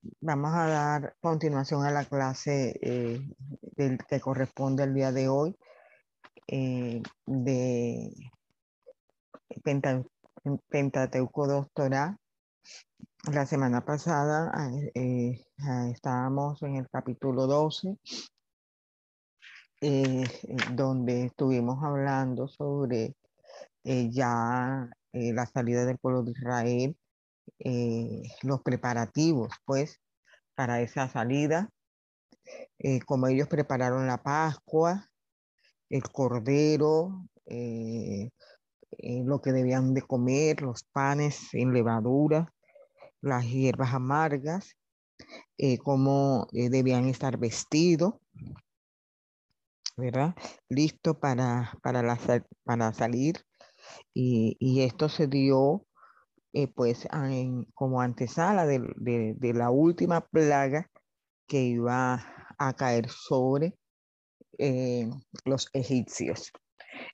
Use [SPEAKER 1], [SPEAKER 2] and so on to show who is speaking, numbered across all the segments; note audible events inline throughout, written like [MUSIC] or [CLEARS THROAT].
[SPEAKER 1] Vamos a dar continuación a la clase eh, del, que corresponde al día de hoy eh, de Pentateuco Doctora. La semana pasada eh, estábamos en el capítulo 12, donde estuvimos hablando sobre ya la salida del pueblo de Israel eh, los preparativos, pues, para esa salida, eh, como ellos prepararon la Pascua, el cordero, eh, lo que debían de comer, los panes sin levadura, las hierbas amargas, cómo debían estar vestidos, ¿verdad? Listo para, para, para salir. Y, esto se dio eh, pues como antesala de, la última plaga que iba a caer sobre eh, los egipcios.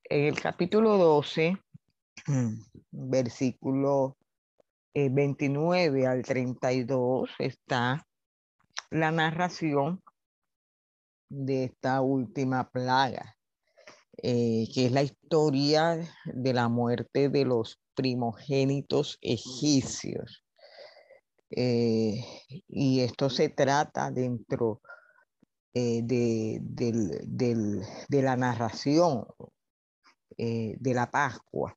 [SPEAKER 1] En el capítulo 12, [CLEARS THROAT] versículo 29 eh, al 32, está la narración de esta última plaga, que es la historia de la muerte de los primogénitos egipcios. Eh, y esto se trata dentro eh, de, la narración eh, de la Pascua.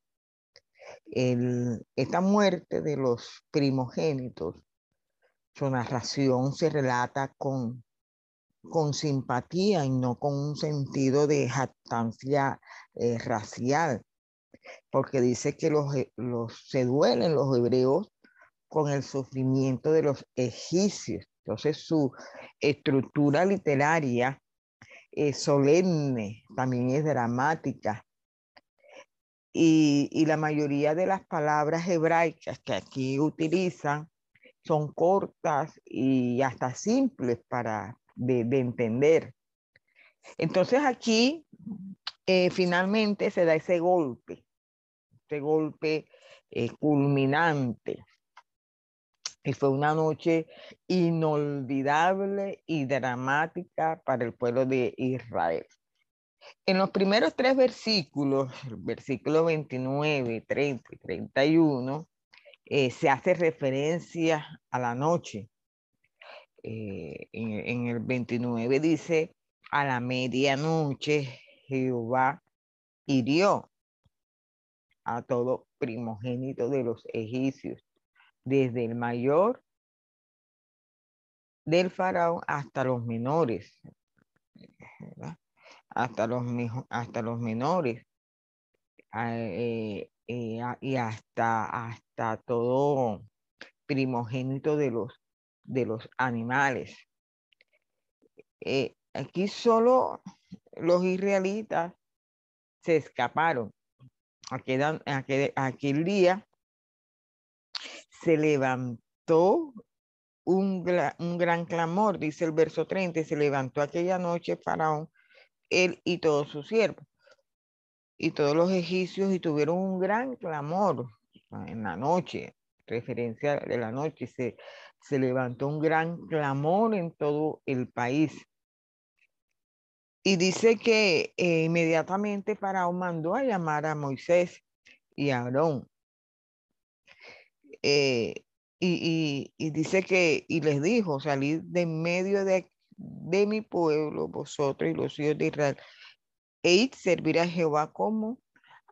[SPEAKER 1] esta muerte de los primogénitos, su narración se relata con, con simpatía y no con un sentido de jactancia racial porque dice que los, los, se duelen los hebreos con el sufrimiento de los egipcios. Entonces su estructura literaria es solemne, también es dramática. Y, y, la mayoría de las palabras hebraicas que aquí utilizan son cortas y hasta simples para de, de entender. Entonces aquí eh, finalmente se da ese golpe este golpe eh, culminante. Y fue una noche inolvidable y dramática para el pueblo de Israel. En los primeros tres versículos, el versículo 29, 30 y 31, eh, se hace referencia a la noche. Eh, en, el 29 dice, a la medianoche Jehová hirió a todo primogénito de los egipcios, desde el mayor del faraón hasta los menores, hasta los, hasta los menores ah, eh, eh, y hasta, hasta todo primogénito de los, de los animales. Eh, aquí solo los israelitas se escaparon aquel, aquel, día se levantó un, un, gran clamor, dice el verso 30, se levantó aquella noche Faraón, él y todos sus siervos, y todos los egipcios, y tuvieron un gran clamor en la noche, referencia de la noche, se, se levantó un gran clamor en todo el país. Y dice que eh, inmediatamente Faraón mandó a llamar a Moisés y a Aarón. Eh, y, dice que, y les dijo, salid de medio de, de mi pueblo, vosotros y los hijos de Israel, e id servir a Jehová como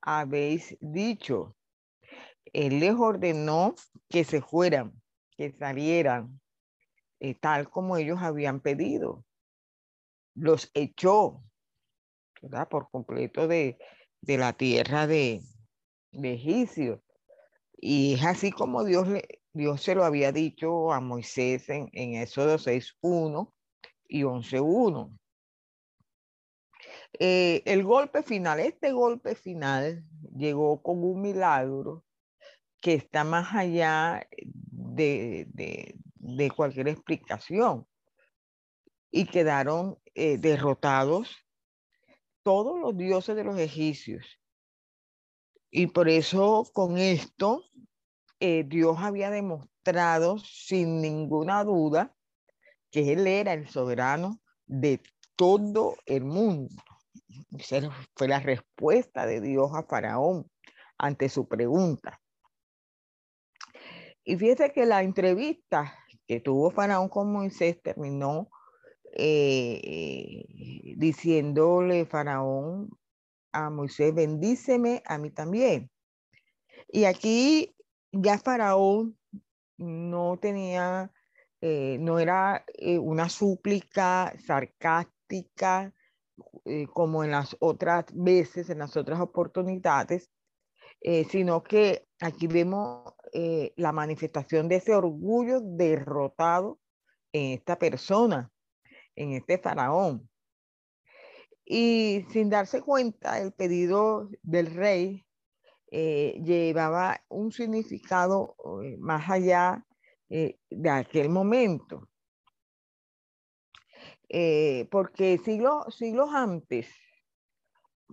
[SPEAKER 1] habéis dicho. Él les ordenó que se fueran, que salieran, eh, tal como ellos habían pedido los echó por completo de, la tierra de, de Egipcio. Y es así como Dios, le, Dios se lo había dicho a Moisés en, en Éxodo 6.1 y 11.1. Eh, el golpe final, este golpe final llegó con un milagro que está más allá de, cualquier explicación. Y quedaron eh, derrotados todos los dioses de los egipcios. Y por eso con esto eh, Dios había demostrado sin ninguna duda que Él era el soberano de todo el mundo. Esa fue la respuesta de Dios a Faraón ante su pregunta. Y fíjese que la entrevista que tuvo Faraón con Moisés terminó eh, diciéndole Faraón a Moisés, bendíceme a mí también. Y aquí ya Faraón no tenía, eh, no era eh, una súplica sarcástica como en las otras veces, en las otras oportunidades, sino que aquí vemos la manifestación de ese orgullo derrotado en esta persona en este faraón. Y sin darse cuenta, el pedido del rey eh, llevaba un significado eh, más allá eh, de aquel momento. porque siglos, siglos antes,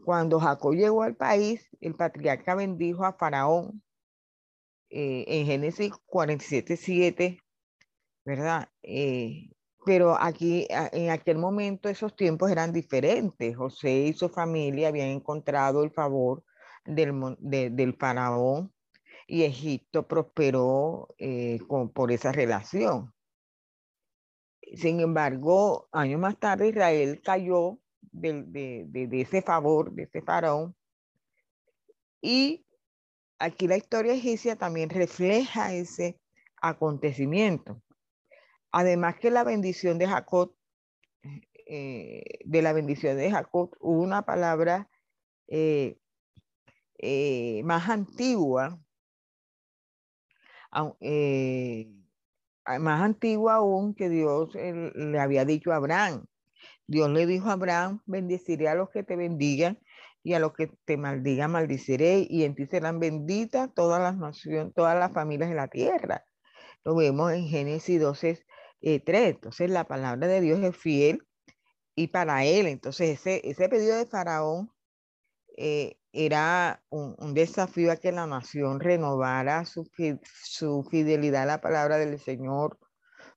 [SPEAKER 1] cuando Jacob llegó al país, el patriarca bendijo a Faraón en Génesis 47, 7, ¿verdad? pero aquí, en aquel momento, esos tiempos eran diferentes. José y su familia habían encontrado el favor del, del faraón y Egipto prosperó eh, por esa relación. Sin embargo, años más tarde Israel cayó de, de, ese favor, de ese faraón. Y aquí la historia egipcia también refleja ese acontecimiento. Además que la bendición de Jacob, eh, de la bendición de Jacob, hubo una palabra eh, eh, más antigua, más antigua aún que Dios le había dicho a Abraham. Dios le dijo a Abraham, bendeciré a los que te bendigan y a los que te maldigan maldiciré y en ti serán benditas todas las naciones, todas las familias de la tierra. Lo vemos en Génesis 12, eh, Entonces la palabra de Dios es fiel y para él, entonces ese, ese pedido de Faraón eh, era un, desafío a que la nación renovara su, su fidelidad a la palabra del Señor,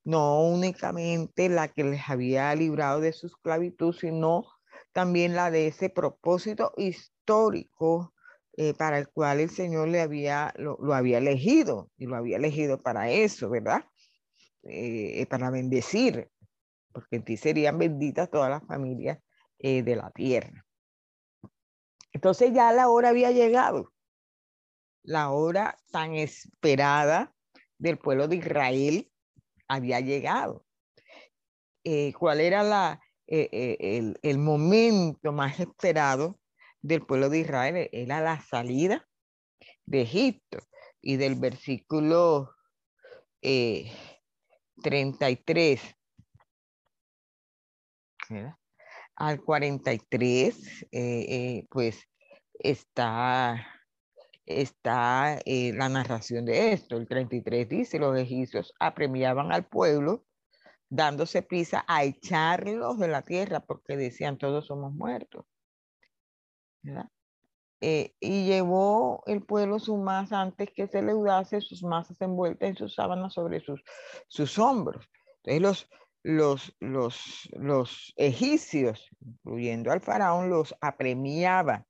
[SPEAKER 1] no únicamente la que les había librado de su esclavitud, sino también la de ese propósito histórico eh, para el cual el Señor le había, lo, había elegido y lo había elegido para eso, ¿verdad? Eh, eh, para bendecir, porque en ti serían benditas todas las familias de la tierra. Entonces ya la hora había llegado, la hora tan esperada del pueblo de Israel había llegado. ¿Cuál era la, el, el, momento más esperado del pueblo de Israel? Era la salida de Egipto. Y del versículo 33 al 43, eh, eh, pues está, está eh, la narración de esto. El 33 dice, los egipcios apremiaban al pueblo dándose prisa a echarlos de la tierra porque decían todos somos muertos. y llevó el pueblo su masa antes que se leudase, sus masas envueltas en sus sábanas sobre sus, sus hombros. Entonces los, los, los, los egipcios, incluyendo al faraón, los apremiaban,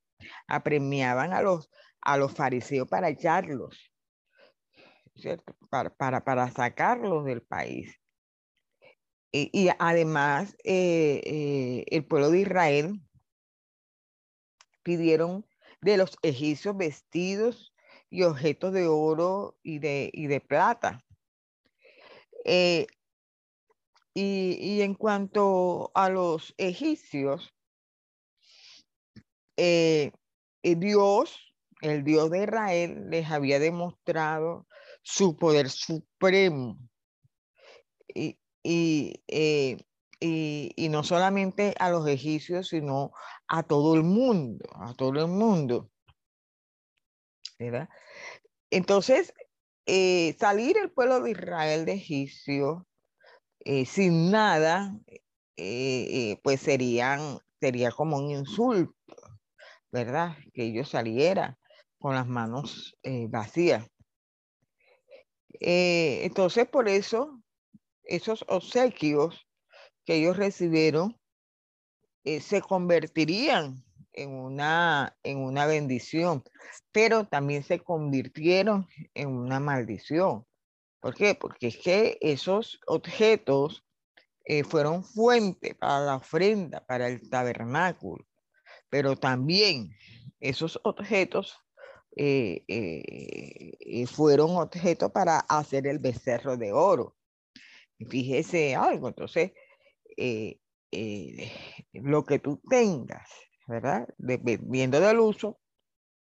[SPEAKER 1] apremiaban a los, a los fariseos para echarlos. Para, para, para sacarlos del país. Y, además, eh, eh, el pueblo de Israel pidieron de los egipcios vestidos y objetos de oro y de, de plata. Eh, y, en cuanto a los egipcios, eh, eh, Dios, el Dios de Israel, les había demostrado su poder supremo. Y, y, y, no solamente a los egipcios, sino a todo el mundo, a todo el mundo. ¿verdad? Entonces, eh, salir el pueblo de Israel de Egipcio eh, sin nada, eh, pues serían, sería como un insulto, ¿verdad? Que ellos salieran con las manos vacías. entonces, por eso, esos obsequios que ellos recibieron se convertirían en una, en una bendición, pero también se convirtieron en una maldición. ¿Por qué? Porque es que esos objetos eh, fueron fuente para la ofrenda, para el tabernáculo, pero también esos objetos eh, eh, fueron objetos para hacer el becerro de oro. Fíjese algo, entonces, lo que tú tengas ¿verdad? Dependiendo del uso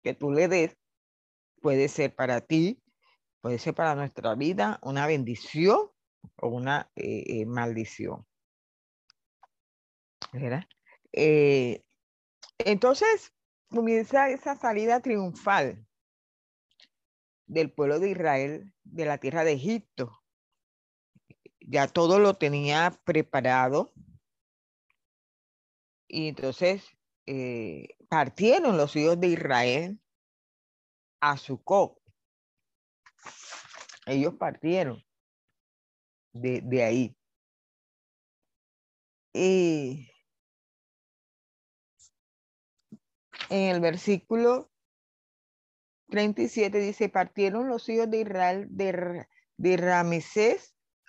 [SPEAKER 1] que tú le des, puede ser para ti, puede ser para nuestra vida una bendición o una eh, eh, maldición. ¿Verdad? Eh, entonces comienza esa salida triunfal del pueblo de Israel de la tierra de Egipto. Ya todo lo tenía preparado. Y entonces eh, partieron los hijos de Israel a Sucot. Ellos partieron de, ahí. Y en el versículo 37 dice, partieron los hijos de Israel de, de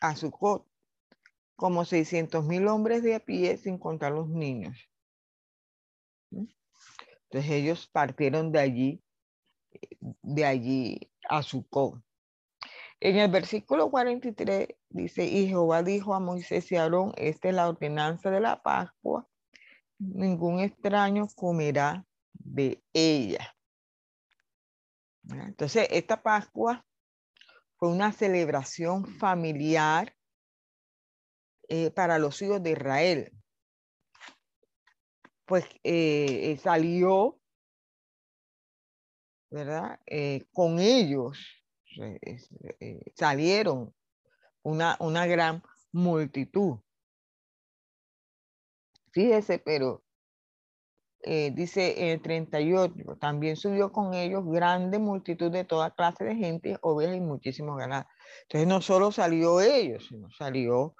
[SPEAKER 1] a Sucot, como 600 mil hombres de a pie, sin contar los niños. Entonces ellos partieron de allí, de allí a Sucó. En el versículo 43 dice, y Jehová dijo a Moisés y a Aarón, esta es la ordenanza de la Pascua, ningún extraño comerá de ella. Entonces, esta Pascua fue una celebración familiar eh, para los hijos de Israel pues eh, eh, salió, ¿verdad? Con ellos salieron una, una gran multitud. Fíjese, pero dice en el 38, también subió con ellos grande multitud de toda clase de gente, ovejas y muchísimos ganados. Entonces no solo salió ellos, sino salió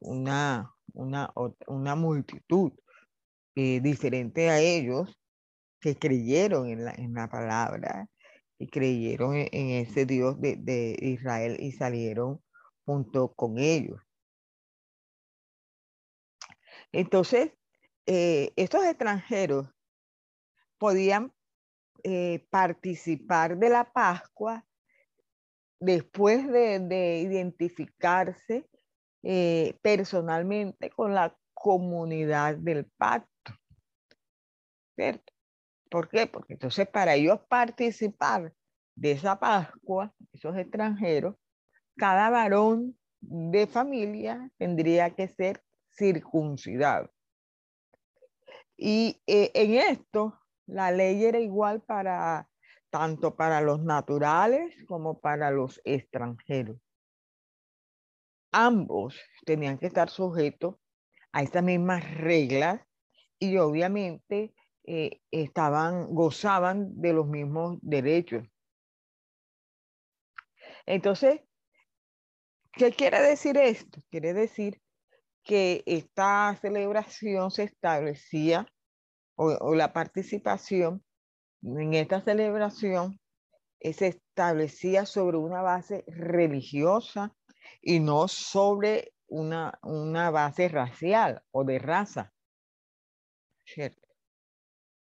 [SPEAKER 1] una, una, una multitud. Eh, diferente a ellos que creyeron en la, en la palabra y creyeron en, ese Dios de, Israel y salieron junto con ellos. Entonces, eh, estos extranjeros podían eh, participar de la Pascua después de, identificarse personalmente con la comunidad del pacto. ¿Cierto? ¿Por qué? Porque entonces para ellos participar de esa Pascua, esos extranjeros, cada varón de familia tendría que ser circuncidado. Y eh, en esto, la ley era igual para tanto para los naturales como para los extranjeros. Ambos tenían que estar sujetos a estas mismas reglas y obviamente eh, estaban, gozaban de los mismos derechos. Entonces, ¿qué quiere decir esto? Quiere decir que esta celebración se establecía, o, la participación en esta celebración eh, se establecía sobre una base religiosa y no sobre una, una base racial o de raza.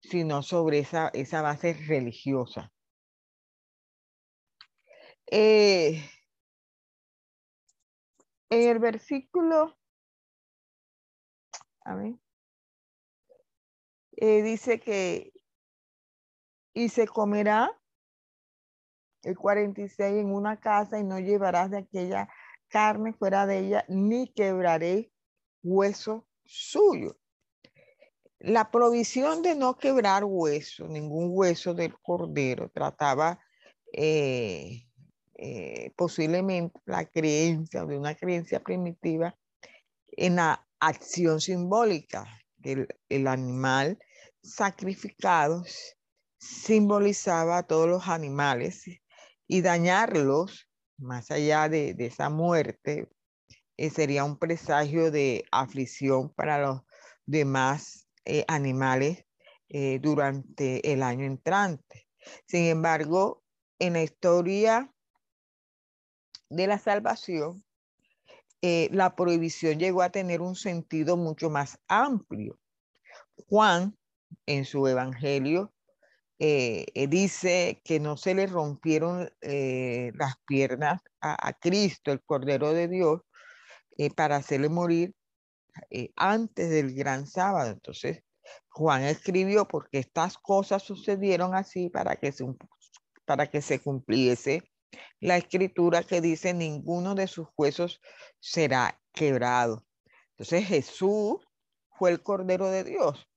[SPEAKER 1] Sino sobre esa, esa base religiosa. Eh, en el versículo, a ver, eh, dice que, y se comerá el 46 en una casa y no llevarás de aquella carne fuera de ella, ni quebraré hueso suyo. La provisión de no quebrar hueso, ningún hueso del cordero, trataba eh, eh, posiblemente la creencia de una creencia primitiva en la acción simbólica del el animal sacrificado simbolizaba a todos los animales y dañarlos más allá de, esa muerte eh, sería un presagio de aflicción para los demás eh, animales eh, durante el año entrante. Sin embargo, en la historia de la salvación, la prohibición llegó a tener un sentido mucho más amplio. Juan, en su evangelio, dice que no se le rompieron las piernas a, Cristo, el Cordero de Dios, para hacerle morir eh, antes del gran sábado. Entonces, Juan escribió porque estas cosas sucedieron así para que se cumpliese la escritura que dice ninguno de sus huesos será quebrado. Entonces Jesús fue el Cordero de Dios.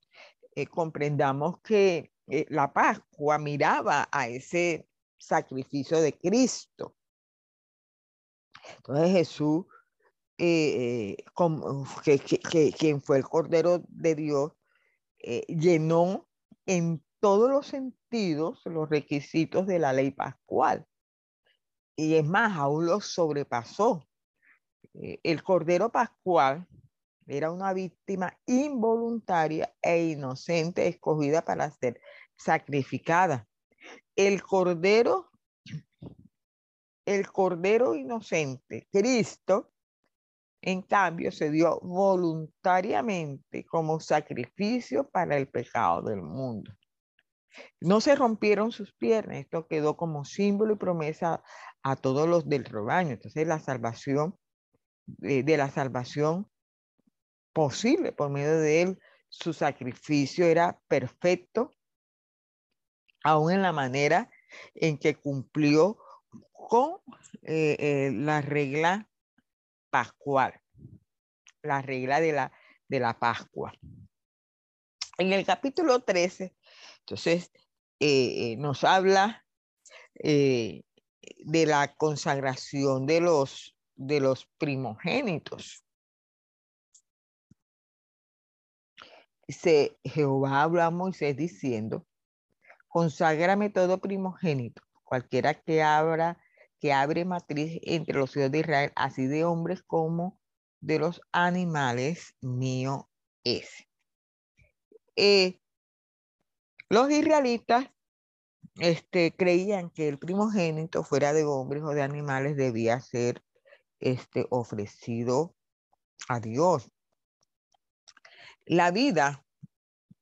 [SPEAKER 1] Eh, comprendamos que eh, la Pascua miraba a ese sacrificio de Cristo. Entonces Jesús eh, que, quien fue el Cordero de Dios, llenó en todos los sentidos los requisitos de la ley pascual. Y es más, aún los sobrepasó. Eh, el Cordero Pascual era una víctima involuntaria e inocente escogida para ser sacrificada. El Cordero, el Cordero inocente, Cristo, en cambio, se dio voluntariamente como sacrificio para el pecado del mundo. No se rompieron sus piernas, esto quedó como símbolo y promesa a todos los del rebaño. Entonces, la salvación, de, la salvación posible por medio de él, su sacrificio era perfecto, aún en la manera en que cumplió con eh, eh, la regla pascual, la regla de la, de la Pascua. En el capítulo 13, entonces, eh, eh, nos habla eh, de la consagración de los, de los primogénitos. Dice, Jehová habla a Moisés diciendo, conságrame todo primogénito, cualquiera que abra que abre matriz entre los hijos de Israel, así de hombres como de los animales, mío es. Eh, los israelitas este, creían que el primogénito, fuera de hombres o de animales, debía ser este, ofrecido a Dios. La vida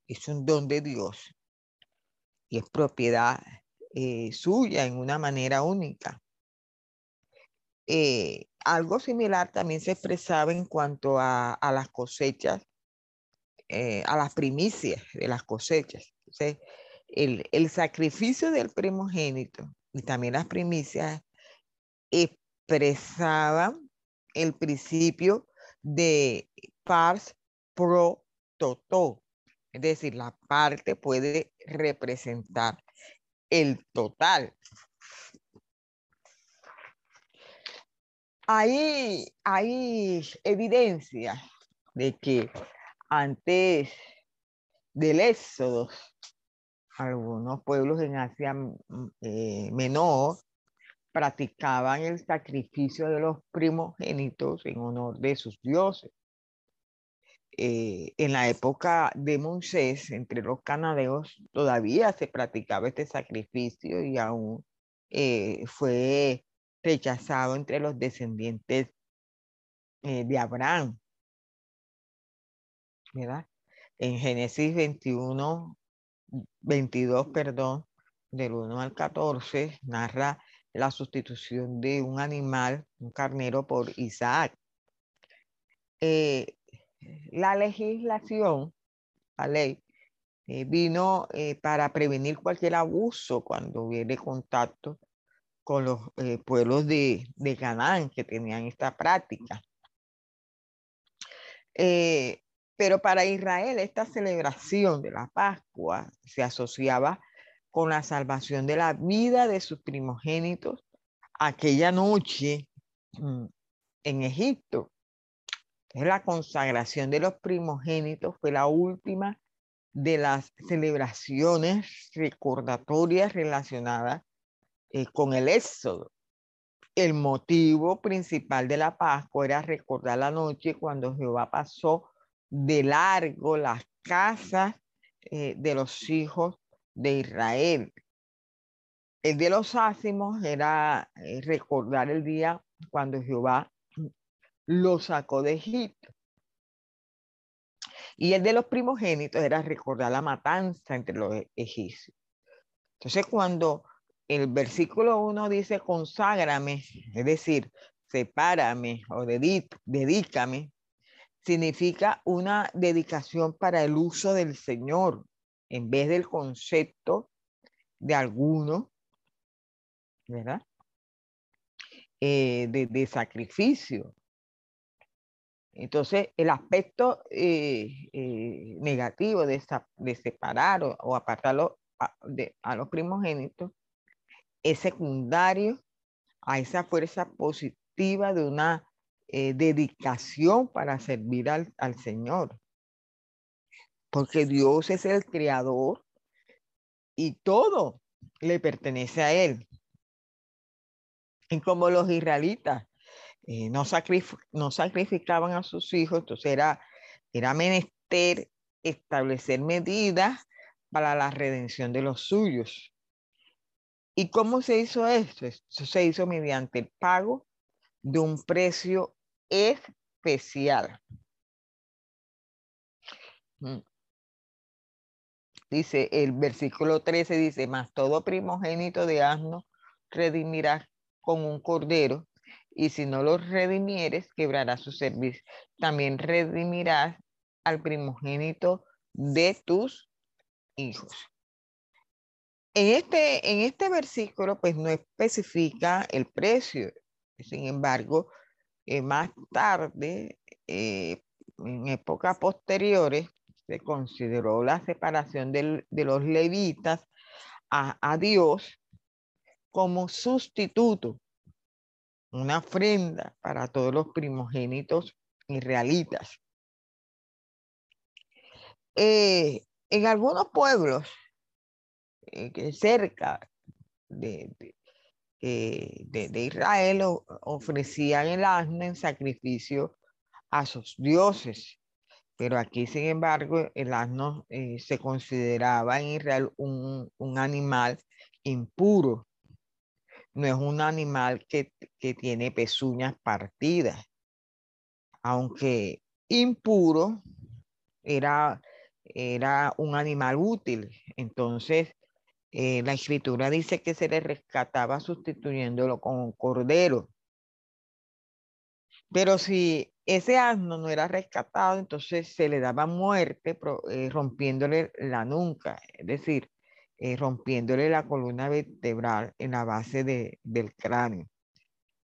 [SPEAKER 1] es un don de Dios y es propiedad eh, suya en una manera única. Eh, algo similar también se expresaba en cuanto a, las cosechas, eh, a las primicias de las cosechas. El, el, sacrificio del primogénito y también las primicias expresaban el principio de pars pro toto. Es decir, la parte puede representar el total. hay, hay evidencia de que antes del éxodo, algunos pueblos en Asia mm, eh, Menor practicaban el sacrificio de los primogénitos en honor de sus dioses. Eh, en la época de Moisés, entre los canadeos, todavía se practicaba este sacrificio y aún eh, fue rechazado entre los descendientes de Abraham. ¿Verdad? En Génesis 21, 22, perdón, del 1 al 14, narra la sustitución de un animal, un carnero, por Isaac. Eh, la legislación, la ley, eh, vino para prevenir cualquier abuso cuando hubiere contacto con los eh, pueblos de, de Canaán que tenían esta práctica. Eh, pero para Israel esta celebración de la Pascua se asociaba con la salvación de la vida de sus primogénitos aquella noche mm, en Egipto. la consagración de los primogénitos fue la última de las celebraciones recordatorias relacionadas eh, con el éxodo. El motivo principal de la Pascua era recordar la noche cuando Jehová pasó de largo las casas eh, de los hijos de Israel. El de los ácimos era eh, recordar el día cuando Jehová lo sacó de Egipto. Y el de los primogénitos era recordar la matanza entre los egipcios. Entonces, cuando el versículo 1 dice conságrame, es decir, sepárame o dedícame, significa una dedicación para el uso del Señor, en vez del concepto de alguno, ¿verdad? Eh, de, sacrificio. Entonces, el aspecto eh, eh, negativo de, de separar o, apartarlo a, a, los primogénitos es secundario a esa fuerza positiva de una dedicación para servir al, al Señor porque Dios es el creador y todo le pertenece a Él. Y como los israelitas eh, no, no, sacrificaban a sus hijos, entonces era, era menester establecer medidas para la redención de los suyos. ¿Y cómo se hizo esto? Esto se hizo mediante el pago de un precio especial. Mm. Dice el versículo 13, dice, más todo primogénito de asno redimirás con un cordero, y si no lo redimieres, quebrará su servicio. También redimirás al primogénito de tus hijos. En este, en este versículo, pues no especifica el precio. Sin embargo, eh, más tarde, eh, en épocas posteriores, se consideró la separación de los levitas a, Dios como sustituto, una ofrenda para todos los primogénitos israelitas. Eh, en algunos pueblos eh, cerca de, eh, de, Israel ofrecían el asno en sacrificio a sus dioses. Pero aquí, sin embargo, el asno eh, se consideraba en Israel un, animal impuro. No es un animal que, tiene pezuñas partidas. Aunque impuro, era, era un animal útil. Entonces, eh, la escritura dice que se le rescataba sustituyéndolo con un cordero. Pero si ese asno no era rescatado, entonces se le daba muerte eh, rompiéndole la nuca, es decir, eh, rompiéndole la columna vertebral en la base del cráneo.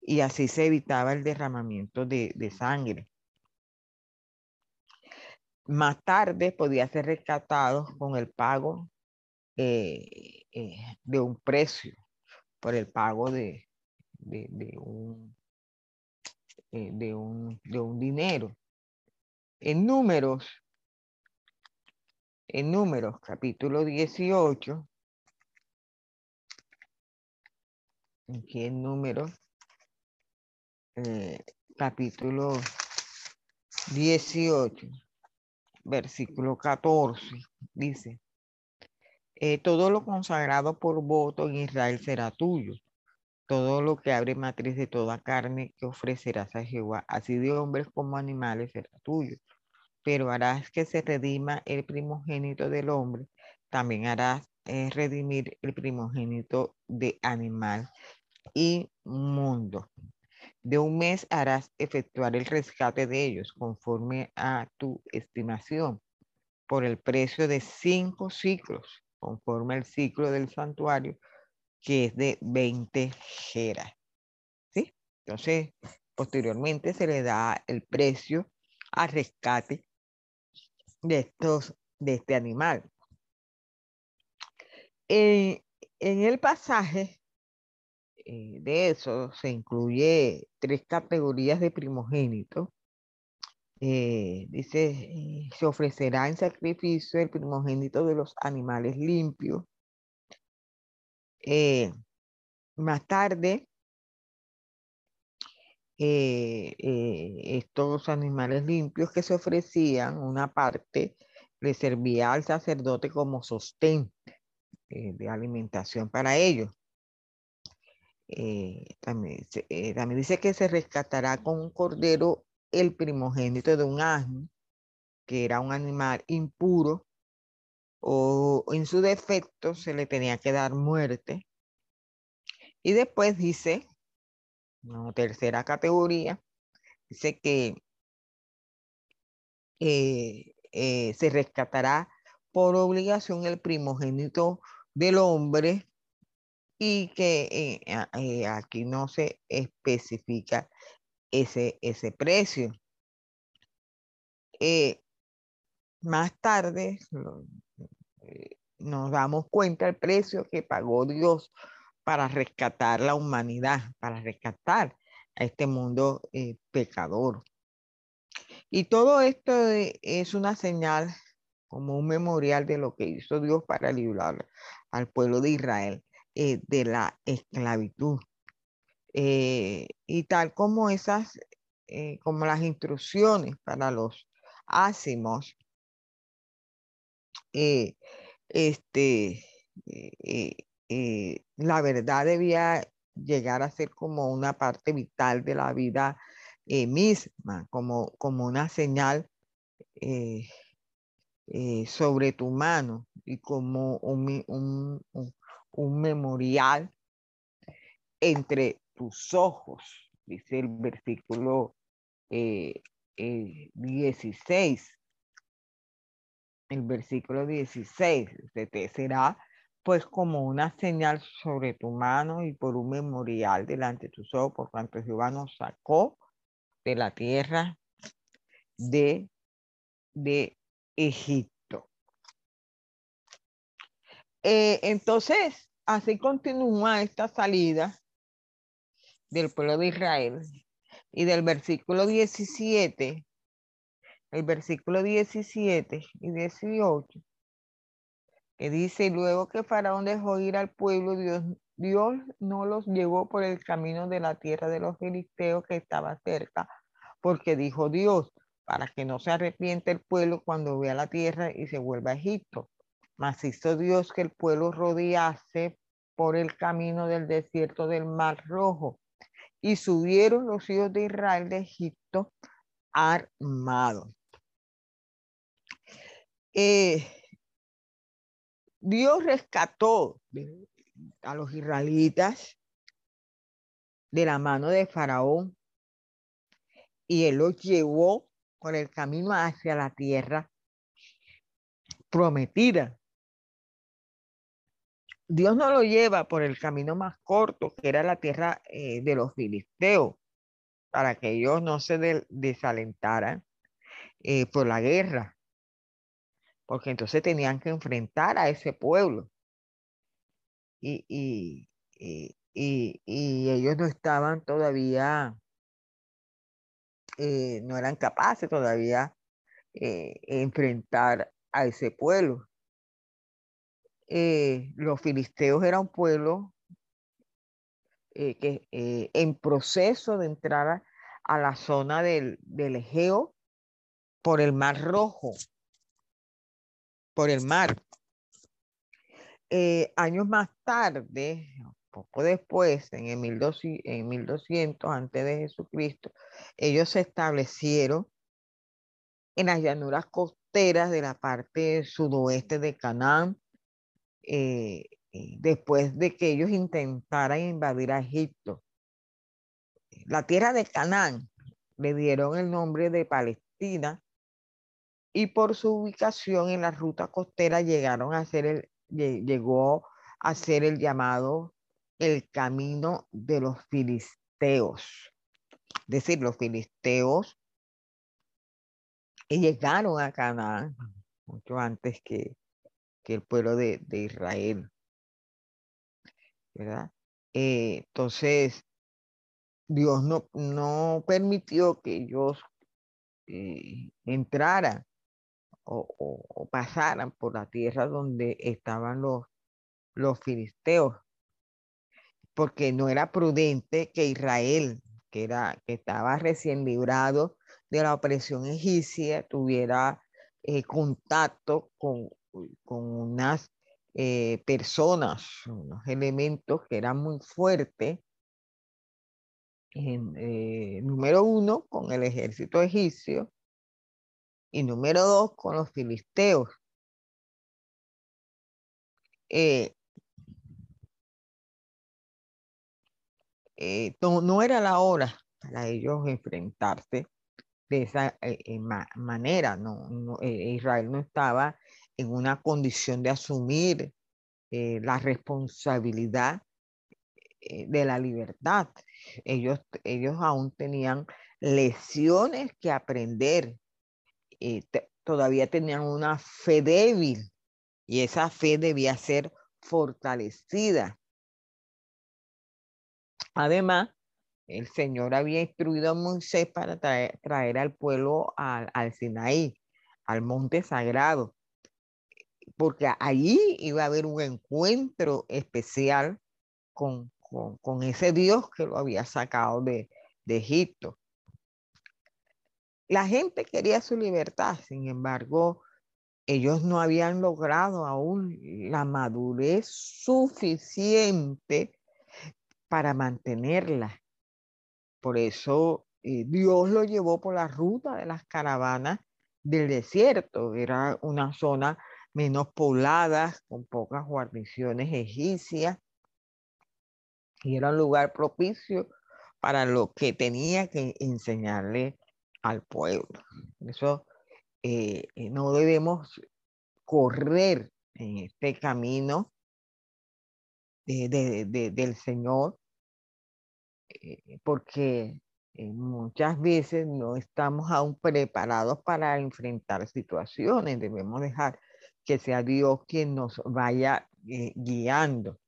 [SPEAKER 1] Y así se evitaba el derramamiento de, sangre. Más tarde podía ser rescatado con el pago eh, de un precio, por el pago de un eh, de, un, de un dinero. En números, en números, capítulo 18, aquí en números, eh, capítulo 18, versículo 14, dice, eh, todo lo consagrado por voto en Israel será tuyo todo lo que abre matriz de toda carne que ofrecerás a Jehová, así de hombres como animales será tuyo. Pero harás que se redima el primogénito del hombre, también harás eh, redimir el primogénito de animal y mundo. De un mes harás efectuar el rescate de ellos conforme a tu estimación, por el precio de cinco ciclos, conforme al ciclo del santuario, que es de 20 geras. ¿sí? Entonces, posteriormente se le da el precio al rescate de, estos, de este animal. en el pasaje eh, de eso se incluye tres categorías de primogénito. Eh, dice, eh, se ofrecerá en sacrificio el primogénito de los animales limpios. más tarde, estos animales limpios que se ofrecían, una parte le servía al sacerdote como sostén de alimentación para ellos. Eh, también, eh, también, dice que se rescatará con un cordero el primogénito de un asno, que era un animal impuro, o en su defecto se le tenía que dar muerte. Y después dice, tercera categoría, dice que eh, se rescatará por obligación el primogénito del hombre y que eh, eh, aquí no se especifica ese, ese precio. Eh, más tarde nos damos cuenta del precio que pagó Dios para rescatar la humanidad, para rescatar a este mundo pecador. Y todo esto es una señal como un memorial de lo que hizo Dios para librar al pueblo de Israel. Eh, de la esclavitud. Eh, y tal como esas, eh, como las instrucciones para los ácimos, este, la verdad debía llegar a ser como una parte vital de la vida misma, como, como una señal sobre tu mano y como un, un memorial entre tus ojos, dice el versículo 16. Eh, el versículo 16, te será pues como una señal sobre tu mano y por un memorial delante de tus ojos, por cuanto Jehová nos sacó de la tierra de, de Egipto. Eh, entonces, así continúa esta salida del pueblo de Israel. Y del versículo 17, el versículo 17 y 18, que dice, luego que Faraón dejó ir al pueblo, Dios, Dios no los llevó por el camino de la tierra de los filisteos que estaba cerca, porque dijo Dios, para que no se arrepiente el pueblo cuando vea la tierra y se vuelva a Egipto. Mas hizo Dios que el pueblo rodease por el camino del desierto del Mar Rojo. Y subieron los hijos de Israel de Egipto armados. Eh, Dios rescató a los israelitas de la mano de Faraón y él los llevó por el camino hacia la tierra prometida. Dios no lo lleva por el camino más corto, que era la tierra eh, de los filisteos, para que ellos no se desalentaran eh, por la guerra, porque entonces tenían que enfrentar a ese pueblo. Y, y, y, ellos no estaban todavía, eh, no eran capaces todavía enfrentar a ese pueblo. Eh, los filisteos eran un pueblo eh, que eh, en proceso de entrar a, la zona del, del, Egeo por el Mar Rojo, por el mar. años más tarde, poco después, en el 1200, en 1200 antes de Jesucristo, ellos se establecieron en las llanuras costeras de la parte sudoeste de Canaán, eh, eh, después de que ellos intentaran invadir a Egipto. La tierra de Canaán le dieron el nombre de Palestina y por su ubicación en la ruta costera llegaron a ser el, llegó a ser el llamado el camino de los filisteos. Es decir, los filisteos y llegaron a Canaán mucho antes que, que el pueblo de, de Israel. ¿Verdad? Eh, entonces, Dios no, no permitió que ellos eh, entraran o, pasaran por la tierra donde estaban los, los filisteos, porque no era prudente que Israel, que, era, que estaba recién librado de la opresión egipcia, tuviera eh, contacto con, con unas eh, personas, unos elementos que eran muy fuertes. En, eh, número uno, con el ejército egipcio, y número dos, con los filisteos. Eh, eh, no, era la hora para ellos enfrentarse de esa manera. No, Israel no estaba en una condición de asumir la responsabilidad de la libertad. Ellos, ellos aún tenían lecciones que aprender eh, todavía tenían una fe débil y esa fe debía ser fortalecida. Además, el Señor había instruido a Moisés para traer, al pueblo al, al, Sinaí, al monte sagrado, porque allí iba a haber un encuentro especial con, con, ese Dios que lo había sacado de, de Egipto. La gente quería su libertad, sin embargo, ellos no habían logrado aún la madurez suficiente para mantenerla. Por eso eh, Dios lo llevó por la ruta de las caravanas del desierto. Era una zona menos poblada, con pocas guarniciones egipcias, y era un lugar propicio para lo que tenía que enseñarle al pueblo. Eso eh, eh, no debemos correr en este camino del Señor, eh, porque muchas veces no estamos aún preparados para enfrentar situaciones. Debemos dejar que sea Dios quien nos vaya guiando.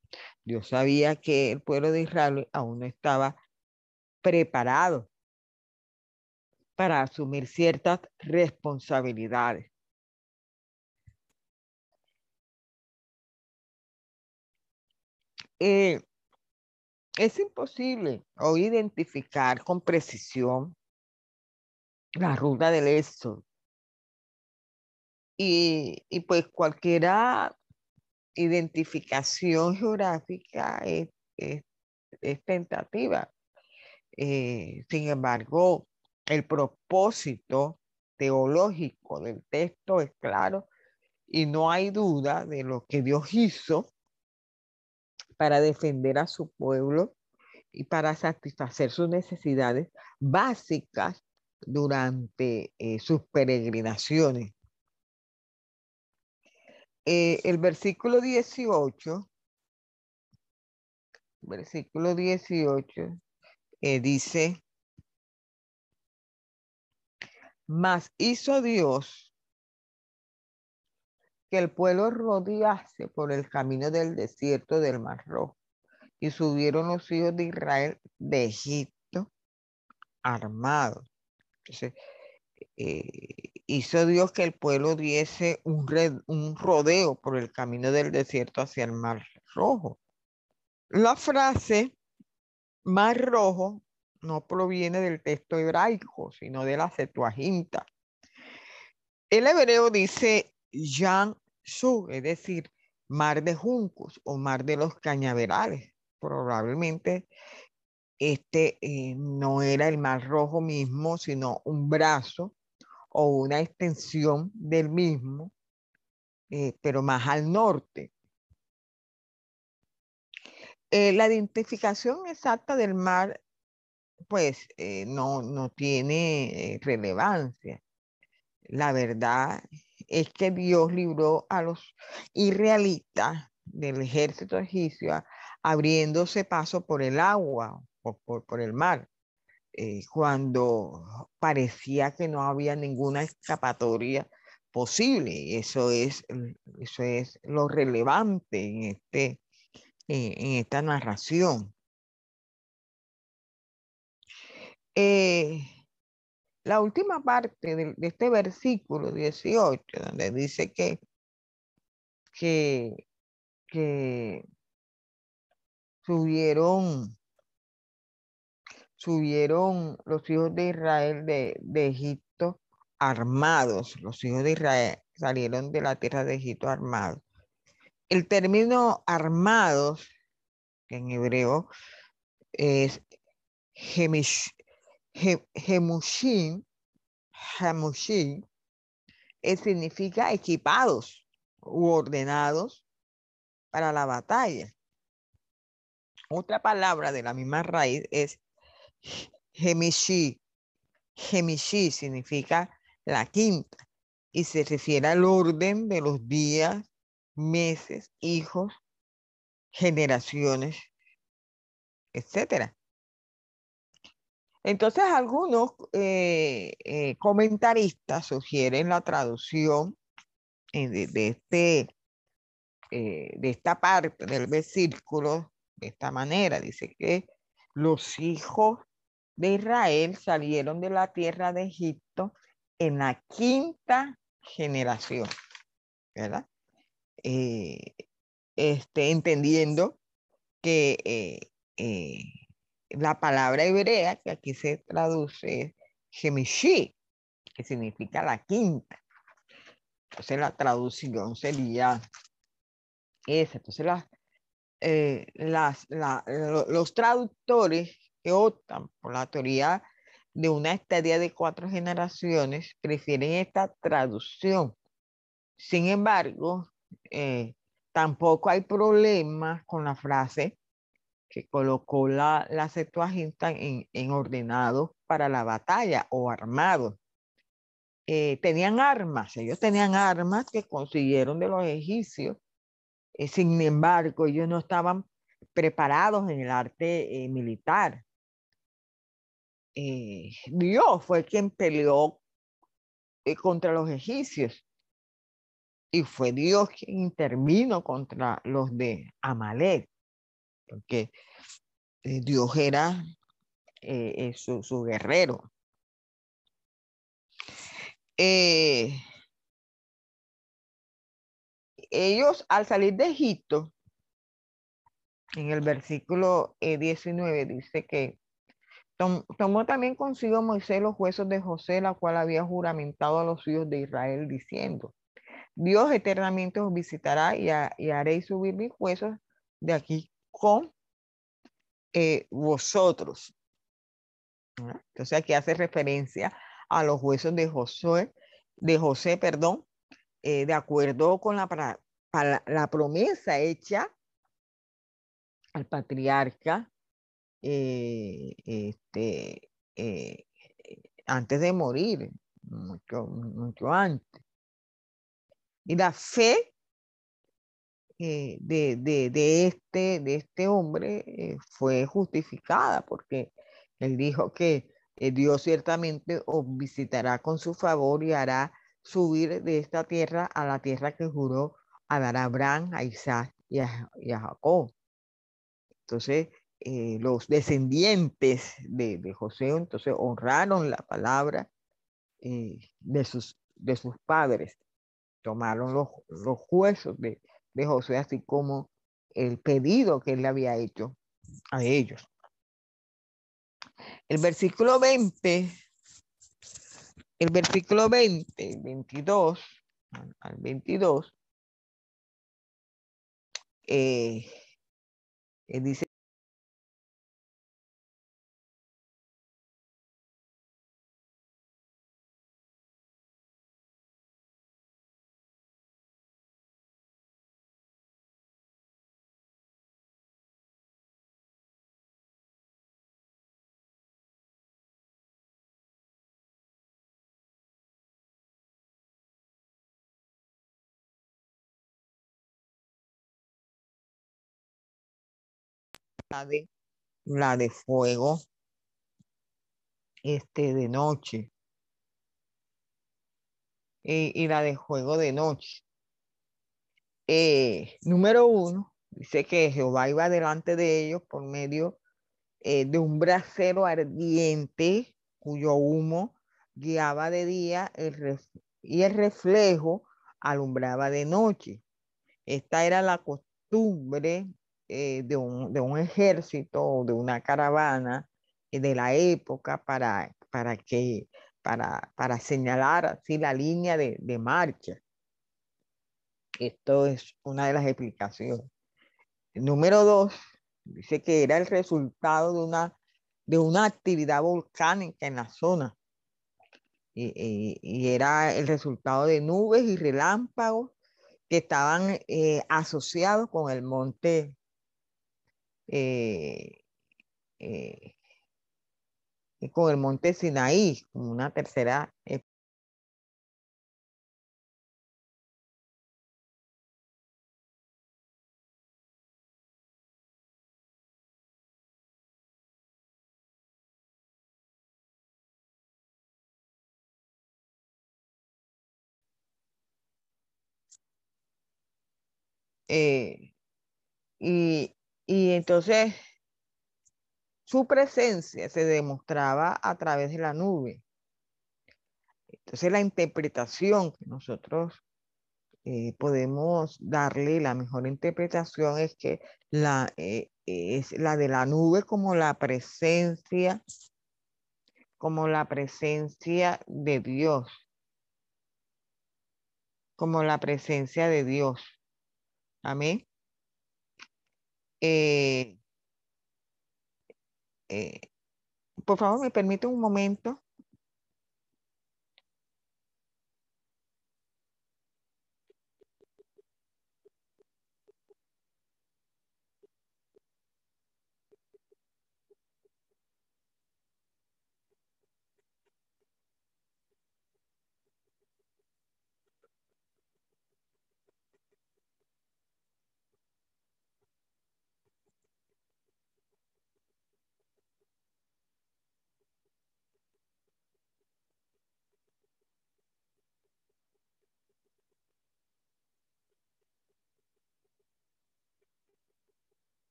[SPEAKER 1] Dios sabía que el pueblo de Israel aún no estaba preparado para asumir ciertas responsabilidades. Eh, es imposible hoy identificar con precisión la ruta del éxodo. Y, pues cualquier identificación geográfica es, tentativa. Eh, sin embargo, el propósito teológico del texto es claro y no hay duda de lo que Dios hizo para defender a su pueblo y para satisfacer sus necesidades básicas durante eh, sus peregrinaciones. Eh, el versículo 18, versículo 18, eh, dice, mas hizo Dios que el pueblo rodease por el camino del desierto del Mar Rojo. Y subieron los hijos de Israel de Egipto armados. Entonces, eh, hizo Dios que el pueblo diese un, rodeo por el camino del desierto hacia el Mar Rojo. La frase Mar Rojo no proviene del texto hebraico, sino de la Septuaginta. El hebreo dice Yan Su, es decir, mar de juncos o mar de los cañaverales. Probablemente este eh, no era el mar rojo mismo, sino un brazo o una extensión del mismo, eh, pero más al norte. Eh, la identificación exacta del mar pues eh, no, no tiene relevancia. La verdad es que Dios libró a los israelitas del ejército egipcio abriéndose paso por el agua, por, por, el mar. Eh, cuando parecía que no había ninguna escapatoria posible. Eso es, eso es lo relevante en, este, en esta narración. Eh, la última parte de, este versículo 18, donde dice que, que, que subieron, subieron los hijos de Israel de, de Egipto armados. Los hijos de Israel salieron de la tierra de Egipto armados. El término armados, en hebreo, es gemish, Gemushin, eh, significa equipados u ordenados para la batalla. Otra palabra de la misma raíz es Gemishi. Gemishi significa la quinta y se refiere al orden de los días, meses, hijos, generaciones, etcétera. Entonces, algunos eh, eh, comentaristas sugieren la traducción eh, de, este, de esta parte del versículo de esta manera. Dice que los hijos de Israel salieron de la tierra de Egipto en la quinta generación, ¿verdad? este, entendiendo que la palabra hebrea que aquí se traduce Gemishi, que significa la quinta. Entonces la traducción sería esa. Entonces eh, las, los traductores que optan por la teoría de una estadía de cuatro generaciones prefieren esta traducción. Sin embargo, eh, tampoco hay problema con la frase que colocó la, la en, en ordenado para la batalla o armado. Eh, tenían armas, ellos tenían armas que consiguieron de los egipcios. Eh, sin embargo, ellos no estaban preparados en el arte militar. Dios fue quien peleó contra los egipcios y fue Dios quien intervino contra los de Amalek porque eh, Dios era eh, eh, su, guerrero. ellos al salir de Egipto, en el versículo 19 dice que tomó también consigo Moisés los huesos de José, la cual había juramentado a los hijos de Israel, diciendo, Dios eternamente os visitará y, haréis subir mis huesos de aquí con eh, vosotros. Entonces aquí hace referencia a los huesos de Josué, de José, perdón, eh, de acuerdo con la promesa hecha al patriarca eh, este, antes de morir, mucho, mucho antes. Y la fe eh, de, de, este, de este hombre eh, fue justificada porque él dijo que eh, Dios ciertamente os visitará con su favor y hará subir de esta tierra a la tierra que juró a dar a Abraham, a Isaac y a, Jacob. Entonces, los descendientes de, de, José entonces honraron la palabra de, sus, de sus padres, tomaron los, los huesos de, de José, así como el pedido que él había hecho a ellos. El versículo 20, el versículo 20, 22 al 22, eh, eh, dice la de, la de fuego. este, de noche. Y, la de juego de noche. Eh, número uno, dice que Jehová iba delante de ellos por medio eh, de un brasero ardiente cuyo humo guiaba de día y el reflejo alumbraba de noche. Esta era la costumbre eh, de, un, de, un, ejército o de una caravana eh, de la época para, para, que, para, para señalar así la línea de, de marcha. Esto es una de las explicaciones. número dos, dice que era el resultado de una, de una actividad volcánica en la zona. Y, era el resultado de nubes y relámpagos que estaban eh, asociados con el monte eh, eh, con el monte Sinaí, como una tercera Eh, y, y entonces su presencia se demostraba a través de la nube. Entonces la interpretación que nosotros eh, podemos darle, la mejor interpretación es que la, eh, es la de la nube como la presencia, como la presencia de Dios, como la presencia de Dios. Amén. Eh, eh, por favor, me permite un momento.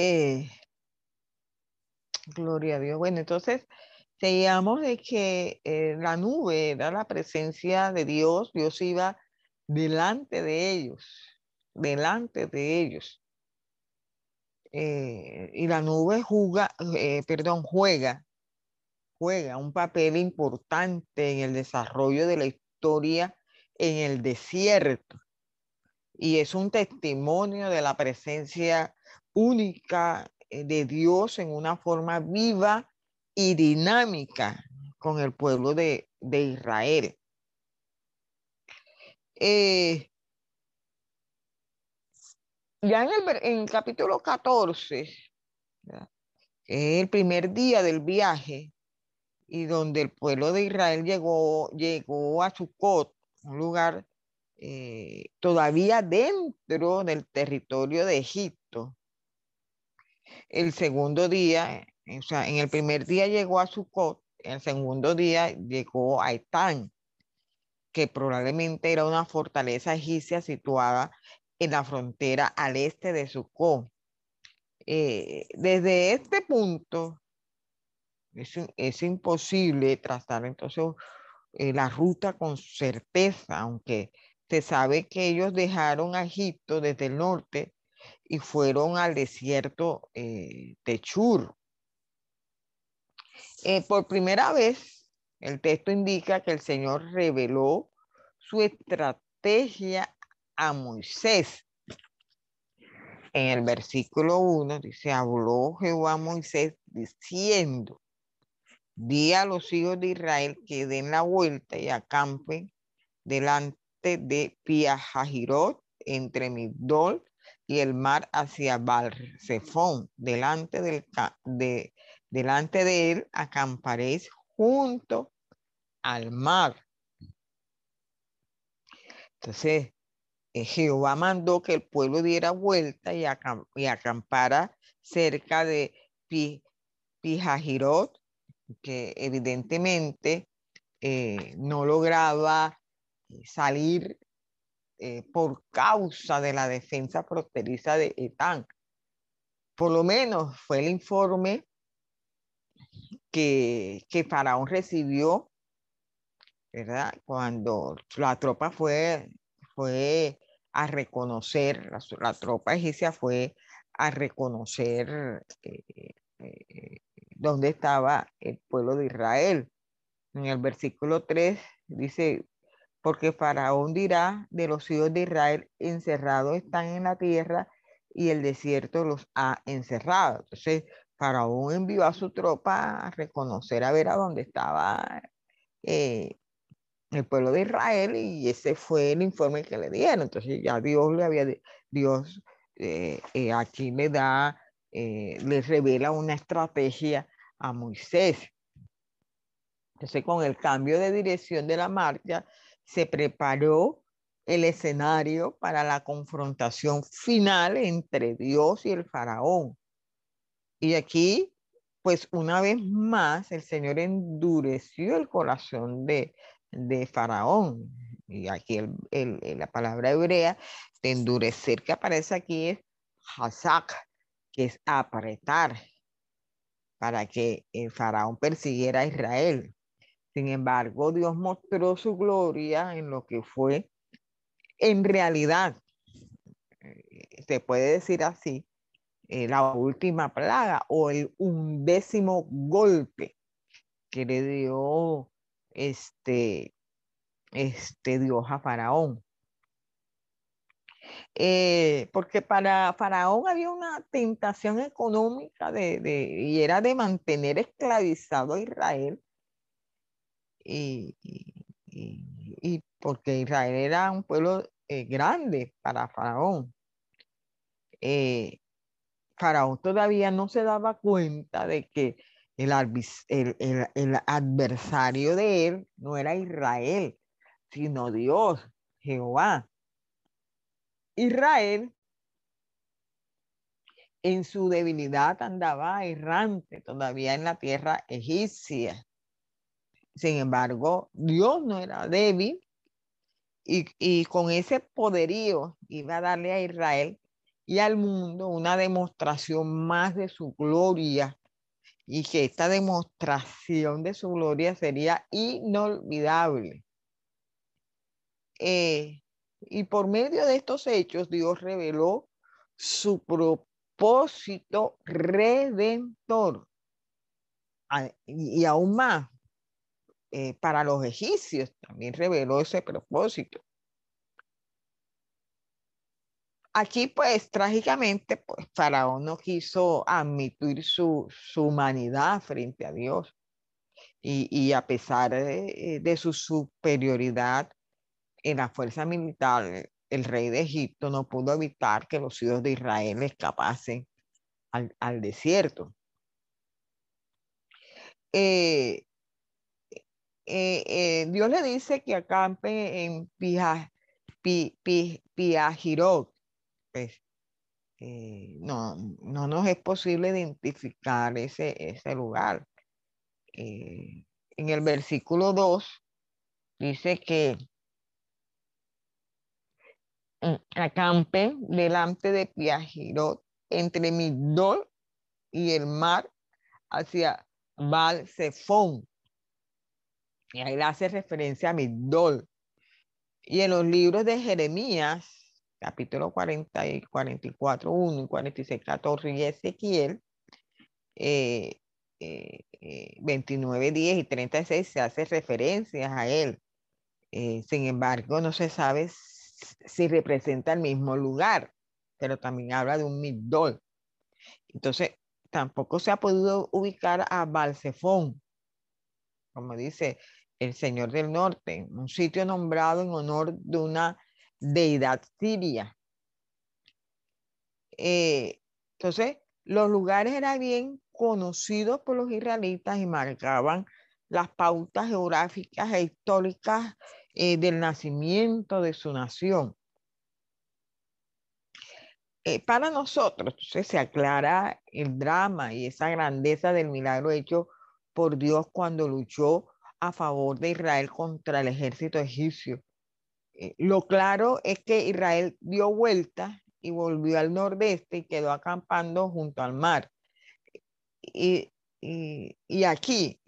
[SPEAKER 1] Eh, gloria a Dios. Bueno, entonces seguíamos de que eh, la nube era la presencia de Dios, Dios iba delante de ellos, delante de ellos. Eh, y la nube juega, perdón, juega, juega un papel importante en el desarrollo de la historia en el desierto. Y es un testimonio de la presencia única eh, de Dios en una forma viva y dinámica con el pueblo de, Israel. Eh, ya en el, en capítulo 14, es el primer día del viaje, y donde el pueblo de Israel llegó, llegó a Sucot, un lugar eh, todavía dentro del territorio de Egipto el segundo día, o sea, en el primer día llegó a en el segundo día llegó a Etán, que probablemente era una fortaleza egipcia situada en la frontera al este de Sucot. Eh, desde este punto es, imposible trazar entonces eh, la ruta con certeza, aunque se sabe que ellos dejaron a Egipto desde el norte y fueron al desierto eh, de Chur. Eh, por primera vez el texto indica que el Señor reveló su estrategia a Moisés. En el versículo 1 dice, habló Jehová a Moisés diciendo, di a los hijos de Israel que den la vuelta y acampen delante de Piahajirot entre Migdol y el mar hacia Balsefón. Delante, del, de, delante de él acamparéis junto al mar. Entonces, eh, Jehová mandó que el pueblo diera vuelta y, acampara cerca de Pijajirot, que evidentemente eh, no lograba eh, por causa de la defensa fronteriza de Etán. Por lo menos fue el informe que, que Faraón recibió, ¿verdad? Cuando la tropa fue, fue a reconocer, la, tropa egipcia fue a reconocer eh, eh, dónde estaba el pueblo de Israel. En el versículo 3 dice, porque Faraón dirá de los hijos de Israel encerrados están en la tierra y el desierto los ha encerrado. Entonces, Faraón envió a su tropa a reconocer a ver a dónde estaba eh, el pueblo de Israel y ese fue el informe que le dieron. Entonces ya Dios le había, Dios eh, eh, aquí le da, le revela una estrategia a Moisés. Entonces con el cambio de dirección de la marcha se preparó el escenario para la confrontación final entre Dios y el faraón. Y aquí, pues una vez más, el Señor endureció el corazón de, de Faraón. Y aquí el, la palabra hebrea de endurecer que aparece aquí es hazak, que es apretar, para que el Faraón persiguiera a Israel. Sin embargo, Dios mostró su gloria en lo que fue en realidad, eh, se puede decir así, eh, la última plaga o el undécimo golpe que le dio este, este Dios a Faraón. Eh, porque para Faraón había una tentación económica de, y era de mantener esclavizado a Israel. Y, porque Israel era un pueblo eh, grande para Faraón. Faraón todavía no se daba cuenta de que el, adversario de él no era Israel, sino Dios, Jehová. Israel en su debilidad andaba errante todavía en la tierra egipcia. Sin embargo, Dios no era débil y, y, con ese poderío iba a darle a Israel y al mundo una demostración más de su gloria y que esta demostración de su gloria sería inolvidable. Eh, y por medio de estos hechos, Dios reveló su propósito redentor. Y, aún más, eh, para los egipcios también reveló ese propósito. Aquí, pues, trágicamente, pues, Faraón no quiso admitir su, humanidad frente a Dios. Y, a pesar de, su superioridad en la fuerza militar, el rey de Egipto no pudo evitar que los hijos de Israel escapasen al, desierto. Eh, eh, eh, Dios le dice que acampe en Piajirot, pues, eh, no, no nos es posible identificar ese, ese lugar. En el versículo 2 dice que mm, acampe delante de Piajirot entre Migdol y el mar hacia Balsefón. Y ahí hace referencia a Migdol. Y en los libros de Jeremías capítulo 40 y 44, 1 y 46, 14 y Ezequiel, eh, 29, 10 y 36 se hace referencias a él. sin embargo, no se sabe si representa el mismo lugar, pero también habla de un Migdol. Entonces, tampoco se ha podido ubicar a Balsefón, como dice el Señor del Norte, un sitio nombrado en honor de una deidad siria. Eh, entonces, los lugares eran bien conocidos por los israelitas y marcaban las pautas geográficas e históricas eh, del nacimiento de su nación. Eh, para nosotros, entonces se aclara el drama y esa grandeza del milagro hecho por Dios cuando luchó a favor de Israel contra el ejército egipcio. Eh, lo claro es que Israel dio vuelta y volvió al nordeste y quedó acampando junto al mar. Y, y, aquí,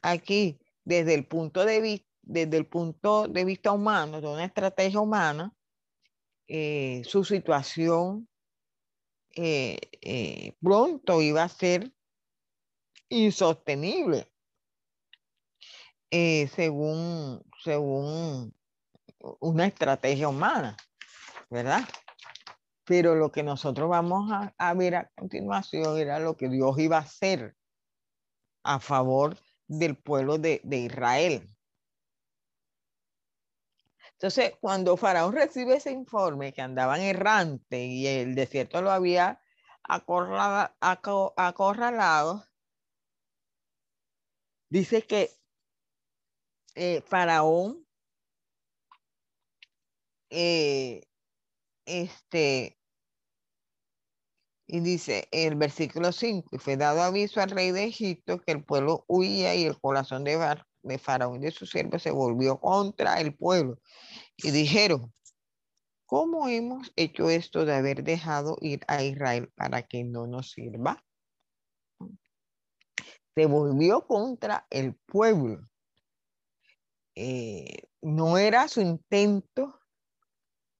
[SPEAKER 1] aquí, desde el punto de vista, desde el punto de vista humano, de una estrategia humana, eh, su situación eh, pronto iba a ser insostenible, según, según una estrategia humana, ¿verdad? Pero lo que nosotros vamos a, ver a continuación era lo que Dios iba a hacer a favor del pueblo de Israel. Entonces, cuando Faraón recibe ese informe que andaban errante y el desierto lo había acorralado, dice que eh, Faraón eh, este y dice el versículo 5, y fue dado aviso al rey de Egipto que el pueblo huía y el corazón de, de Faraón y de sus siervos se volvió contra el pueblo. Y dijeron, ¿cómo hemos hecho esto de haber dejado ir a Israel para que no nos sirva? Se volvió contra el pueblo. Eh, no era su intento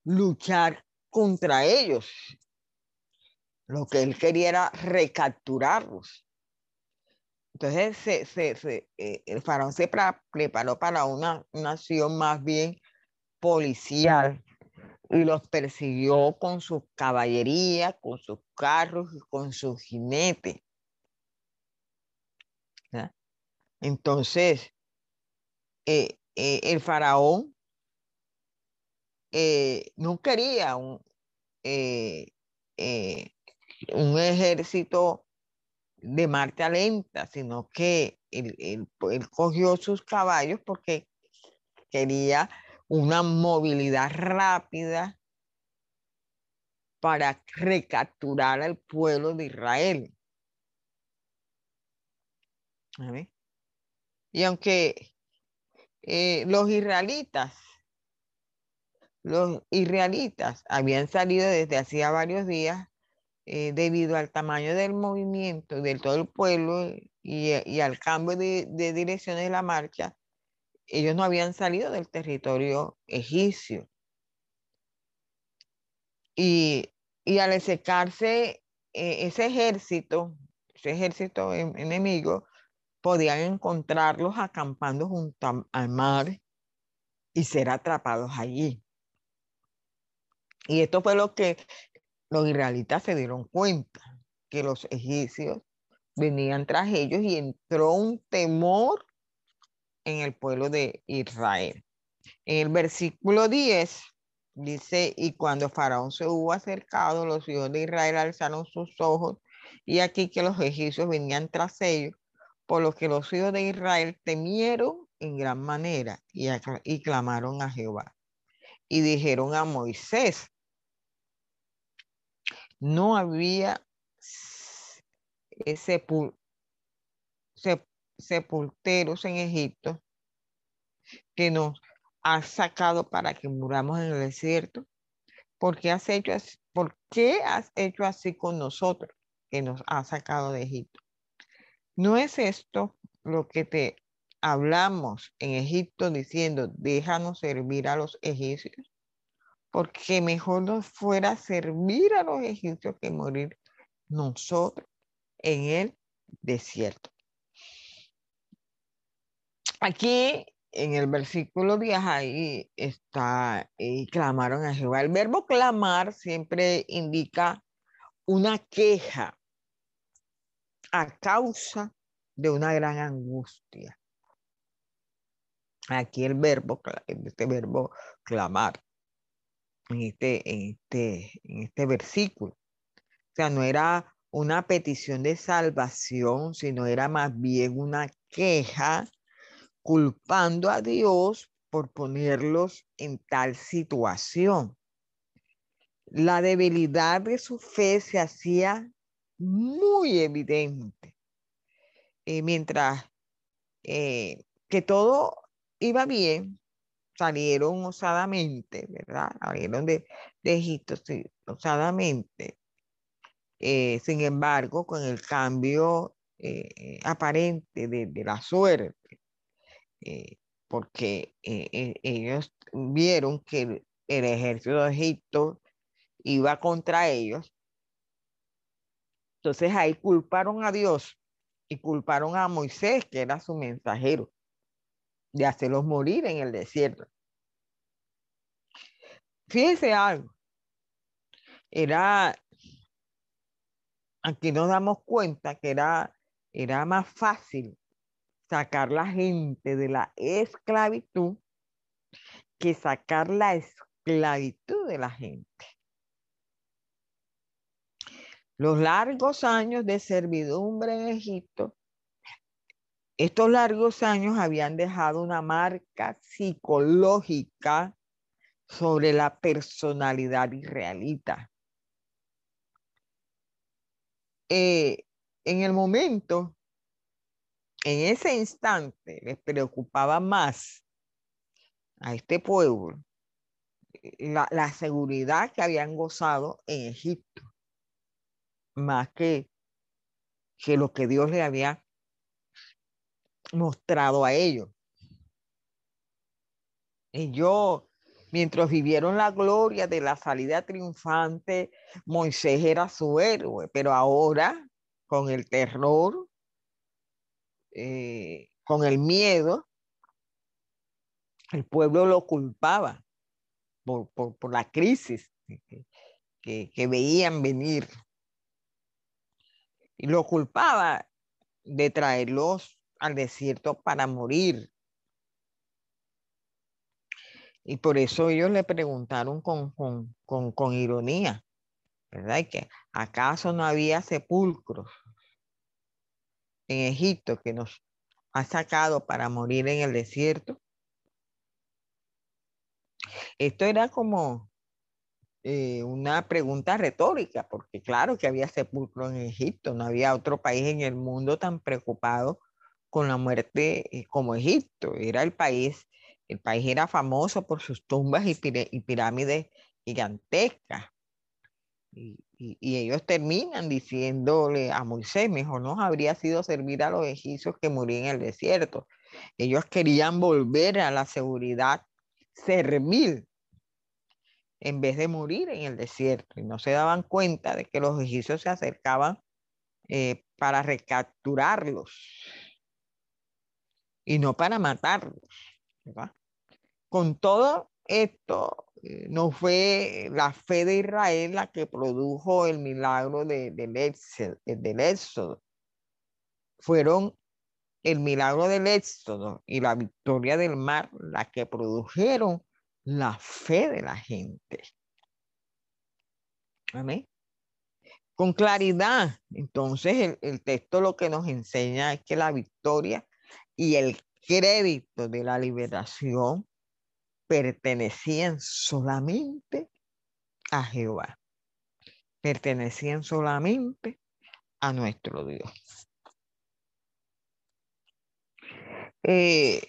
[SPEAKER 1] luchar contra ellos. Lo que él quería era recapturarlos. Entonces se, eh, el faraón se preparó para una nación más bien policial y los persiguió con su caballería, con sus carros y con sus jinetes. Entonces, eh, eh, el faraón no quería un, un ejército de marcha lenta, sino que él, cogió sus caballos porque quería una movilidad rápida para recapturar al pueblo de Israel. Y aunque eh, los israelitas, los israelitas habían salido desde hacía varios días eh, debido al tamaño del movimiento de todo el pueblo y, al cambio de, dirección de la marcha, ellos no habían salido del territorio egipcio. Y, al secarse eh, ese ejército, ese ejército enemigo, podían encontrarlos acampando junto al mar y ser atrapados allí. Y esto fue lo que los israelitas se dieron cuenta que los egipcios venían tras ellos y entró un temor en el pueblo de Israel. En el versículo 10 dice, y cuando Faraón se hubo acercado, los hijos de Israel alzaron sus ojos y aquí que los egipcios venían tras ellos, por lo que los hijos de Israel temieron en gran manera y, clamaron a Jehová. Y dijeron a Moisés, no había sepulteros en Egipto que nos ha sacado para que muramos en el desierto. ¿Por qué has hecho así, ¿por qué has hecho así con nosotros que nos ha sacado de Egipto? ¿No es esto lo que te hablamos en Egipto diciendo, déjanos servir a los egipcios? porque mejor nos fuera servir a los egipcios que morir nosotros en el desierto. Aquí en el versículo 10 ahí está, y clamaron a Jehová. El verbo clamar siempre indica una queja a causa de una gran angustia. Aquí el verbo, este verbo clamar, en este, este, en este versículo. O sea, no era una petición de salvación, sino era más bien una queja culpando a Dios por ponerlos en tal situación. La debilidad de su fe se hacía muy evidente. Eh, mientras eh, que todo iba bien, salieron osadamente, ¿verdad? Salieron de, Egipto osadamente. Eh, sin embargo, con el cambio aparente de, de, la suerte, porque ellos vieron que el, ejército de Egipto iba contra ellos. Entonces ahí culparon a Dios y culparon a Moisés, que era su mensajero, de hacerlos morir en el desierto. Fíjense algo, era, aquí nos damos cuenta que era, era más fácil sacar la gente de la esclavitud que sacar la esclavitud de la gente. Los largos años de servidumbre en Egipto, estos largos años habían dejado una marca psicológica sobre la personalidad israelita. Eh, en el momento en ese instante les preocupaba más a este pueblo la, seguridad que habían gozado en Egipto, más que, que lo que Dios le había mostrado a ellos. Ellos, mientras vivieron la gloria de la salida triunfante, Moisés era su héroe, pero ahora, con el terror, eh, con el miedo, el pueblo lo culpaba por, la crisis que, que, veían venir. Y lo culpaba de traerlos al desierto para morir. Y por eso ellos le preguntaron con, con, con, con ironía, ¿verdad? Que acaso no había sepulcros en Egipto que nos ha sacado para morir en el desierto. Esto era como eh, una pregunta retórica, porque claro que había sepulcro en Egipto, no había otro país en el mundo tan preocupado con la muerte eh, como Egipto. Era el país, el país era famoso por sus tumbas y, pirámides gigantescas. Y, ellos terminan diciéndole a Moisés, mejor no habría sido servir a los egipcios que morir en el desierto. Ellos querían volver a la seguridad servil en vez de morir en el desierto. Y no se daban cuenta de que los egipcios se acercaban eh, para recapturarlos y no para matarlos. Con todo esto, eh, no fue la fe de Israel la que produjo el milagro de, del, éxodo, Fueron el milagro del éxodo y la victoria del mar la que produjeron la fe de la gente. Amén. Con claridad, entonces el texto lo que nos enseña es que la victoria y el crédito de la liberación pertenecían solamente a Jehová. Pertenecían solamente a nuestro Dios. Eh,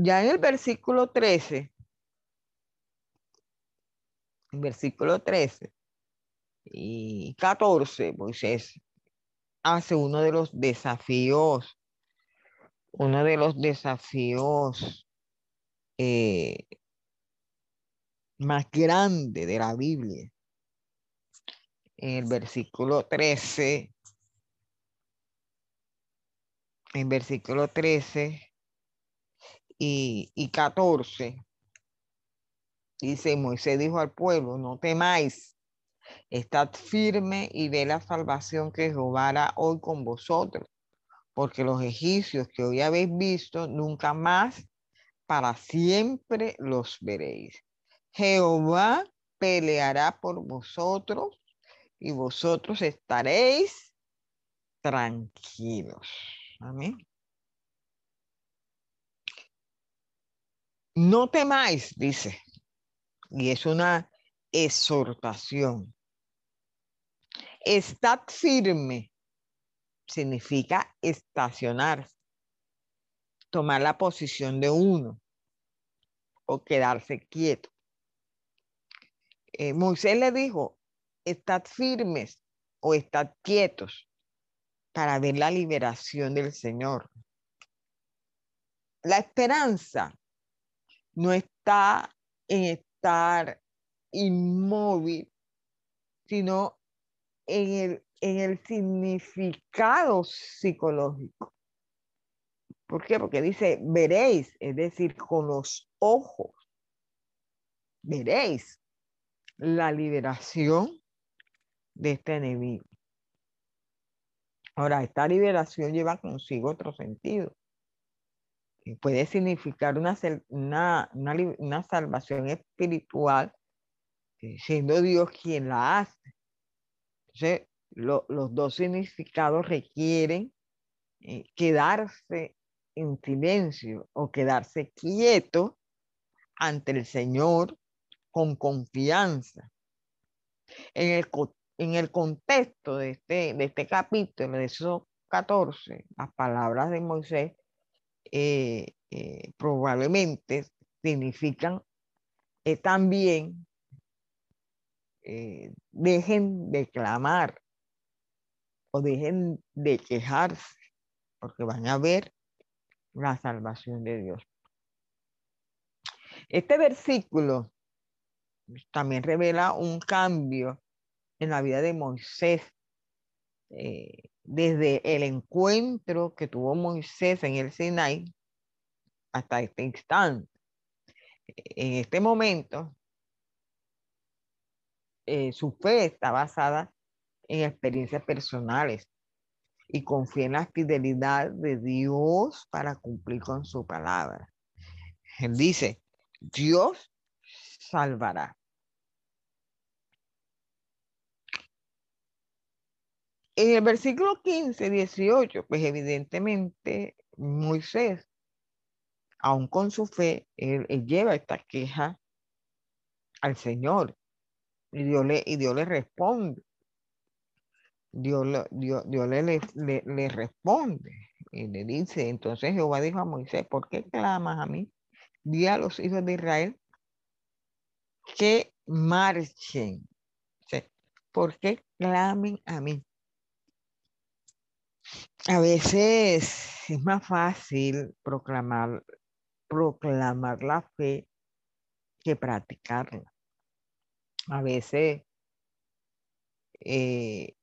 [SPEAKER 1] ya en el versículo 13, en versículo 13 y 14, Moisés hace uno de los desafíos uno de los desafíos eh, más grandes de la Biblia. en el versículo 13, en versículo 13 y, y 14, dice, Moisés dijo al pueblo, no temáis, estad firme y ve la salvación que Jehová hará hoy con vosotros, porque los egipcios que hoy habéis visto, nunca más para siempre los veréis. Jehová peleará por vosotros y vosotros estaréis tranquilos. Amén. No temáis, dice, y es una exhortación. Estad firme significa estacionar, tomar la posición de uno o quedarse quieto. Eh, Moisés le dijo, estad firmes o estad quietos para ver la liberación del Señor. La esperanza no está en estar inmóvil, sino en el, en el significado psicológico. ¿Por qué? Porque dice, veréis, es decir, con los ojos, veréis la liberación de este enemigo. Ahora, esta liberación lleva consigo otro sentido. Puede significar una, una, una, salvación espiritual, eh, siendo Dios quien la hace. Entonces, los dos significados requieren eh, quedarse en silencio o quedarse quieto ante el Señor con confianza. En el, en el contexto de este, de este capítulo, de esos 14, las palabras de Moisés eh, eh, probablemente significan eh, también dejen de clamar o dejen de quejarse, porque van a ver la salvación de Dios. Este versículo también revela un cambio en la vida de Moisés, eh, desde el encuentro que tuvo Moisés en el Sinai hasta este instante. En este momento, eh, su fe está basada en experiencias personales y confía en la fidelidad de Dios para cumplir con su palabra. Él dice, Dios salvará. En el versículo 15, 18, pues evidentemente Moisés, aún con su fe, él, lleva esta queja al Señor y Dios le, y Dios le responde. Dios, Dios, Dios le, le, le, responde y le dice, entonces Jehová dijo a Moisés, ¿por qué clamas a mí? Di a los hijos de Israel que marchen. ¿Por qué clamen a mí? A veces es más fácil proclamar, proclamar la fe que practicarla. A veces eh,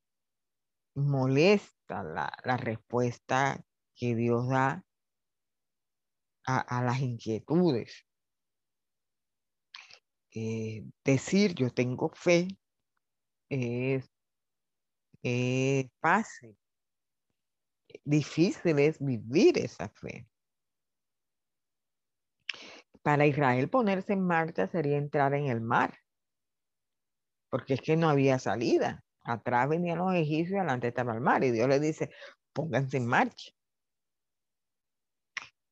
[SPEAKER 1] molesta la, respuesta que Dios da a, las inquietudes. Eh, decir yo tengo fe es fácil difícil es vivir esa fe. Para Israel ponerse en marcha sería entrar en el mar, porque es que no había salida. Atrás venían los egipcios, adelante estaba el mar, y Dios le dice, pónganse en marcha.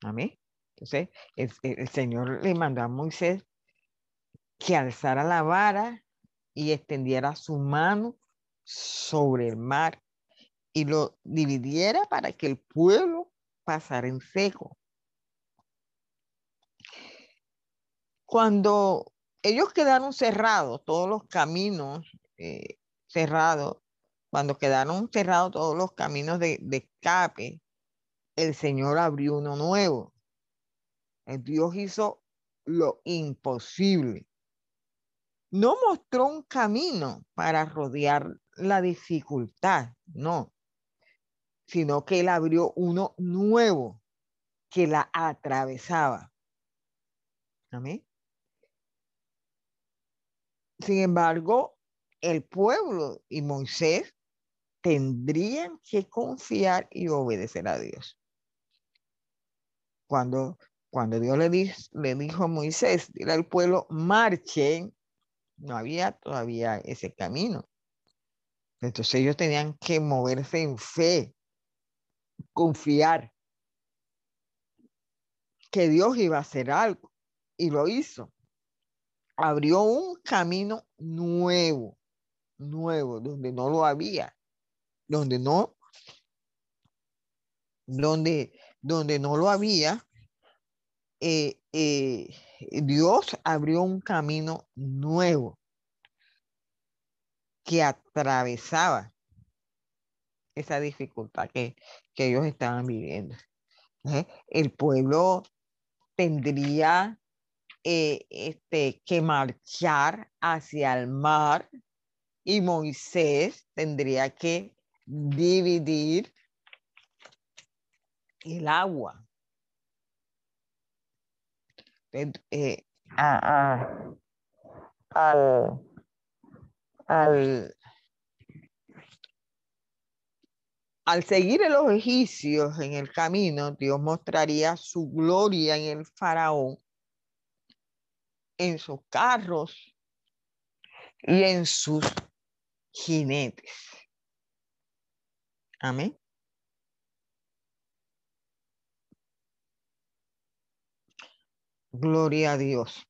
[SPEAKER 1] Amén. Entonces, el, el Señor le mandó a Moisés que alzara la vara y extendiera su mano sobre el mar y lo dividiera para que el pueblo pasara en seco. Cuando ellos quedaron cerrados, todos los caminos eh, cerrados, cuando quedaron cerrados todos los caminos de, de escape, el Señor abrió uno nuevo. El Dios hizo lo imposible. No mostró un camino para rodear la dificultad, no, sino que él abrió uno nuevo que la atravesaba. Amén. Sin embargo, el pueblo y Moisés tendrían que confiar y obedecer a Dios. Cuando, cuando Dios le, le dijo a Moisés, dile al pueblo, marchen, no había todavía ese camino. Entonces ellos tenían que moverse en fe, confiar que Dios iba a hacer algo y lo hizo. Abrió un camino nuevo, nuevo, donde no lo había, donde no, donde, donde no lo había. Eh, eh, Dios abrió un camino nuevo que atravesaba esa dificultad que, que ellos estaban viviendo. ¿Eh? El pueblo tendría eh, este, que marchar hacia el mar y Moisés tendría que dividir el agua. Eh, al, al, al seguir los egipcios en el camino, Dios mostraría su gloria en el faraón, en sus carros y en sus jinetes. Amén. Gloria a Dios.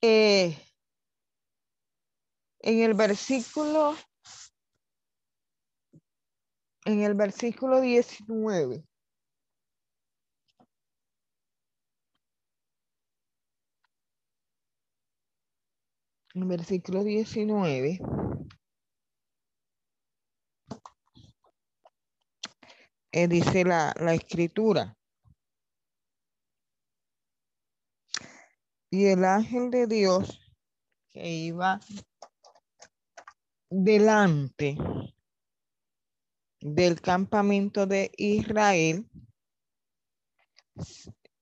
[SPEAKER 1] Eh, en el versículo en el versículo 19. En el versículo 19. Eh, dice la, la escritura. Y el ángel de Dios que iba delante del campamento de Israel,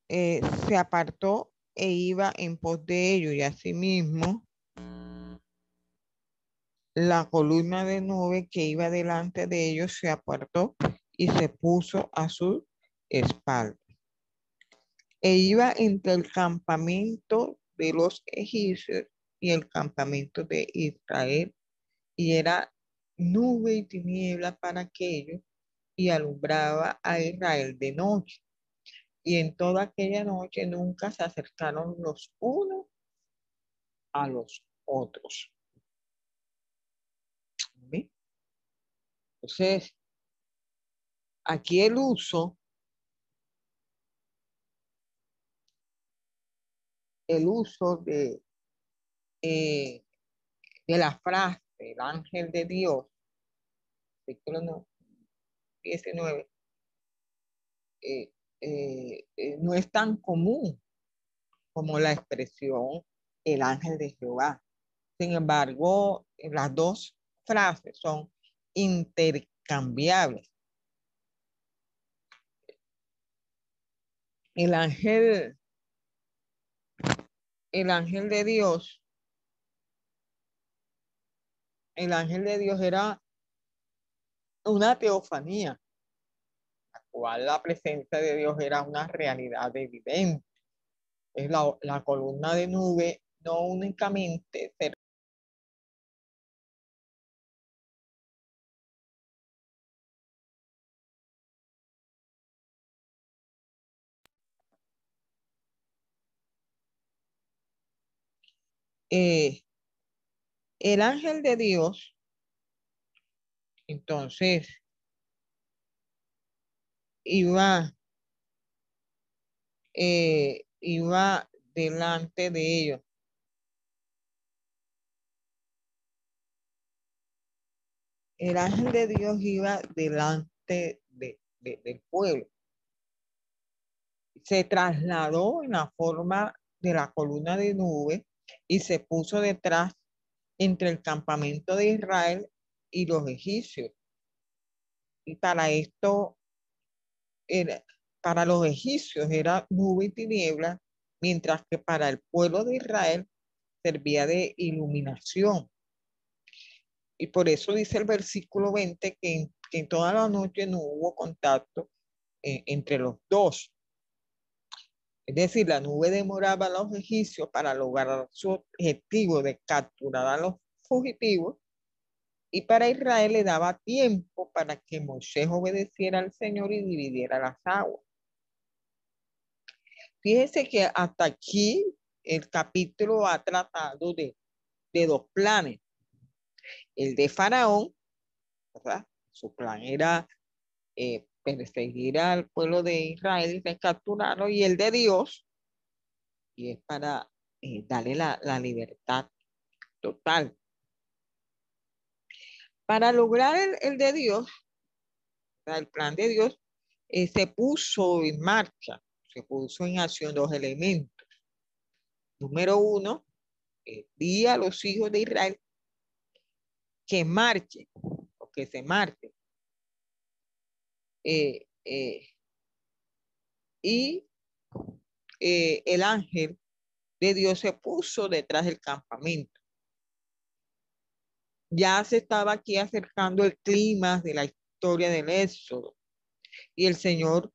[SPEAKER 1] eh, se apartó e iba en pos de ellos y asimismo la columna de nube que iba delante de ellos se apartó y se puso a su espalda. E iba entre el campamento de los egipcios y el campamento de Israel y era nube y tiniebla para aquellos y alumbraba a Israel de noche. Y en toda aquella noche nunca se acercaron los unos a los otros. Entonces, aquí el uso, el uso de, eh, de la frase, el ángel de Dios, versículo 19, eh, eh, eh, no es tan común como la expresión el ángel de Jehová. Sin embargo, las dos frases son intercambiables. El ángel, el ángel de Dios, el ángel de Dios era una teofanía, la cual la presencia de Dios era una realidad evidente. Es la, columna de nube no únicamente eh, el ángel de Dios entonces, iba, eh, iba delante de ellos. El ángel de Dios iba delante de, del pueblo. Se trasladó en la forma de la columna de nube y se puso detrás entre el campamento de Israel y los egipcios. Y para esto, era, para los egipcios era nube y tiniebla, mientras que para el pueblo de Israel servía de iluminación. Y por eso dice el versículo 20 que en, toda la noche no hubo contacto eh, entre los dos. Es decir, la nube demoraba a los egipcios para lograr su objetivo de capturar a los fugitivos y para Israel le daba tiempo para que Moisés obedeciera al Señor y dividiera las aguas. Fíjese que hasta aquí el capítulo ha tratado de, de dos planes. El de Faraón, ¿verdad? Su plan era eh, perseguir al pueblo de Israel y capturarlo, y el de Dios, y es para eh, darle la, libertad total. Para lograr el, de Dios, el plan de Dios, eh, se puso en marcha, se puso en acción dos elementos. Número uno, di a los hijos de Israel que marche o que se marche eh, eh, y eh, el ángel de Dios se puso detrás del campamento. Ya se estaba aquí acercando el clima de la historia del Éxodo y el Señor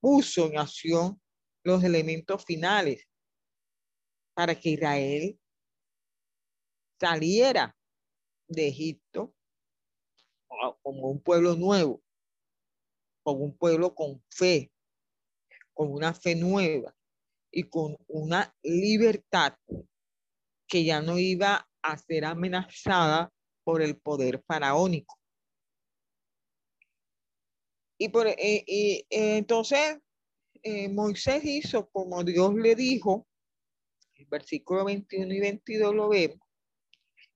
[SPEAKER 1] puso en acción los elementos finales para que Israel saliera de Egipto como un pueblo nuevo, como un pueblo con fe, con una fe nueva y con una libertad que ya no iba a ser amenazada por el poder faraónico. Y, por, eh, entonces eh, Moisés hizo como Dios le dijo, el versículo 21 y 22 lo vemos,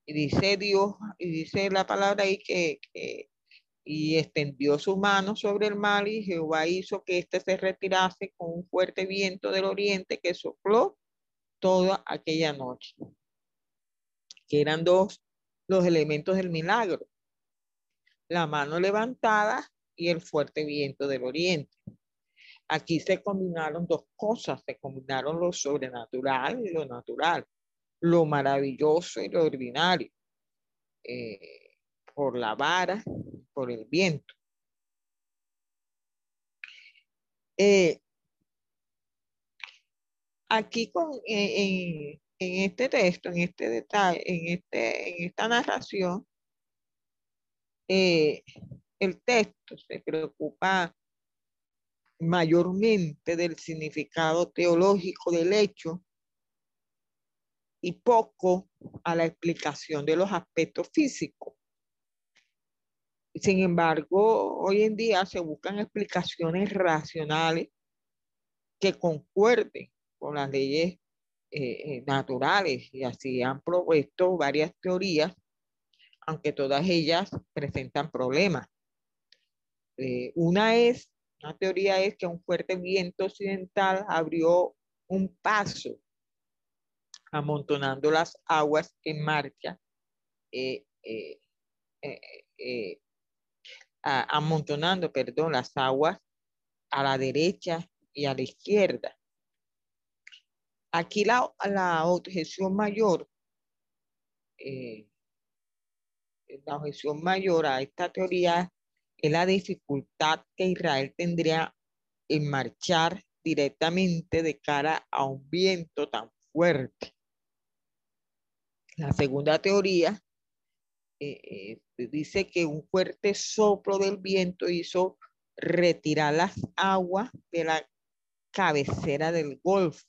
[SPEAKER 1] y dice Dios, y dice la palabra ahí que, y extendió sus manos sobre el mar y Jehová hizo que éste se retirase con un fuerte viento del oriente que sopló toda aquella noche. Que eran dos los elementos del milagro. La mano levantada y el fuerte viento del oriente. Aquí se combinaron dos cosas, se combinaron lo sobrenatural y lo natural lo maravilloso y lo ordinario, eh, por la vara, por el viento. Eh, aquí con, en, este texto, en este detalle, en, este, en esta narración, eh, el texto se preocupa mayormente del significado teológico del hecho y poco a la explicación de los aspectos físicos. Sin embargo, hoy en día se buscan explicaciones racionales que concuerden con las leyes eh, eh, naturales y así han propuesto varias teorías, aunque todas ellas presentan problemas. Eh, una es, una teoría es que un fuerte viento occidental abrió un paso amontonando las aguas en marcha, eh, eh, eh, amontonando, perdón, las aguas a la derecha y a la izquierda. Aquí la, la objeción mayor, la objeción mayor a esta teoría es la dificultad que Israel tendría en marchar directamente de cara a un viento tan fuerte. La segunda teoría eh, eh, dice que un fuerte soplo del viento hizo retirar las aguas de la cabecera del Golfo.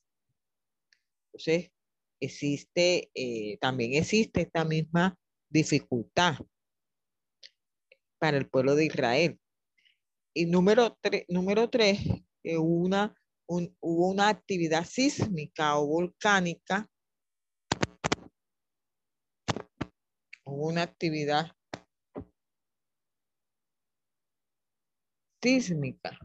[SPEAKER 1] Entonces, existe, eh, también existe esta misma dificultad para el pueblo de Israel. Y número, número tres, una, hubo una actividad sísmica o volcánica una actividad sísmica.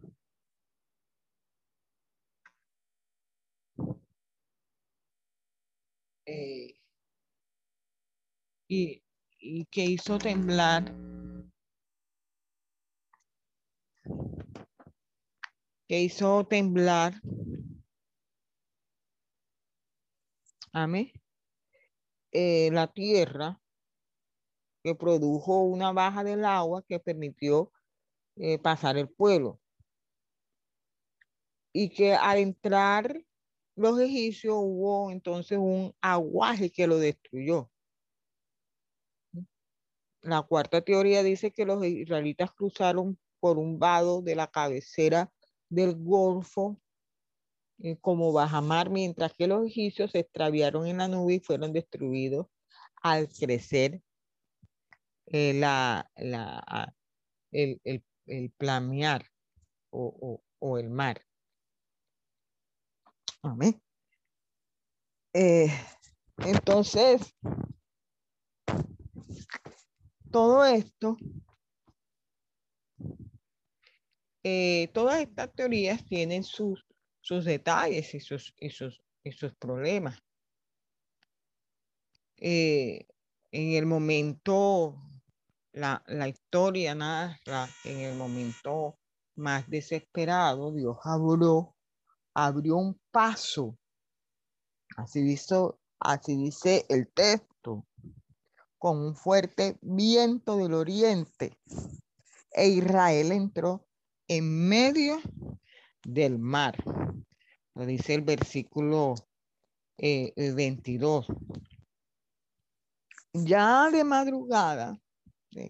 [SPEAKER 1] eh, y, y que hizo temblar que hizo temblar amén eh, la tierra que produjo una baja del agua que permitió eh, pasar el pueblo. Y que al entrar los egipcios hubo entonces un aguaje que lo destruyó. La cuarta teoría dice que los israelitas cruzaron por un vado de la cabecera del Golfo eh, como bajamar, mientras que los egipcios se extraviaron en la nube y fueron destruidos al crecer eh, la, la, el, el, el plamear o, o, o, el mar. Amén. Eh, entonces, todo esto, eh, todas estas teorías tienen sus, sus detalles y sus, y sus, y sus problemas. Eh, en el momento, la, la historia narra en el momento más desesperado, Dios abrió, abrió un paso. Así, hizo, así dice el texto con un fuerte viento del oriente. E Israel entró en medio del mar. Lo dice el versículo eh, 22. Ya de madrugada,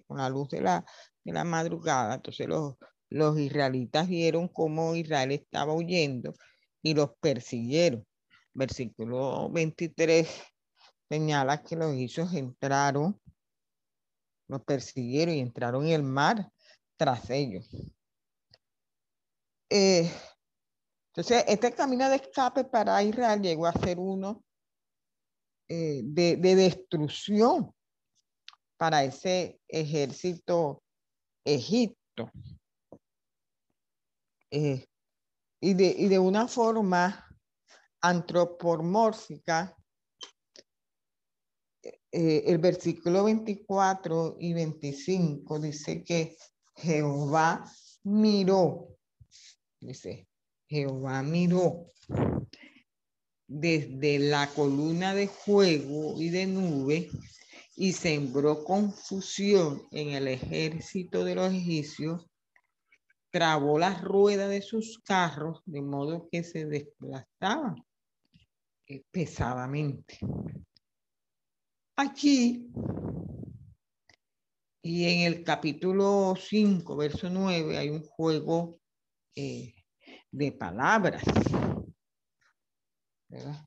[SPEAKER 1] con la luz de la, de la madrugada, entonces los, los israelitas vieron cómo Israel estaba huyendo y los persiguieron. Versículo 23 señala que los egipcios entraron, los persiguieron y entraron en el mar tras ellos. Eh, entonces, este camino de escape para Israel llegó a ser uno eh, de, de, destrucción para ese ejército egipto. Eh, y, de, y de una forma antropomórfica, eh, el versículo 24 y 25 dice que Jehová miró, dice, Jehová miró desde la columna de fuego y de nube y sembró confusión en el ejército de los egipcios, trabó las ruedas de sus carros de modo que se desplazaban pesadamente. Aquí, y en el capítulo 5, verso 9, hay un juego eh, de palabras. ¿verdad?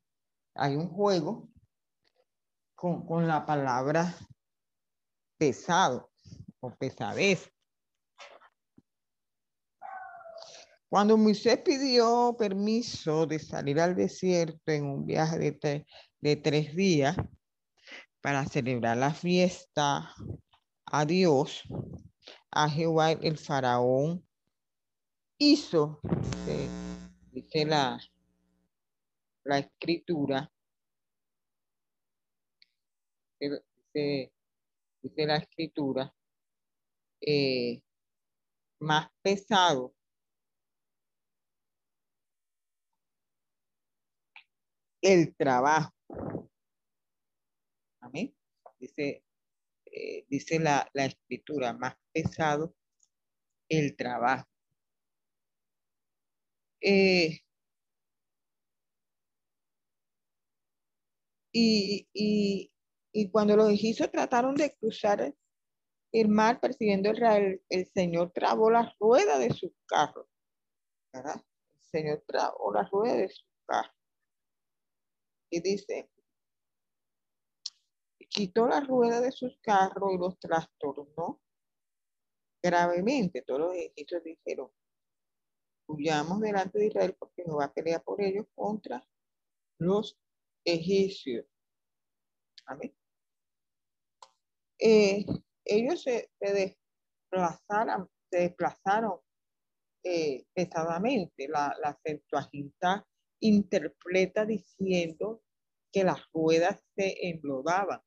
[SPEAKER 1] Hay un juego con, con, la palabra pesado o pesadez. Cuando Moisés pidió permiso de salir al desierto en un viaje de, tre de tres días, para celebrar la fiesta a Dios, a Jehová el faraón hizo, eh, dice la, la escritura, dice, dice la escritura, eh, más pesado el trabajo Amén. Dice, eh, dice la, la escritura, más pesado el trabajo. Eh, y, y, y, cuando los egipcios trataron de cruzar el mar persiguiendo a Israel, el Señor trabó la rueda de su carro. ¿verdad? El Señor trabó la rueda de su carro. Y dice, quitó la rueda de sus carros y los trastornó gravemente. Todos los egipcios dijeron, huyamos delante de Israel porque no va a pelear por ellos contra los egipcios. Amén. Eh, ellos se, desplazaron, eh, pesadamente. La, la interpreta diciendo que las ruedas se emblodaban.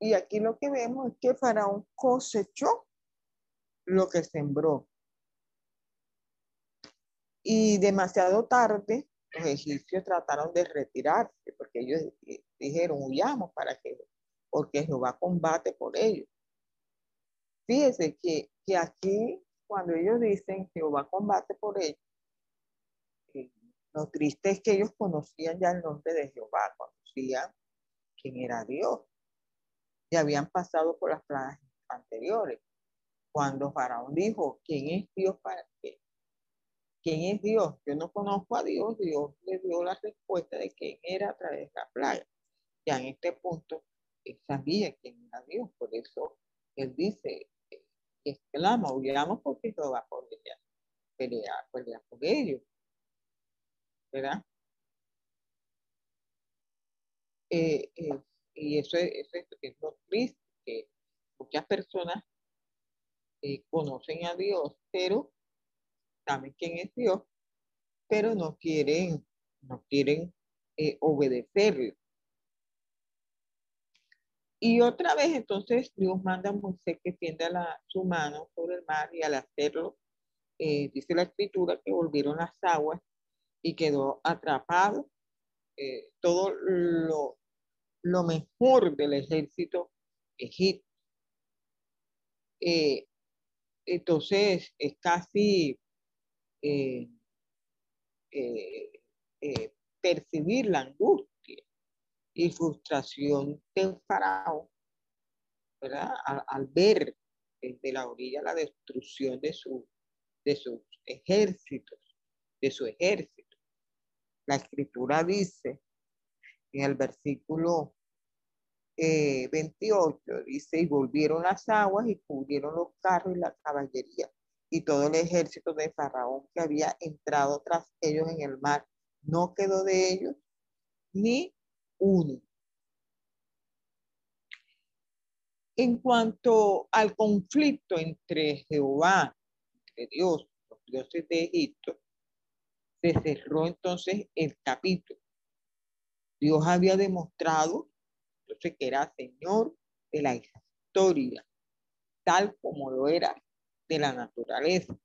[SPEAKER 1] Y aquí lo que vemos es que Faraón cosechó lo que sembró. Y demasiado tarde, los egipcios trataron de retirarse, porque ellos dijeron, huyamos para que, porque Jehová combate por ellos. Fíjese que, que aquí, cuando ellos dicen Jehová combate por ellos, eh, lo triste es que ellos conocían ya el nombre de Jehová, conocían quién era Dios. Y habían pasado por las plagas anteriores. Cuando Faraón dijo, ¿quién es Dios para qué? ¿Quién es Dios? Yo no conozco a Dios. Dios le dio la respuesta de quién era a través de la plaga. Ya en este punto, él sabía quién era Dios. Por eso él dice, exclama, huyamos porque Jehová va a pelear, pelear por ellos. ¿verdad? Eh, eh, y eso es, es, lo triste, que muchas personas eh, conocen a Dios, pero saben quién es Dios, pero no quieren, no quieren obedecerle. Y otra vez entonces Dios manda a Moisés que tienda su mano sobre el mar y al hacerlo, dice la escritura que volvieron las aguas y quedó atrapado. Eh, todo lo, lo, mejor del ejército egipcio. Eh, entonces es casi eh, percibir la angustia y frustración del faraón, ¿verdad? Al, ver desde la orilla la destrucción de, su, de sus ejércitos, de su ejército. La escritura dice en el versículo 28, eh, dice, y volvieron las aguas y cubrieron los carros y la caballería y todo el ejército de Faraón que había entrado tras ellos en el mar. No quedó de ellos ni uno. En cuanto al conflicto entre Jehová, entre Dios, los dioses de Egipto, se cerró entonces el capítulo. Dios había demostrado entonces que era Señor de la historia, tal como lo era de la naturaleza.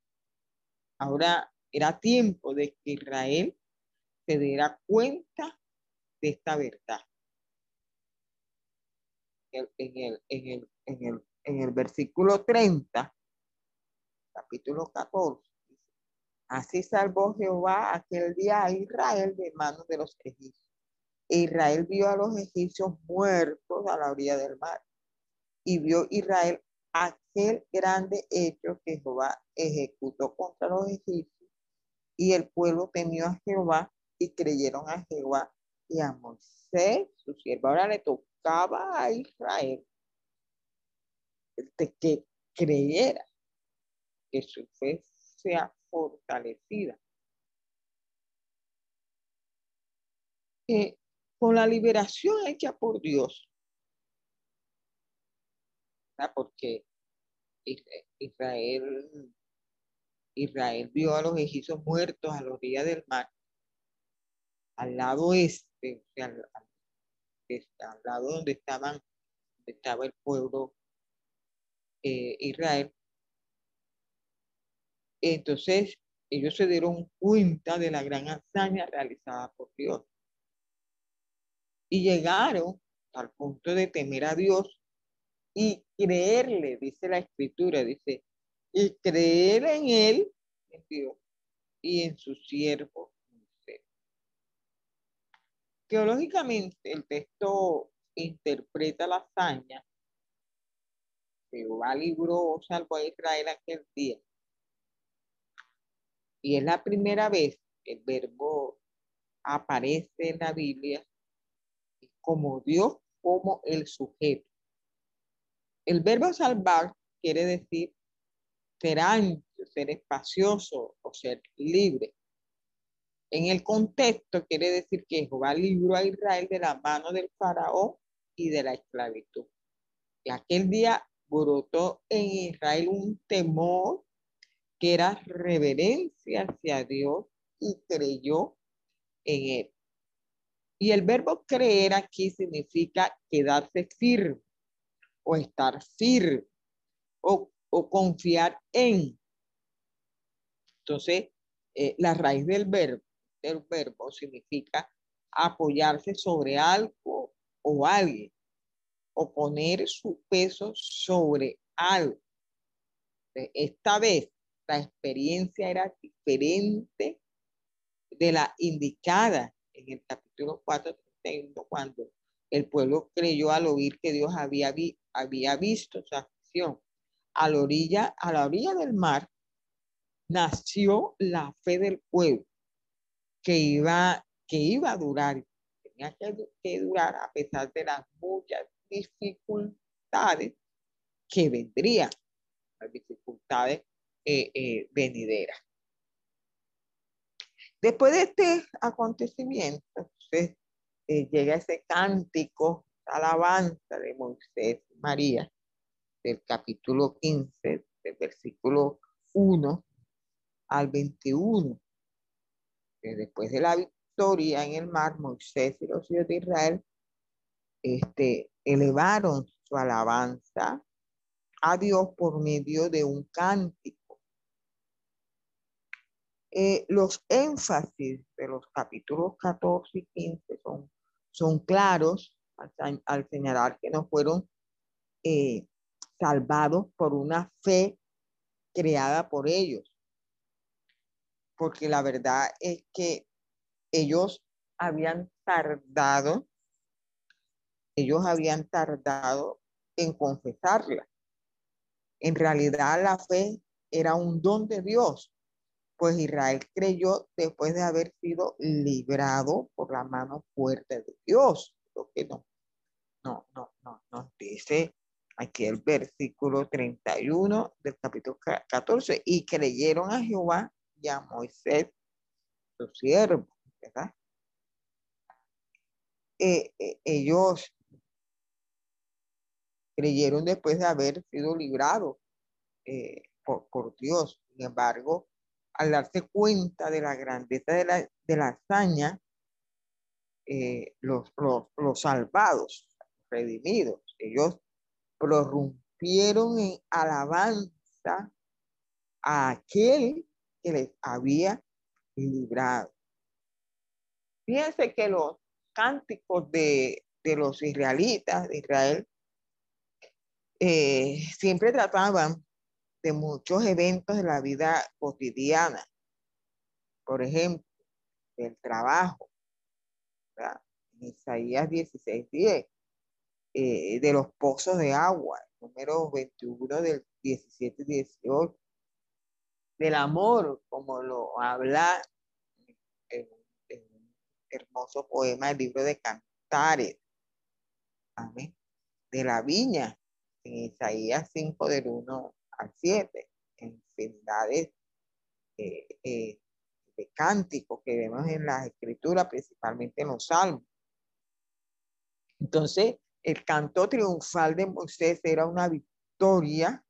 [SPEAKER 1] Ahora era tiempo de que Israel se diera cuenta de esta verdad. En el, en el, en el, en el versículo 30, capítulo 14, Así salvó Jehová aquel día a Israel de manos de los egipcios. E Israel vio a los egipcios muertos a la orilla del mar. Y vio Israel aquel grande hecho que Jehová ejecutó contra los egipcios. Y el pueblo temió a Jehová y creyeron a Jehová y a Moisés, su siervo. Ahora le tocaba a Israel de que creyera que su fe sea fortalecida. con la liberación hecha por Dios, porque Israel, Israel vio a los egipcios muertos a los días del mar, al lado este, al, lado donde estaban, estaba el pueblo eh, Israel, entonces, ellos se dieron cuenta de la gran hazaña realizada por Dios. Y llegaron al punto de temer a Dios y creerle, dice la escritura, dice, y creer en Él, y en su siervo. Teológicamente, el texto interpreta la hazaña. Jehová libró, salvó a Israel aquel día y es la primera vez que el verbo aparece en la Biblia como Dios, como el sujeto. El verbo salvar quiere decir ser ancho, ser espacioso o ser libre. En el contexto quiere decir que Jehová libró a Israel de la mano del faraón y de la esclavitud. Y aquel día brotó en Israel un temor que era reverencia hacia Dios y creyó en él. Y el verbo creer aquí significa quedarse firme o estar firme o, confiar en. Entonces, eh, la raíz del verbo, del verbo significa apoyarse sobre algo o alguien o poner su peso sobre algo. Esta vez la experiencia era diferente de la indicada en el capítulo 4, cuando el pueblo creyó al oír que Dios había, visto su acción. Orilla, a la orilla del mar nació la fe del pueblo que iba, que iba a durar, tenía que, durar a pesar de las muchas dificultades que vendrían, las dificultades eh, eh, venideras. Después de este acontecimiento, eh, llega ese cántico, alabanza de Moisés y María, del capítulo 15, del versículo 1 al 21. Después de la victoria en el mar, Moisés y los hijos de Israel este, elevaron su alabanza a Dios por medio de un cántico eh, los énfasis de los capítulos 14 y 15 son, son claros al, señalar que no fueron eh, salvados por una fe creada por ellos. Porque la verdad es que ellos habían tardado, ellos habían tardado en confesarla. En realidad la fe era un don de Dios pues Israel creyó después de haber sido librado por la mano fuerte de Dios. Lo que no, no, no, no, nos dice aquí el versículo 31 del capítulo 14, y creyeron a Jehová y a Moisés, su siervo, ¿verdad? Eh, eh, ellos creyeron después de haber sido librados eh, por, Dios. Sin embargo, al darse cuenta de la grandeza de la, de la hazaña, eh, los, los, salvados, redimidos, ellos prorrumpieron en alabanza a aquel que les había librado. Fíjense que los cánticos de, los israelitas de Israel eh, siempre trataban de muchos eventos de la vida cotidiana. Por ejemplo, el trabajo, en Isaías 16, 10, eh, de los pozos de agua, número 21 del 17 18, del amor, como lo habla en, un hermoso poema del libro de Cantares, de la viña, en Isaías 5 del 1 al 7, infinidades eh, eh, de cánticos que vemos en las escrituras, principalmente en los salmos. Entonces, el canto triunfal de Moisés era una victoria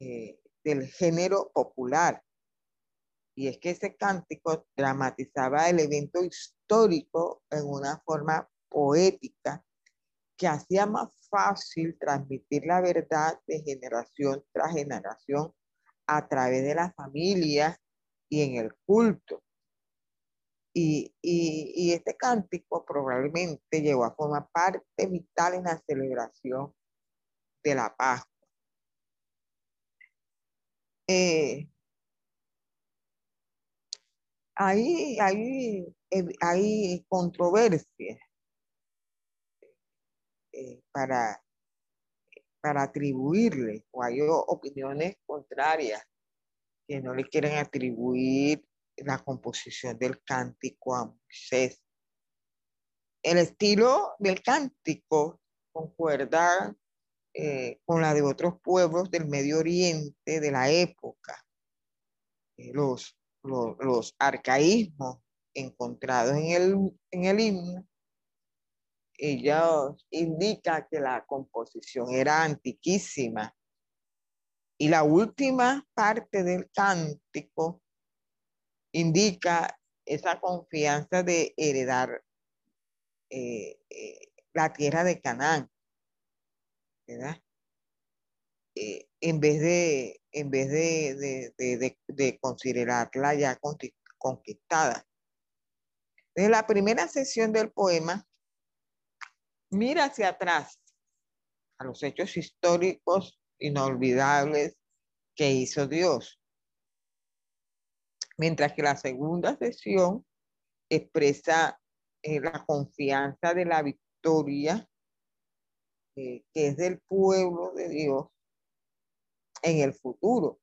[SPEAKER 1] eh, del género popular. Y es que ese cántico dramatizaba el evento histórico en una forma poética que hacía más fácil transmitir la verdad de generación tras generación a través de la familia y en el culto. Y, este cántico probablemente llegó a formar parte vital en la celebración de la Pascua. Eh, hay, hay, hay controversia eh, para, para atribuirle, o hay opiniones contrarias que no le quieren atribuir la composición del cántico a Moisés. El estilo del cántico concuerda eh, con la de otros pueblos del Medio Oriente de la época. Eh, los, los, arcaísmos encontrados en el, en el himno ella indica que la composición era antiquísima. Y la última parte del cántico indica esa confianza de heredar eh, la tierra de Canaán, ¿verdad? en vez de, en vez de, de, de considerarla ya conquistada. Desde la primera sesión del poema, mira hacia atrás a los hechos históricos inolvidables que hizo Dios. Mientras que la segunda sesión expresa eh, la confianza de la victoria que es del pueblo de Dios en el futuro.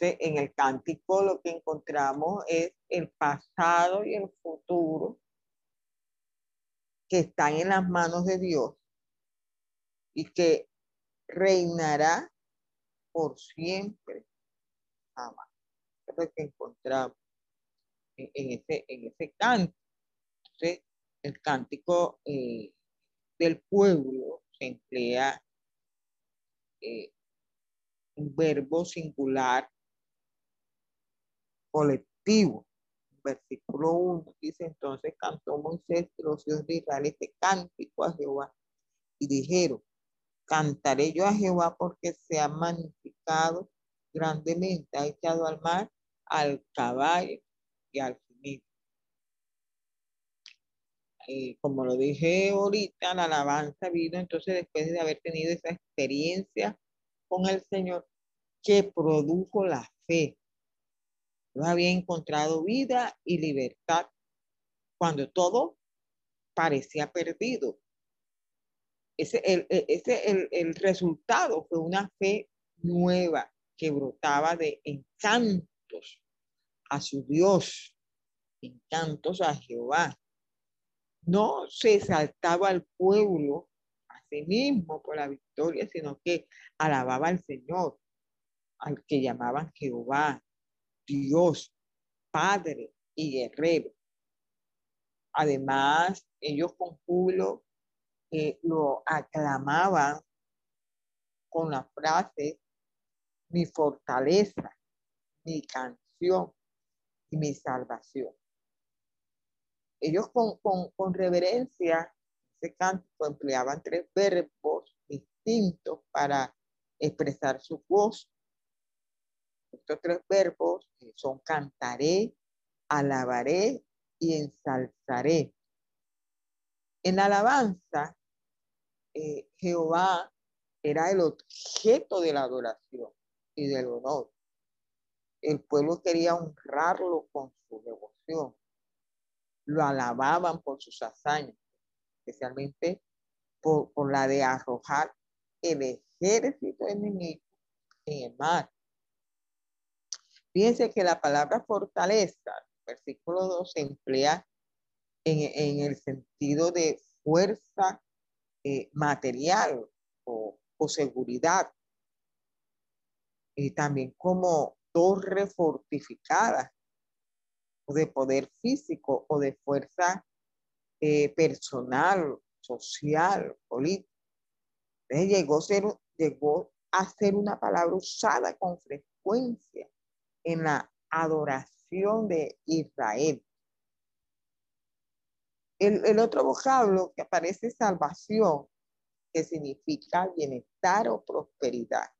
[SPEAKER 1] en el cántico lo que encontramos es el pasado y el futuro que están en las manos de Dios y que reinará por siempre. Jamás. Es lo que encontramos en, ese, en ese cántico. El cántico eh, del pueblo se emplea eh, un verbo singular colectivo. Versículo 1 dice entonces cantó Moisés los hijos de Israel este cántico a Jehová y dijeron, cantaré yo a Jehová porque se ha magnificado grandemente, ha echado al mar, al caballo y al jinete. Eh, como lo dije ahorita, la alabanza vino entonces después de haber tenido esa experiencia con el Señor que produjo la fe. Yo había encontrado vida y libertad cuando todo parecía perdido. Ese, el, e, ese, el, el resultado fue una fe nueva que brotaba de encantos a su Dios, encantos a Jehová. No se saltaba al pueblo a sí mismo por la victoria, sino que alababa al Señor, al que llamaban Jehová, Dios, Padre y Guerrero. Además, ellos con júbilo eh, lo aclamaban con la frase, mi fortaleza, mi canción y mi salvación. Ellos con, con, reverencia, ese cántico empleaban tres verbos distintos para expresar su voz. Estos tres verbos son cantaré, alabaré y ensalzaré. En alabanza, eh, Jehová era el objeto de la adoración y del honor. El pueblo quería honrarlo con su devoción. Lo alababan por sus hazañas, especialmente por, la de arrojar el ejército enemigo en el mar. Fíjense que la palabra fortaleza, versículo 2, se emplea en, el sentido de fuerza eh, material o, seguridad. Y también como torre fortificada de poder físico o de fuerza eh, personal, social, política. llegó, a ser una palabra usada con frecuencia en la adoración de Israel. El, otro vocablo que aparece es salvación, que significa bienestar o prosperidad.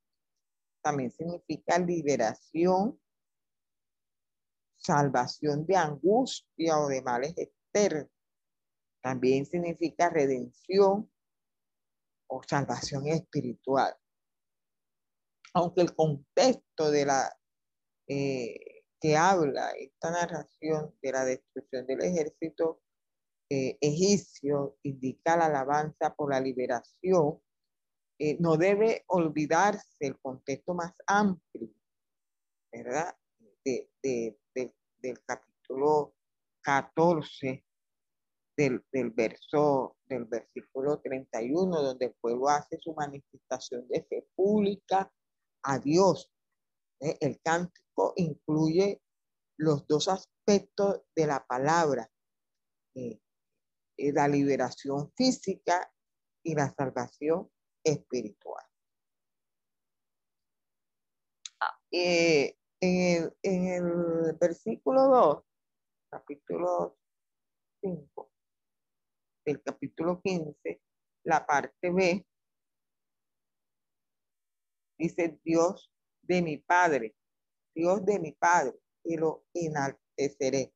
[SPEAKER 1] También significa liberación, salvación de angustia o de males externos. También significa redención o salvación espiritual. Aunque el contexto de la eh, que habla esta narración de la destrucción del ejército eh, egipcio indica la alabanza por la liberación, eh, no debe olvidarse el contexto más amplio, ¿verdad? De, del capítulo 14 del, del, verso, del versículo 31, donde el pueblo hace su manifestación de fe pública a Dios. ¿eh? El cántico incluye los dos aspectos de la palabra, la liberación física y la salvación espiritual. Ah, eh, en, el, versículo 2, capítulo 5, del capítulo 15, la parte B, dice Dios de mi Padre, Dios de mi Padre, y lo enalteceré.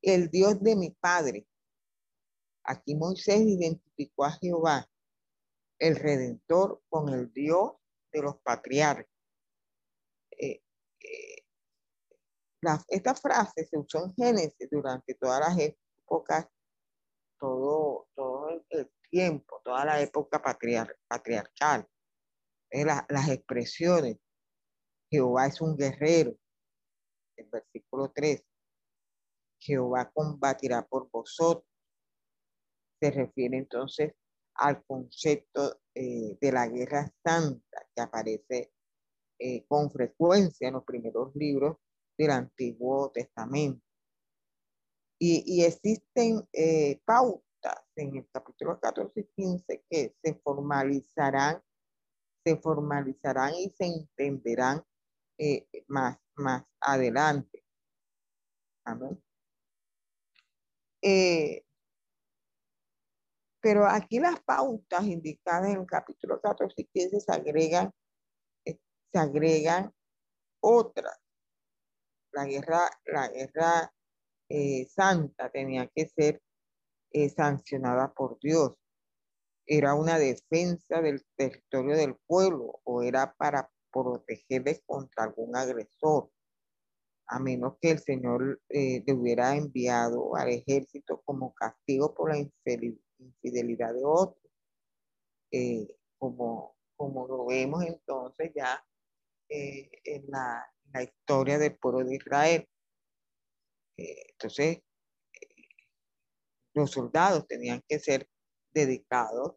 [SPEAKER 1] El Dios de mi Padre. Aquí Moisés identificó a Jehová, el Redentor, con el Dios de los patriarcas. Eh, eh, esta frase se usó en Génesis durante todas las épocas, todo, todo el tiempo, toda la época patriarcal. las expresiones, Jehová es un guerrero, el versículo 3, Jehová combatirá por vosotros. Se refiere entonces al concepto eh, de la guerra santa que aparece eh, con frecuencia en los primeros libros del Antiguo Testamento. Y, existen eh, pautas en el capítulo 14 y 15 que se formalizarán, se formalizarán y se entenderán eh, más, más adelante. Amén. Eh, pero aquí las pautas indicadas en el capítulo 14 y 15 se agregan, se agregan otras la guerra, la guerra eh, santa tenía que ser eh, sancionada por Dios. Era una defensa del territorio del pueblo o era para protegerles contra algún agresor, a menos que el Señor eh, le hubiera enviado al ejército como castigo por la infidelidad de otros. como, como lo vemos entonces ya en la la historia del pueblo de Israel. Eh, entonces, eh, los soldados tenían que ser dedicados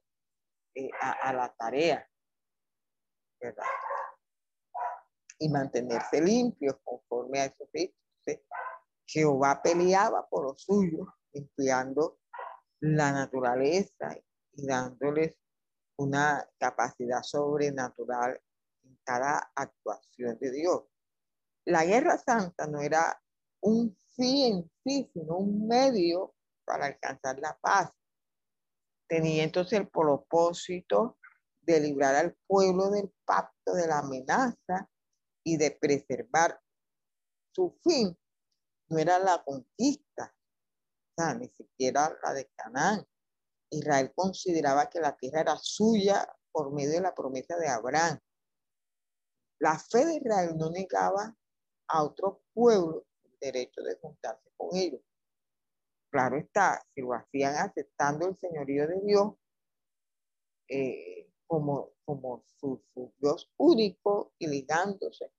[SPEAKER 1] eh, a, la tarea, ¿verdad? Y mantenerse limpios conforme a esos ritos. Jehová peleaba por los suyos, limpiando la naturaleza y dándoles una capacidad sobrenatural en cada actuación de Dios la guerra santa no era un fin en sí, sino un medio para alcanzar la paz. Tenía entonces el propósito de librar al pueblo del pacto de la amenaza y de preservar su fin. No era la conquista, ni siquiera la de Canaán. Israel consideraba que la tierra era suya por medio de la promesa de Abraham. La fe de Israel no negaba a otro pueblo el derecho de juntarse con ellos. Claro está, si lo hacían aceptando el señorío de Dios eh, como, como su, Dios único y ligándose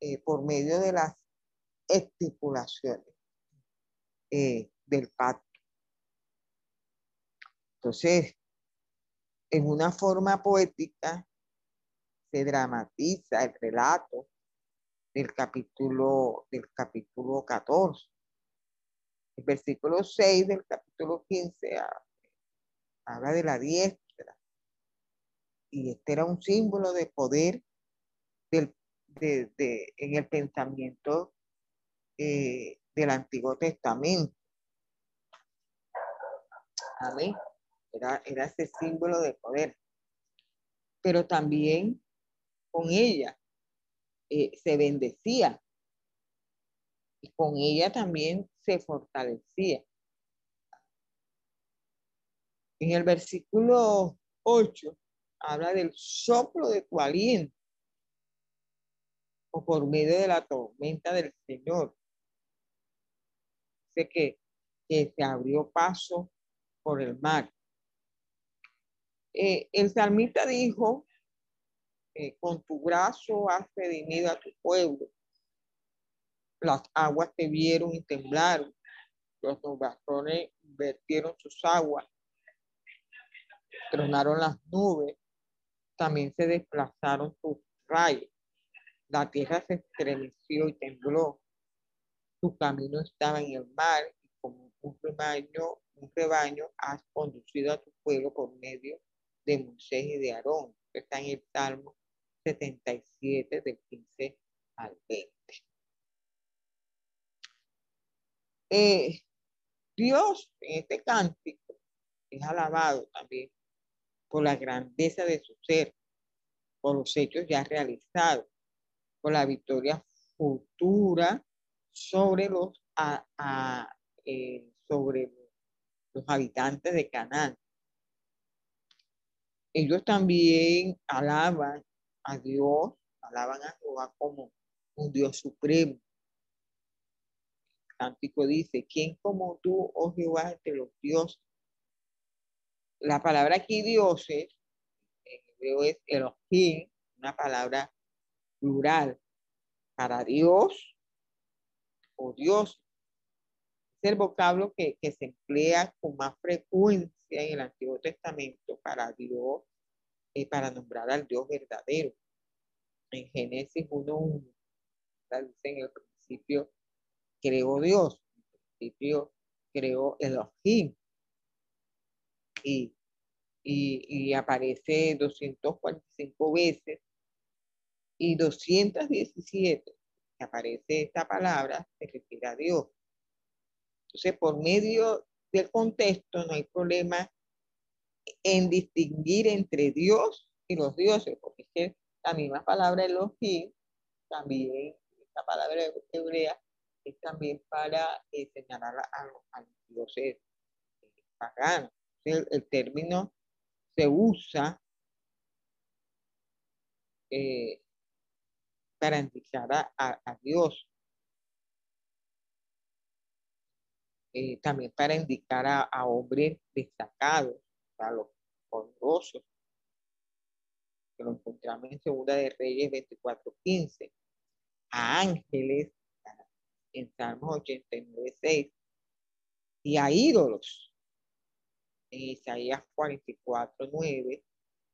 [SPEAKER 1] eh, por medio de las estipulaciones eh, del pacto. Entonces, en una forma poética, se dramatiza el relato del capítulo, del capítulo 14. El versículo 6 del capítulo 15 habla de la diestra. Y este era un símbolo de poder del, de, en el pensamiento eh, del Antiguo Testamento. Amén. Era, era ese símbolo de poder. Pero también con ella eh, se bendecía y con ella también se fortalecía. En el versículo 8 habla del soplo de tu aliento o por medio de la tormenta del Señor. Sé que, se abrió paso por el mar. Eh, el salmista dijo eh, con tu brazo has redimido a tu pueblo. Las aguas te vieron y temblaron. Los nubarrones vertieron sus aguas. Tronaron las nubes. También se desplazaron sus rayos. La tierra se estremeció y tembló. Tu camino estaba en el mar y como un rebaño, un rebaño has conducido a tu pueblo por medio de Moisés y de Aarón. Está en el Salmo 77 del 15 al 20. Eh, Dios en este cántico es alabado también por la grandeza de su ser, por los hechos ya realizados, por la victoria futura sobre los, eh, sobre los habitantes de Canaán. Ellos también alaban a Dios, alaban a Jehová como un Dios supremo. El cántico dice, ¿quién como tú, oh Jehová, entre los dioses? La palabra aquí dioses, en hebreo es Elohim, una palabra plural para Dios o Dios. Es el vocablo que, que se emplea con más frecuencia en el Antiguo Testamento para Dios y para nombrar al Dios verdadero. En Génesis 1.1, dice en el principio creó Dios, en el principio creó Elohim. Y, y, y aparece 245 veces y 217 que aparece esta palabra se refiere a Dios. Entonces, por medio del contexto, no hay problema en distinguir entre Dios y los dioses, porque es que la misma palabra Elohim, también, esta palabra hebrea, es también para eh, señalar a, los dioses paganos. El, término se usa eh, para indicar a, Dios. Eh, también para indicar a, hombres destacados, a los poderosos, que lo encontramos en Segunda de Reyes 24.15, a ángeles en Salmos 89.6 y a ídolos en Isaías 44.9,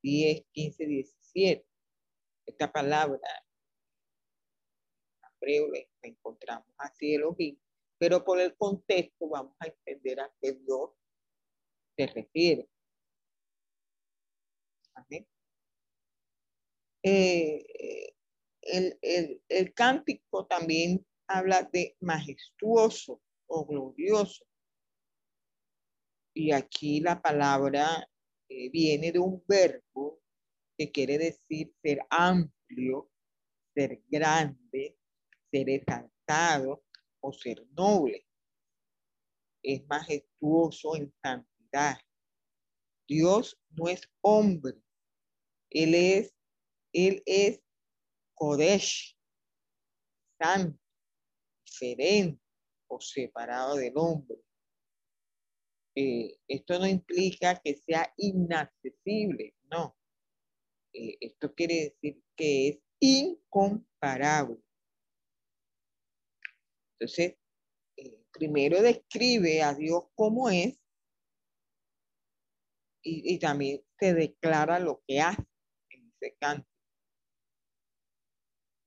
[SPEAKER 1] 10, 15, 17. Esta palabra la encontramos así Elohim, pero por el contexto vamos a entender a qué Dios se refiere. Eh, el, el, el cántico también habla de majestuoso o glorioso. Y aquí la palabra eh, viene de un verbo que quiere decir ser amplio, ser grande, ser exaltado o ser noble. Es majestuoso en santidad. Dios no es hombre. Él es, él es Kodesh, santo, diferente o separado del hombre. Eh, esto no implica que sea inaccesible, no. Eh, esto quiere decir que es incomparable. Entonces, eh, primero describe a Dios como es y, también se declara lo que hace en ese canto.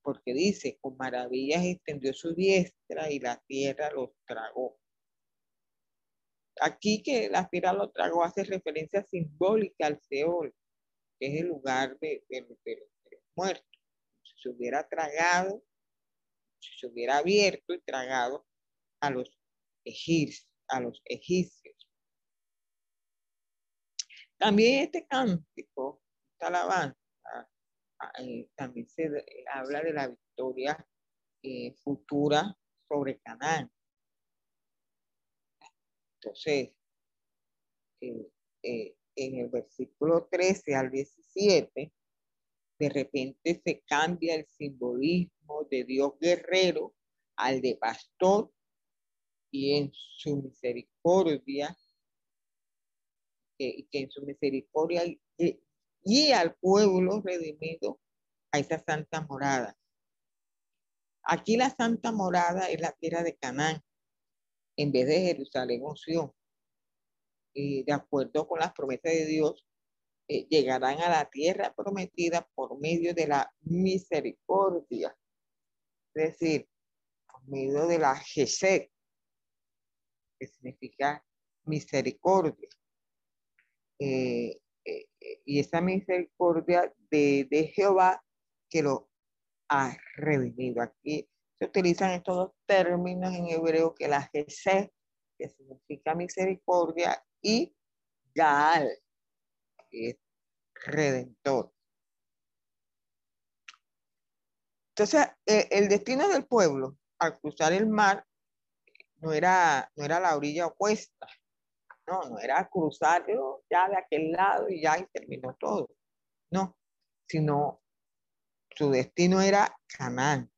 [SPEAKER 1] Porque dice, con maravillas extendió su diestra y la tierra los tragó. Aquí que la tierra lo tragó hace referencia simbólica al Seol, que es el lugar de, los muertos. Si se hubiera tragado si se hubiera abierto y tragado a los egipcios. A los egipcios. También este cántico, esta alabanza, ah, eh, también se habla de la victoria eh, futura sobre Canaán. Entonces, eh, en el versículo 13 al 17, de repente se cambia el simbolismo de Dios guerrero al de pastor y en su misericordia, que, en su misericordia y al pueblo redimido a esa santa morada. Aquí la santa morada es la tierra de Canaán, en vez de Jerusalén o Y de acuerdo con las promesas de Dios, eh, llegarán a la tierra prometida por medio de la misericordia. Es decir, por medio de la Gesed, que significa misericordia. Eh, eh, y esa misericordia de, de, Jehová que lo ha redimido. Aquí se utilizan estos dos términos en hebreo, que la Gesed, que significa misericordia, y Gaal, redentor. Entonces, e, el destino del pueblo al cruzar el mar no era, no era la orilla opuesta, no, no era cruzarlo ya de aquel lado y ya y terminó todo. No, sino su destino era Canaán.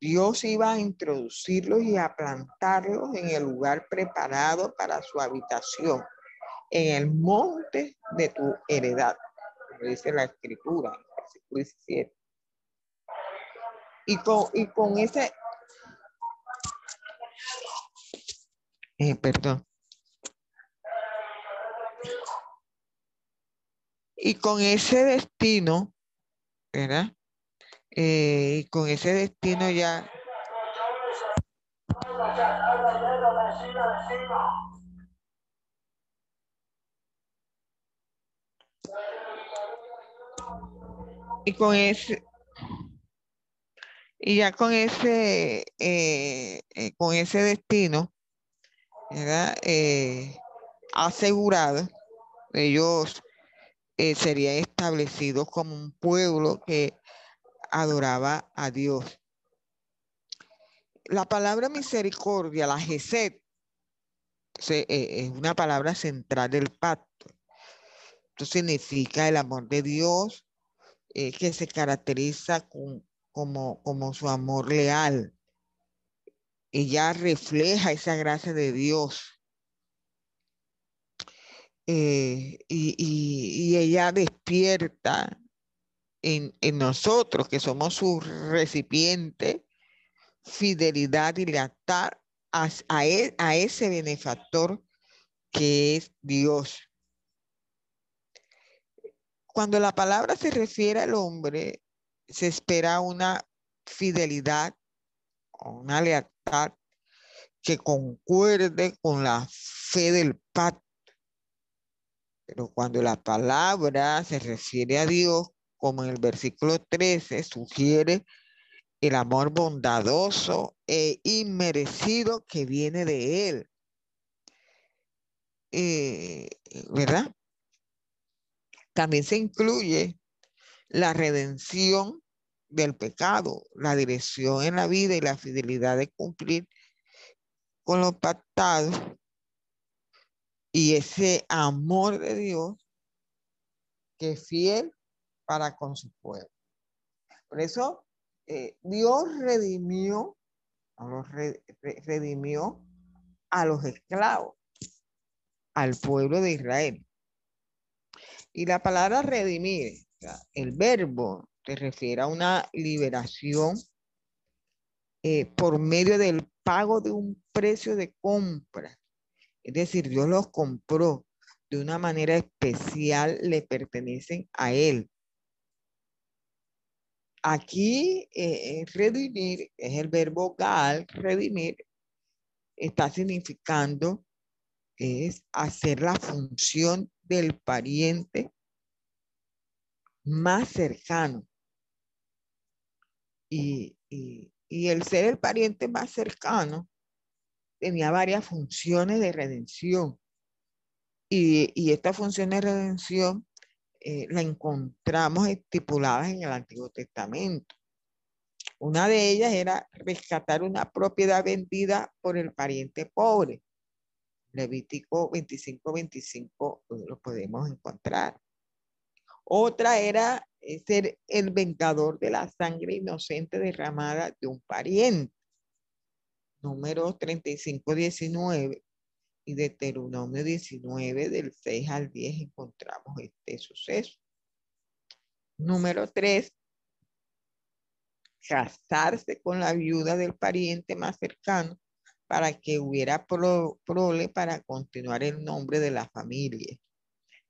[SPEAKER 1] Dios iba a introducirlos y a plantarlos en el lugar preparado para su habitación, en el monte de tu heredad, como dice la escritura, versículo 17. Y con, y con ese, eh, perdón, y con ese destino, ¿verdad? Eh, y con ese destino ya y con ese y ya con ese eh, eh, con ese destino ¿verdad? asegurado ellos serían establecidos como un pueblo que adoraba a Dios. La palabra misericordia, la Gesed, eh, es una palabra central del pacto. Esto significa el amor de Dios eh, que se caracteriza como, como su amor leal. Ella refleja esa gracia de Dios. Eh, y, y, ella despierta en, nosotros, que somos su recipiente, fidelidad y lealtad a, e, a, ese benefactor que es Dios. Cuando la palabra se refiere al hombre, se espera una fidelidad, una lealtad que concuerde con la fe del pacto. Pero cuando la palabra se refiere a Dios, como en el versículo 13, sugiere el amor bondadoso e inmerecido que viene de Él. Eh, ¿Verdad? También se incluye la redención del pecado, la dirección en la vida y la fidelidad de cumplir con lo pactado y ese amor de Dios que es fiel para con su pueblo. Por eso eh, Dios redimió, redimió a los esclavos, al pueblo de Israel. Y la palabra redimir, el verbo, se refiere a una liberación eh, por medio del pago de un precio de compra. Es decir, Dios los compró de una manera especial, le pertenecen a Él. Aquí eh, redimir es el verbo gal, redimir, está significando es hacer la función del pariente más cercano. Y, el ser el pariente más cercano tenía varias funciones de redención. Y, y esta función de redención eh, la encontramos estipuladas en el Antiguo Testamento. Una de ellas era rescatar una propiedad vendida por el pariente pobre. Levítico 25, 25 pues, lo podemos encontrar. Otra era eh, ser el vengador de la sangre inocente derramada de un pariente. Número 35, 19 y Deuteronomio 19, del 6 al 10, encontramos este suceso. Número 3, casarse con la viuda del pariente más cercano para que hubiera prole para continuar el nombre de la familia.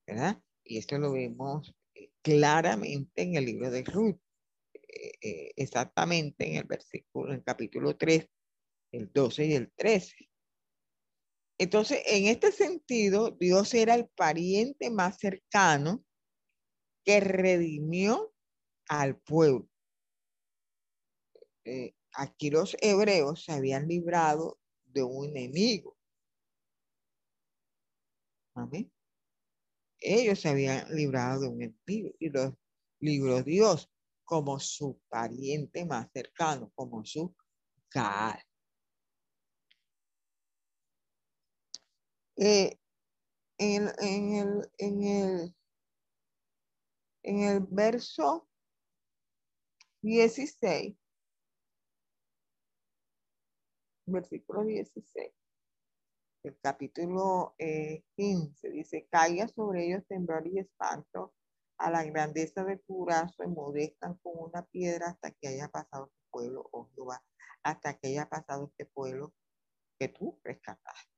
[SPEAKER 1] ¿Verdad? Y esto lo vemos claramente en el libro de Ruth, eh, eh, exactamente en el versículo, en el capítulo 3, el 12 y el 13. Entonces, en este sentido, Dios era el pariente más cercano que redimió al pueblo. Eh, aquí los hebreos se habían librado de un enemigo. Amén. Ellos se habían librado de un enemigo y los libró Dios como su pariente más cercano, como su Gaal. Eh, en, en, el, en, el, en el verso 16, versículo 16, el capítulo 15, eh, dice, caiga sobre ellos temblor y espanto, a la grandeza de tu brazo, modestan con una piedra hasta que haya pasado tu pueblo, oh hasta que haya pasado este pueblo que tú rescataste.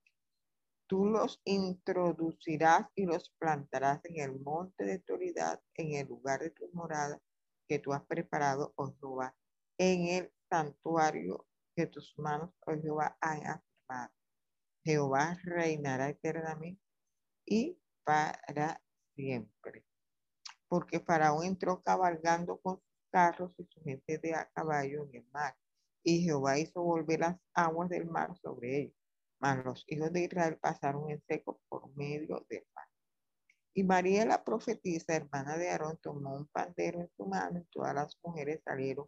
[SPEAKER 1] Tú los introducirás y los plantarás en el monte de autoridad, en el lugar de tu morada que tú has preparado, oh Jehová, en el santuario que tus manos, oh Jehová, han afirmado. Jehová reinará eternamente y para siempre. Porque Faraón entró cabalgando con sus carros y su gente de a caballo en el mar. Y Jehová hizo volver las aguas del mar sobre ellos. Los hijos de Israel pasaron en seco por medio del mar. Y María la profetisa, hermana de Aarón, tomó un pandero en su mano y todas las mujeres salieron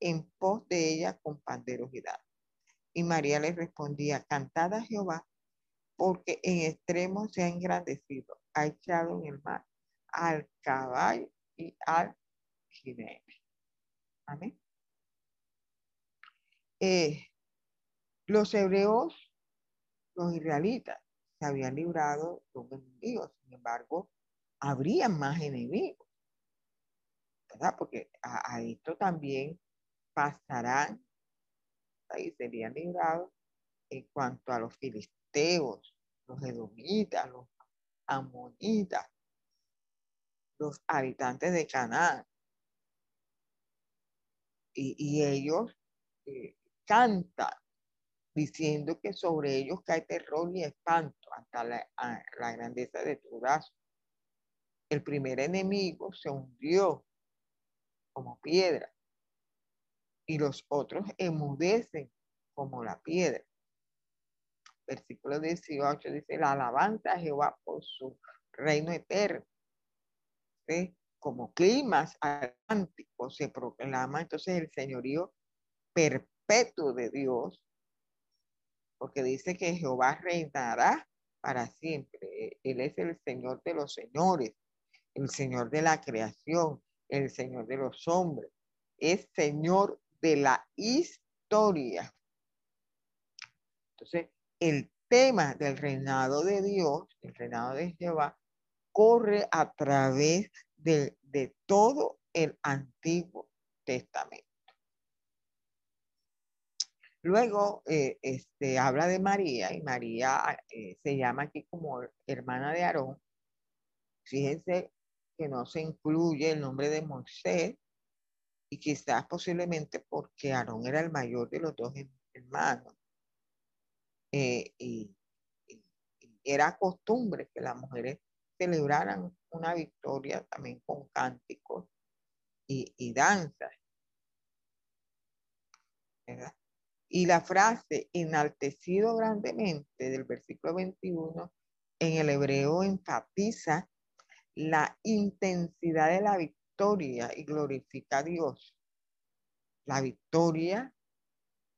[SPEAKER 1] en pos de ella con panderos y dados. Y María les respondía, cantad a Jehová, porque en extremo se ha engrandecido, ha echado en el mar al caballo y al jinete. Amén. Eh, los hebreos, los israelitas, se habían librado de un enemigo, sin embargo, habría más enemigos, ¿verdad? Porque a, esto también pasarán, ahí serían librados en cuanto a los filisteos, los edomitas, los amonitas, los habitantes de Canaán. Y, ellos eh, cantan diciendo que sobre ellos cae terror y espanto hasta la, la grandeza de tu brazo. El primer enemigo se hundió como piedra y los otros emudecen como la piedra. Versículo 18 dice, la alabanza a Jehová por su reino eterno. Como climas atlánticos se proclama entonces el señorío perpetuo de Dios porque dice que Jehová reinará para siempre. Él es el Señor de los señores, el Señor de la creación, el Señor de los hombres, es Señor de la historia. Entonces, el tema del reinado de Dios, el reinado de Jehová, corre a través de, de todo el Antiguo Testamento. Luego eh, este, habla de María y María eh, se llama aquí como hermana de Aarón. Fíjense que no se incluye el nombre de Moisés y quizás posiblemente porque Aarón era el mayor de los dos hermanos. Eh, y, era costumbre que las mujeres celebraran una victoria también con cánticos y, y danzas. ¿verdad? Y la frase enaltecido grandemente del versículo 21 en el hebreo enfatiza la intensidad de la victoria y glorifica a Dios. La victoria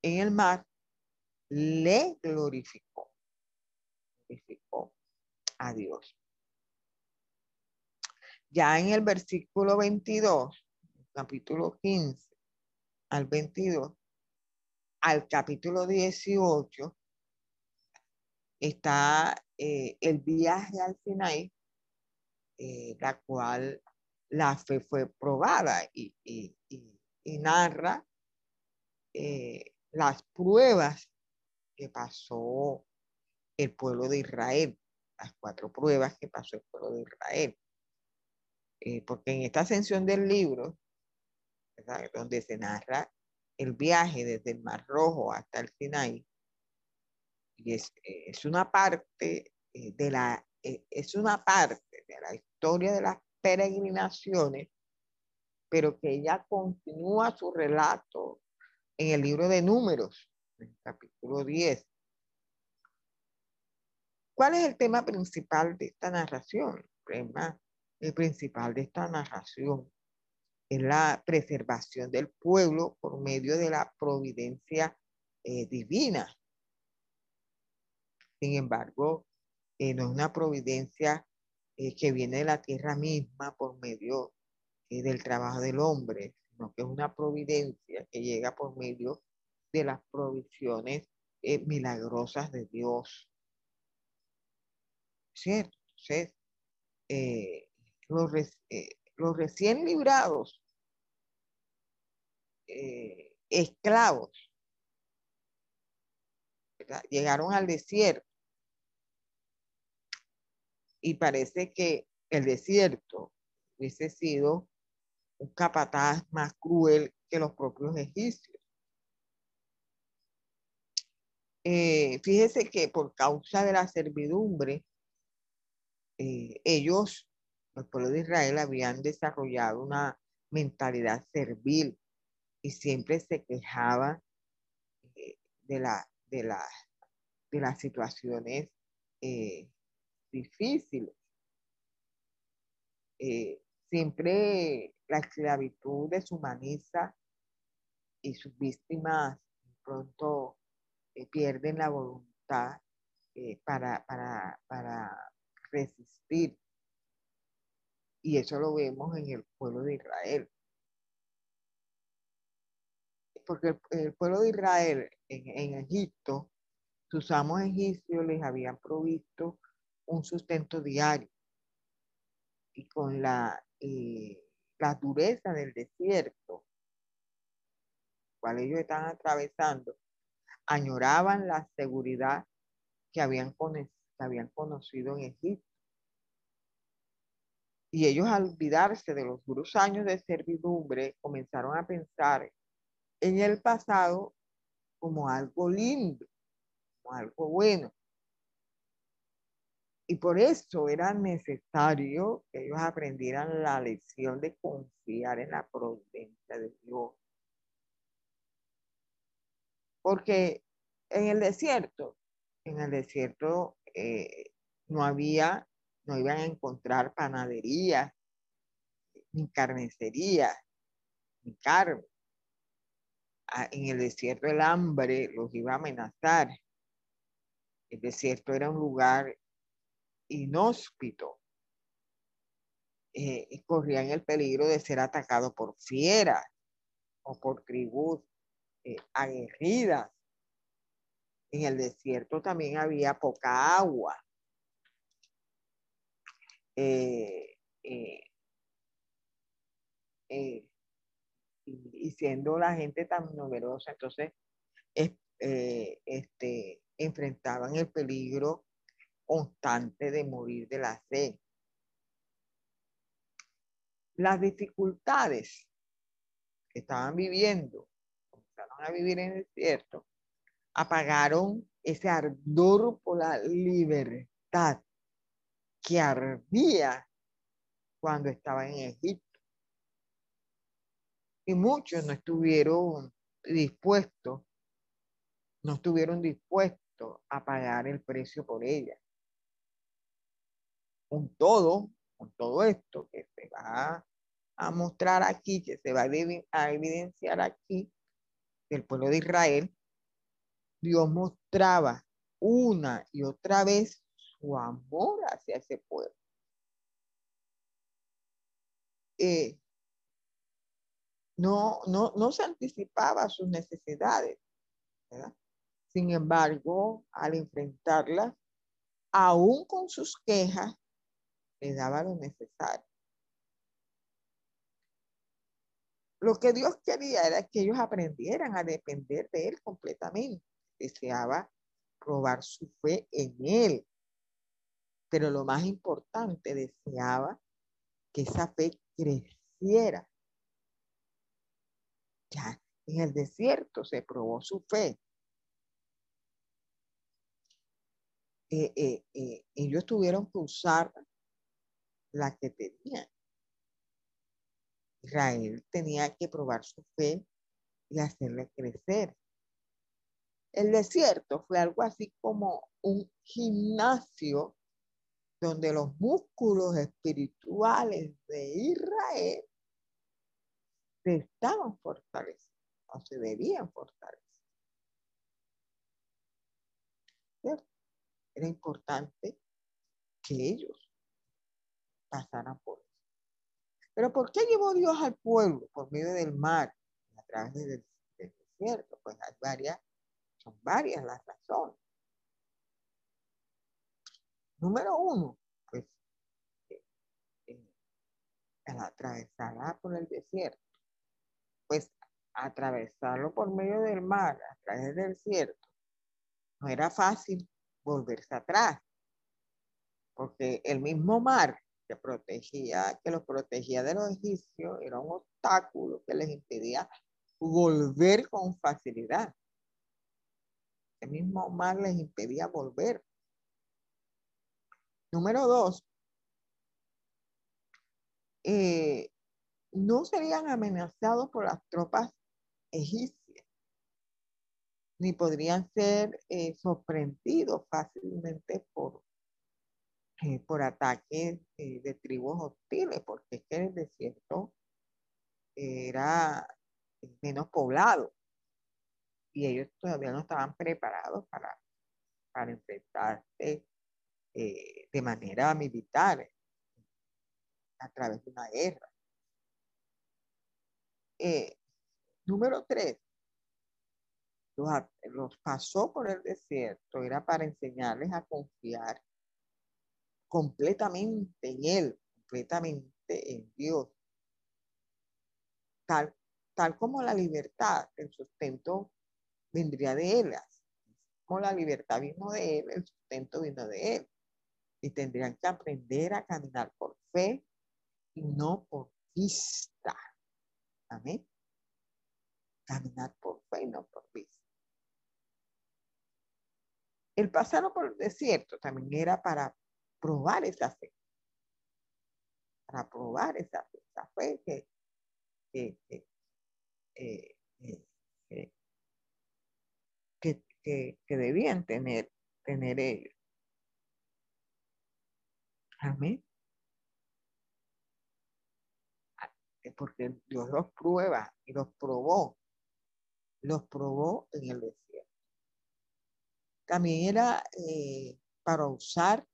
[SPEAKER 1] en el mar le glorificó, glorificó a Dios. Ya en el versículo 22, capítulo 15 al 22, al capítulo 18 está eh, el viaje al Sinai, eh, la cual la fe fue probada y, narra eh, las pruebas que pasó el pueblo de Israel, las cuatro pruebas que pasó el pueblo de Israel. porque en esta ascensión del libro, donde se narra el viaje desde el Mar Rojo hasta el Sinai y es, es una parte eh, de la eh, es una parte de la historia de las peregrinaciones, pero que ella continúa su relato en el libro de Números, en el capítulo 10. ¿Cuál es el tema principal de esta narración? El tema principal de esta narración es la preservación del pueblo por medio de la providencia eh, divina. Sin embargo, eh, no es una providencia eh, que viene de la tierra misma por medio del trabajo del hombre, sino que es una providencia que llega por medio de las provisiones milagrosas de Dios. ¿Cierto? Entonces, los, los recién librados, eh, esclavos, llegaron al desierto y parece que el desierto hubiese sido un capataz más cruel que los propios egipcios. Eh, fíjese que por causa de la servidumbre, eh, ellos el pueblo de Israel habían desarrollado una mentalidad servil y siempre se quejaba eh, de, la, de, la, de las situaciones eh, difíciles. Eh, siempre la esclavitud deshumaniza y sus víctimas pronto pierden la voluntad para, para, para resistir y eso lo vemos en el pueblo de Israel. Porque el, pueblo de Israel en, Egipto, sus amos egipcios les habían provisto un sustento diario. Y con la, eh, la dureza del desierto, cual ellos están atravesando, añoraban la seguridad que habían, que habían conocido en Egipto y ellos al olvidarse de los duros años de servidumbre, comenzaron a pensar en el pasado como algo lindo, como algo bueno. Y por eso era necesario que ellos aprendieran la lección de confiar en la providencia de Dios. Porque en el desierto, en el desierto eh, no había no iban a encontrar panadería, ni carnicería, ni carne. Ah, en el desierto el hambre los iba a amenazar. El desierto era un lugar inhóspito. Eh, corrían el peligro de ser atacados por fieras o por tribus eh, aguerridas. En el desierto también había poca agua. Eh, eh, eh, y, siendo la gente tan numerosa, entonces este, enfrentaban el peligro constante de morir de la sed. Las dificultades que estaban viviendo, comenzaron a vivir en el desierto, apagaron ese ardor por la libertad que ardía cuando estaba en Egipto. Y muchos no estuvieron dispuestos, no estuvieron dispuestos a pagar el precio por ella. Con todo, con todo esto que se va a mostrar aquí, que se va a evidenciar aquí, del pueblo de Israel, Dios mostraba una y otra vez su amor hacia ese pueblo. Eh, no, no, no se anticipaba sus necesidades. Sin embargo, al enfrentarlas, aún con sus quejas, le daba lo necesario. Lo que Dios quería era que ellos aprendieran a depender de Él completamente. Deseaba probar su fe en Él pero lo más importante, deseaba que esa fe creciera. Ya en el desierto se probó su fe. Eh, eh, eh, ellos tuvieron que usar la que tenían. Israel tenía que probar su fe y hacerle crecer. El desierto fue algo así como un gimnasio donde los músculos espirituales de Israel se estaban fortaleciendo o se debían fortalecer. Era importante que ellos pasaran por eso. Pero ¿por qué llevó Dios al pueblo por medio del mar a través del, desierto? Pues hay varias, son varias las razones. Número uno, pues, eh, eh, por el desierto, pues atravesarlo por medio del mar, a través del desierto, no era fácil volverse atrás, porque el mismo mar que protegía, que los protegía de los egipcios, era un obstáculo que les impedía volver con facilidad. El mismo mar les impedía volver. Número dos, eh, no serían amenazados por las tropas egipcias ni podrían ser eh, sorprendidos fácilmente por, eh, por ataques de tribus hostiles, porque es que el desierto era menos poblado y ellos todavía no estaban preparados para, para enfrentarse de manera militar a través de una guerra. número tres, los, pasó por el desierto era para enseñarles a confiar completamente en Él, completamente en Dios. Tal, tal como la libertad, el sustento vendría de Él. Como la libertad vino de Él, el sustento vino de Él. Y tendrían que aprender a caminar por fe y no por vista. Amén. Caminar por fe y no por vista. El pasar por el desierto también era para probar esa fe. Para probar esa fe, esa fe que, que, eh, eh, que, que, debían tener, tener ellos. Amén. Porque Dios los prueba y los probó. Los probó en el desierto también era eh, para usar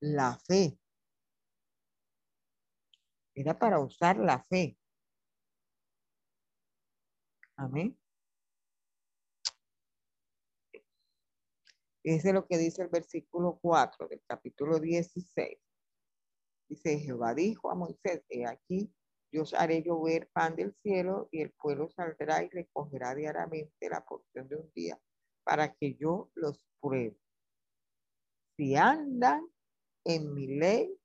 [SPEAKER 1] la fe. Era para usar la fe. Amén. Es lo que dice el versículo 4 del capítulo 16. Dice, Jehová dijo a Moisés, he aquí, yo haré llover pan del cielo y el pueblo saldrá y recogerá diariamente la porción de un día para que yo los pruebe. Si andan en mi ley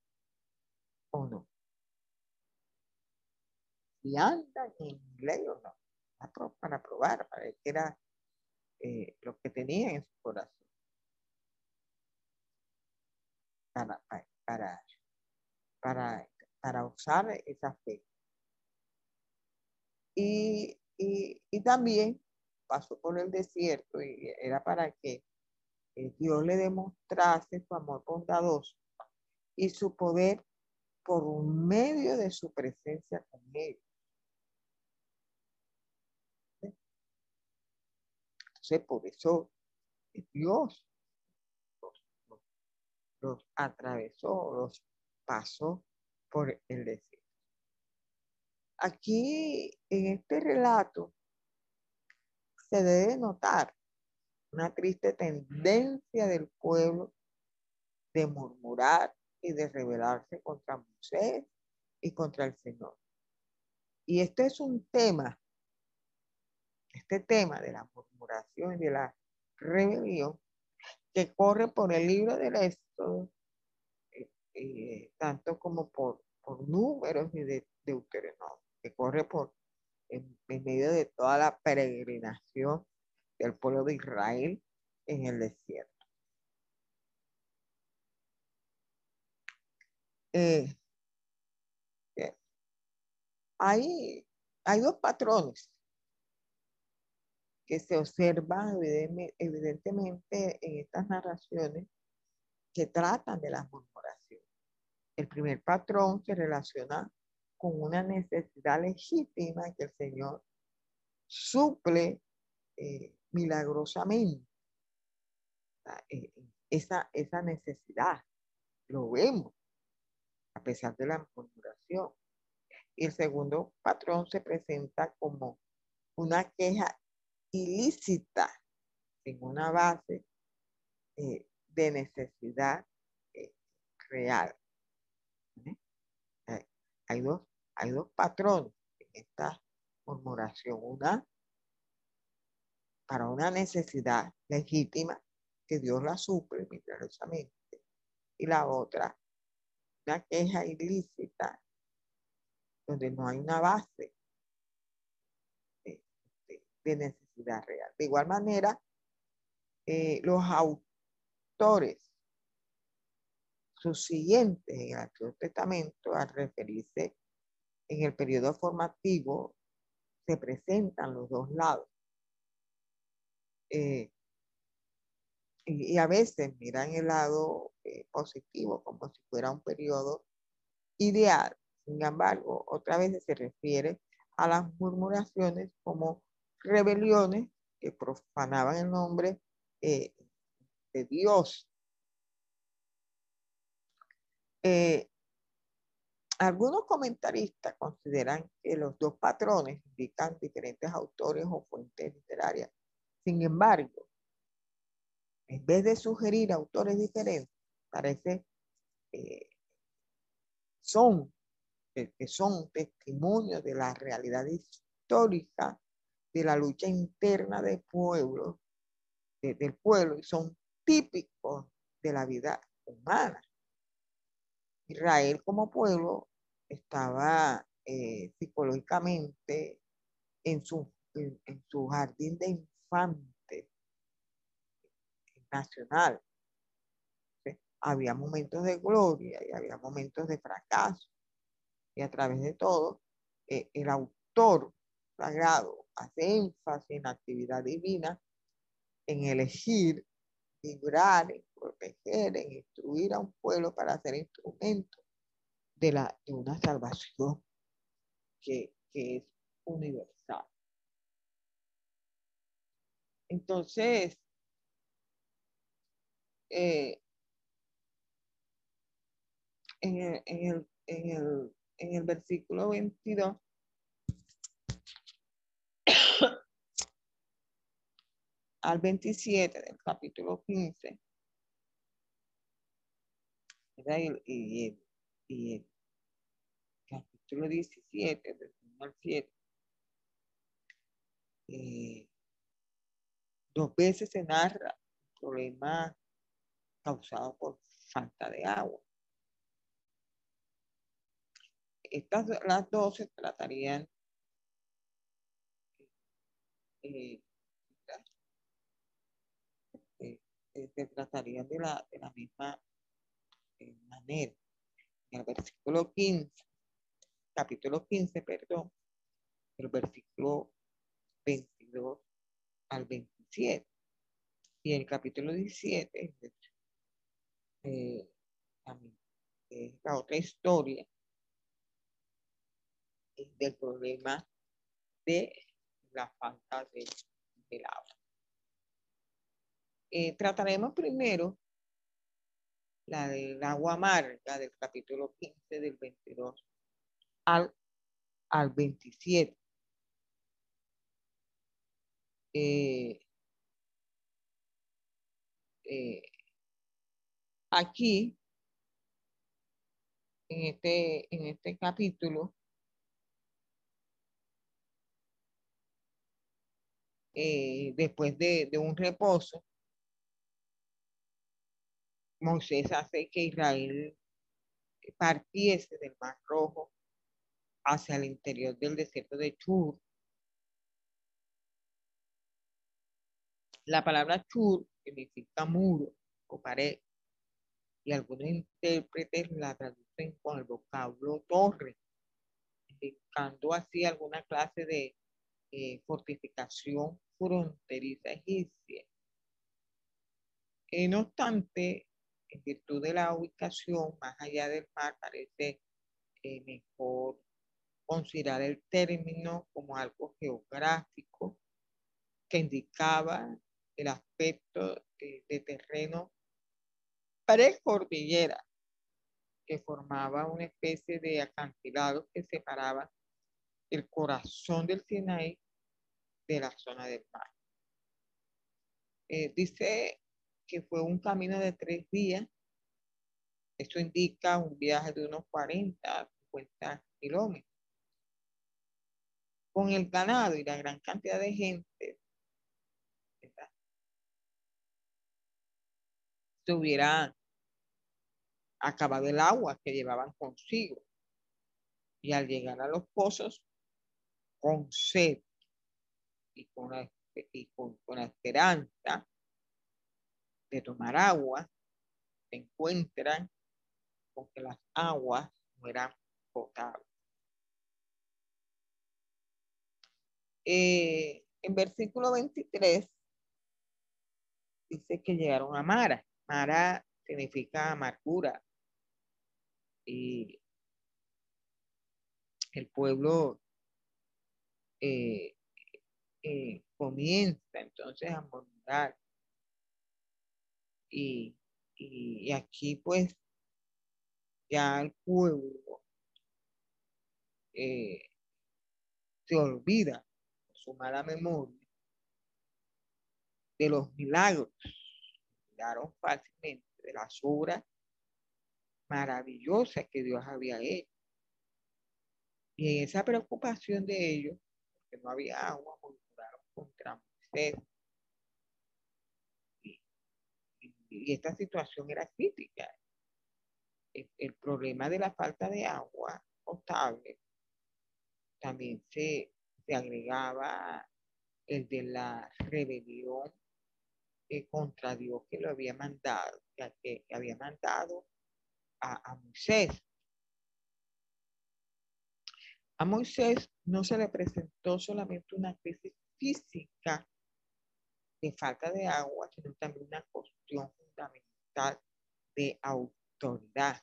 [SPEAKER 1] o no. Si andan en mi ley o no. Para probar, para ver qué era eh, lo que tenía en su corazón. Para, para, para, para usar esa fe. Y, y, también pasó por el desierto y era para que eh, Dios le demostrase su amor bondadoso y su poder por medio de su presencia con ellos. Entonces, por eso Dios los, atravesó, los pasó por el desierto. Aquí, en este relato, se debe notar una triste tendencia del pueblo de murmurar y de rebelarse contra Moisés y contra el Señor. Y este es un tema, este tema de la murmuración y de la rebelión, que corre por el libro del Éxodo, eh, eh, tanto como por, por números y de Deuteronomio, que corre por en, medio de toda la peregrinación del pueblo de Israel en el desierto. Eh, hay, hay dos patrones que se observan evidentemente en estas narraciones que tratan de las murmuraciones. El primer patrón se relaciona con una necesidad legítima que el Señor suple eh, milagrosamente. Eh, esa, esa necesidad, lo vemos, a pesar de la murmuración. Y el segundo patrón se presenta como una queja ilícita en una base eh, de necesidad eh, real. ¿Eh? Hay, dos, hay dos patrones en esta murmuración. Una para una necesidad legítima que Dios la suple milagrosamente. Y la otra, una queja ilícita donde no hay una base de necesidad De igual manera, eh, los autores siguientes en el Antiguo Testamento, al referirse en el periodo formativo, se presentan los dos lados. Eh, y, a veces miran el lado eh, positivo como si fuera un periodo ideal. Sin embargo, otra vez se refiere a las murmuraciones como rebeliones que profanaban el nombre eh, de Dios. Eh, algunos comentaristas consideran que los dos patrones indican diferentes autores o fuentes literarias. Sin embargo, en vez de sugerir autores diferentes, parece eh, que son testimonios de la realidad histórica de la lucha interna del pueblo, del pueblo, y son típicos de la vida humana. Israel como pueblo estaba eh, psicológicamente en su, en, su jardín de infante nacional. Había momentos de gloria y había momentos de fracaso. Y a través de todo, eh, el autor sagrado hace énfasis en la actividad divina, en elegir, vibrar, en proteger, en instruir a un pueblo para ser instrumento de, la, una salvación que, es universal. Entonces, eh, en, el, en, el, en, el, en el versículo 22 al 27 del capítulo 15. Y, el capítulo 17, del 1 al 7. Eh, dos veces se narra el problema causado por falta de agua. Estas, las dos se tratarían eh, Eh, se tratarían de la, de la misma eh, manera. En el versículo 15, capítulo 15, perdón, el versículo 22 al 27. Y el capítulo 17, eh, es la otra historia del problema de la falta de, del agua. Eh, trataremos primero la del agua amarga del capítulo 15 del 22 al, al 27. Eh, eh, aquí, en este, en este capítulo, después de, de un reposo, Moisés hace que Israel partiese del Mar Rojo hacia el interior del desierto de Chur. La palabra Chur significa muro o pared y algunos intérpretes la traducen con el vocablo torre, indicando así alguna clase de eh, fortificación fronteriza egipcia. Eh, no obstante, en virtud de la ubicación más allá del mar, parece eh, mejor considerar el término como algo geográfico que indicaba el aspecto de, terreno precordillera que formaba una especie de acantilado que separaba el corazón del Sinaí de la zona del mar. Eh, dice que fue un camino de tres días. Esto indica un viaje de unos 40, 50 kilómetros. Con el ganado y la gran cantidad de gente, se hubiera acabado el agua que llevaban consigo. Y al llegar a los pozos, con sed y con con, la esperanza de tomar agua, se encuentran con que las aguas no eran potables. Eh, en versículo 23 dice que llegaron a Mara. Mara significa amargura. Y el pueblo eh, eh, comienza entonces a murmurar. Y, y, aquí pues ya el pueblo eh, se olvida su mala memoria de los milagros olvidaron fácilmente de las obras maravillosas que Dios había hecho. Y en esa preocupación de ellos, porque no había agua, murmuraron contra Moisés. Y, esta situación era crítica. El, problema de la falta de agua potable también se, se agregaba el de la rebelión contra Dios que lo había mandado, que, había mandado a, Moisés. A Moisés no se le presentó solamente una crisis física de falta de agua, sino también una cuestión fundamental de autoridad.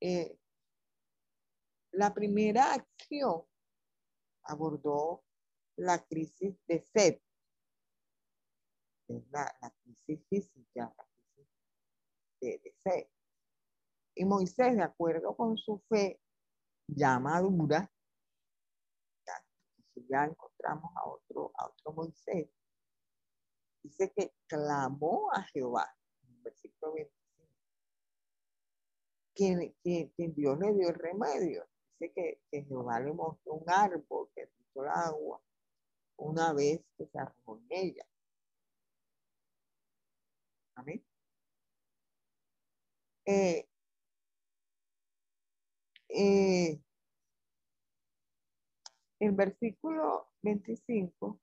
[SPEAKER 1] Eh, la primera acción abordó la crisis de sed, es la, crisis física, la de, sed. Y Moisés, de acuerdo con su fe ya madura, ya, encontramos a otro, a otro Moisés, dice que clamó a Jehová, en versículo 25, quien, quien, Dios le dio el remedio. Dice que, que Jehová le mostró un árbol que puso el agua una vez que se arrojó en ella. Amén. Eh, eh, el versículo 25,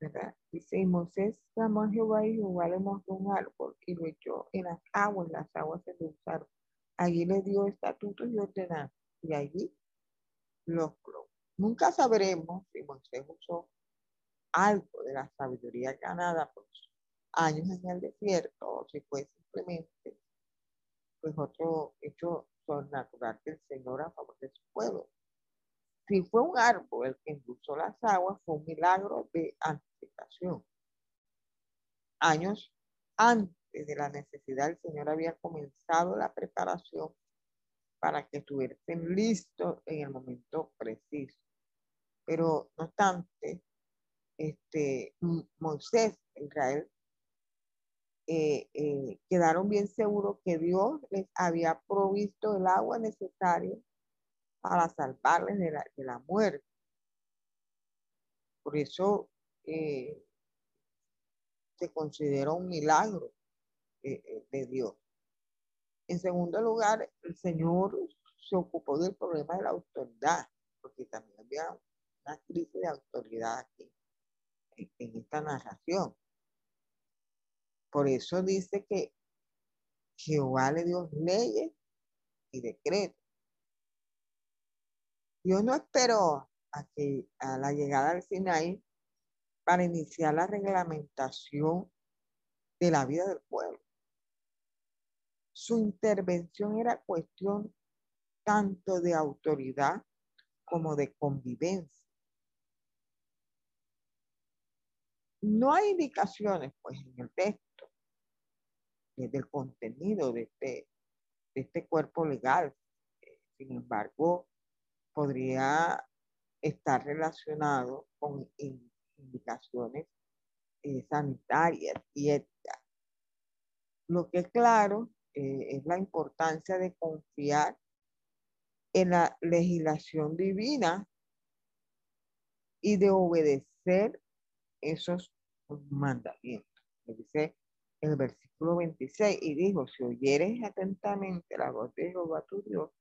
[SPEAKER 1] ¿verdad? Dice, y Moisés llamó a Jehová y Jehová le mostró un árbol y lo echó en las aguas, las aguas se usaron. Allí le dio estatutos y ordenanzas y allí los Nunca sabremos si Moisés usó algo de la sabiduría ganada por años en el desierto o si fue simplemente pues otro hecho sobrenatural del Señor a favor de su pueblo. Si fue un árbol el que impulsó las aguas, fue un milagro de anticipación. Años antes de la necesidad, el Señor había comenzado la preparación para que estuviesen listos en el momento preciso. Pero no obstante, este, Moisés, Israel, eh, eh, quedaron bien seguros que Dios les había provisto el agua necesaria para salvarles de la, muerte. Por eso eh, se considera un milagro de Dios. En segundo lugar, el Señor se ocupó del problema de la autoridad, porque también había crisis de autoridad aquí, en esta narración. Por eso dice que Jehová le dio leyes y decretos. Dios no esperó a que a la llegada al Sinai para iniciar la reglamentación de la vida del pueblo. Su intervención era cuestión tanto de autoridad como de convivencia. No hay indicaciones, pues, en el texto del contenido de este, de este cuerpo legal. Sin embargo, podría estar relacionado con indicaciones eh, sanitarias y éticas. Lo que es claro eh, es la importancia de confiar en la legislación divina y de obedecer esos mandamientos. dice en el versículo 26, y dijo, si oyeres atentamente la voz de Jehová tu Dios,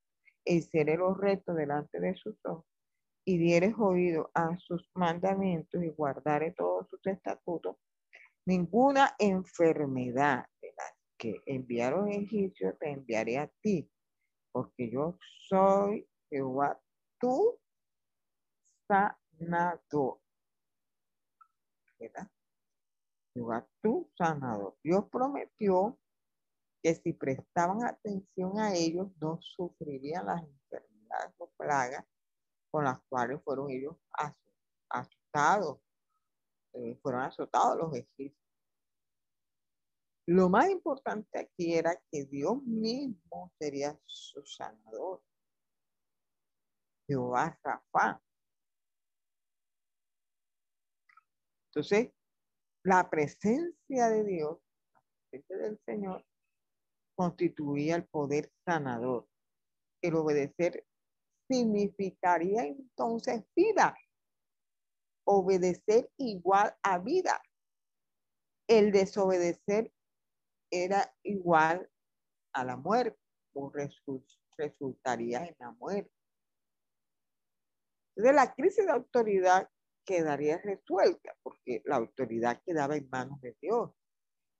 [SPEAKER 1] e hicieres los retos delante de sus ojos, y dieres oído a sus mandamientos y guardares todos sus estatutos, ninguna enfermedad de las que enviaron egipcios te enviaré a ti, porque yo soy Jehová tu sanador. ¿Verdad? Jehová tu sanador. Dios prometió que si prestaban atención a ellos, no sufrirían las enfermedades o plagas con las cuales fueron ellos asustados, eh, fueron azotados los egipcios. Lo más importante aquí era que Dios mismo sería su sanador. Jehová Rafa. Entonces, la presencia de Dios, la presencia del Señor, constituía el poder sanador. El obedecer significaría entonces vida. Obedecer igual a vida. El desobedecer era igual a la muerte o resultaría en la muerte. Entonces la crisis de autoridad quedaría resuelta porque la autoridad quedaba en manos de Dios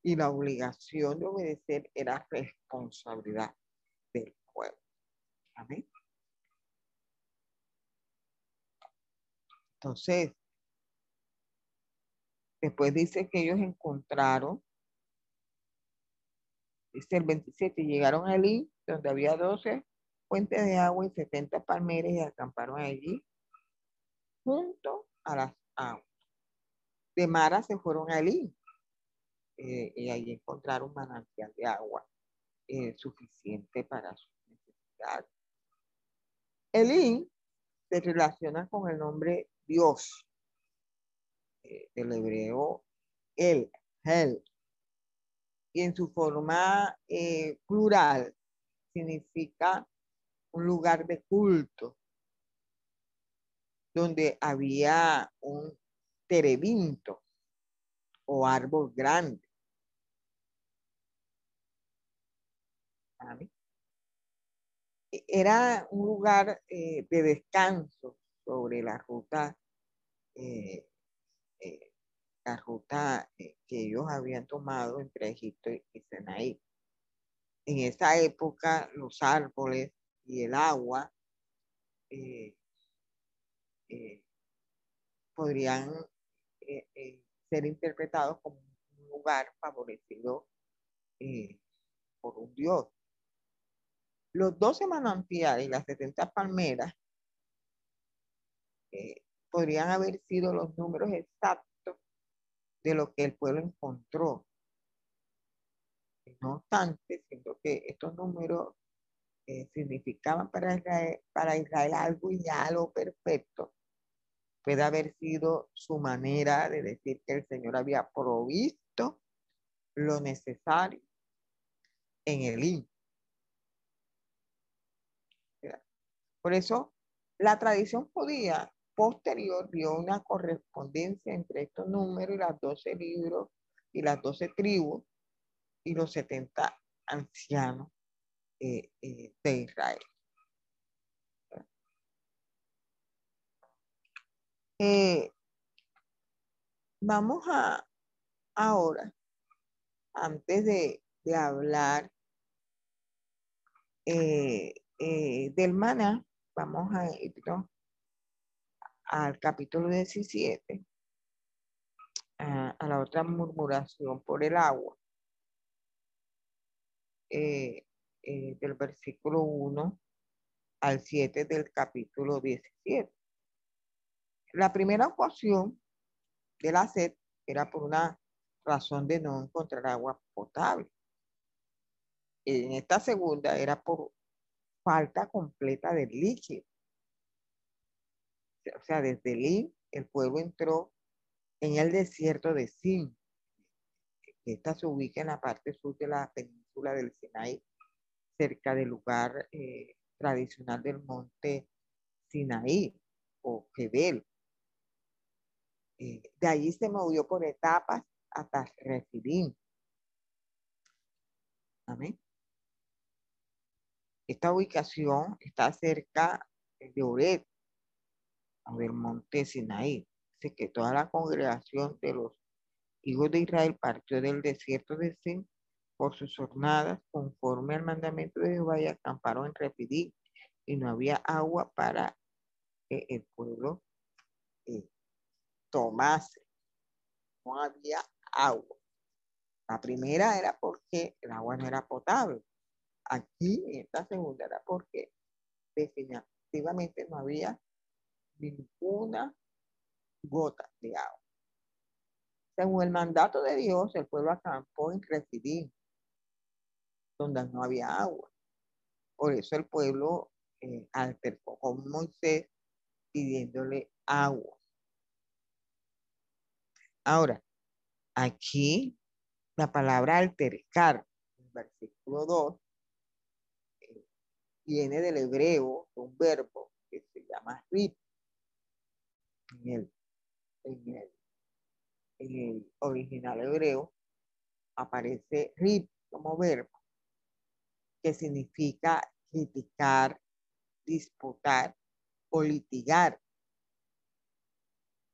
[SPEAKER 1] y la obligación de obedecer era responsabilidad del pueblo. Amén. Entonces, después dice que ellos encontraron, dice el 27, llegaron allí donde había 12 fuentes de agua y 70 palmeras y acamparon allí junto a las aguas. De Mara se fueron a Elí eh, y allí encontraron manantial de agua eh, suficiente para sus necesidades. Elí se relaciona con el nombre Dios, eh, del hebreo El, El, y en su forma plural significa un lugar de culto, donde había un terebinto o árbol grande. E, era un lugar eh, de descanso sobre la ruta, eh, eh, la ruta que ellos habían tomado entre Egipto y Sinaí. En esa época los árboles y el agua podrían ser interpretados como un lugar favorecido por un dios. Los 12 manantiales y las 70 palmeras podrían haber sido los números exactos de lo que el pueblo encontró. No obstante, siento que estos números significaban para Israel, algo ya lo perfecto, puede haber sido su manera de decir que el Señor había provisto lo necesario en el IN. Por eso, la tradición judía posterior vio una correspondencia entre estos números y las doce libros y las doce tribus y los setenta ancianos eh, eh, de Israel. Eh, vamos a ahora, antes de, hablar eh, eh, del maná, vamos a ir al capítulo 17, a, la otra murmuración por el agua, eh, eh, del versículo 1 al 7 del capítulo 17. La primera ocasión de la sed era por una razón de no encontrar agua potable. En esta segunda era por falta completa de líquido. O sea, desde Lin, el pueblo entró en el desierto de Sin. Esta se ubica en la parte sur de la península del Sinaí, cerca del lugar eh, tradicional del monte Sinaí o Jebel. Eh, de allí se movió por etapas hasta Refidim. Amén. Esta ubicación está cerca de Ored, del monte Sinaí. Así que toda la congregación de los hijos de Israel partió del desierto de Sin por sus jornadas conforme al mandamiento de Jehová y acamparon en Refidim y no había agua para que el pueblo eh, tomase. No había agua. La primera era porque el agua no era potable. Aquí, en esta segunda, era porque definitivamente no había ninguna gota de agua. Según el mandato de Dios, el pueblo acampó en Refidim, donde no había agua. Por eso el pueblo eh, altercó con Moisés pidiéndole agua. Ahora, aquí la palabra altercar, en versículo 2, eh, viene del hebreo, un verbo que se llama rip. En el, original hebreo aparece rip como verbo, que significa criticar, disputar o litigar.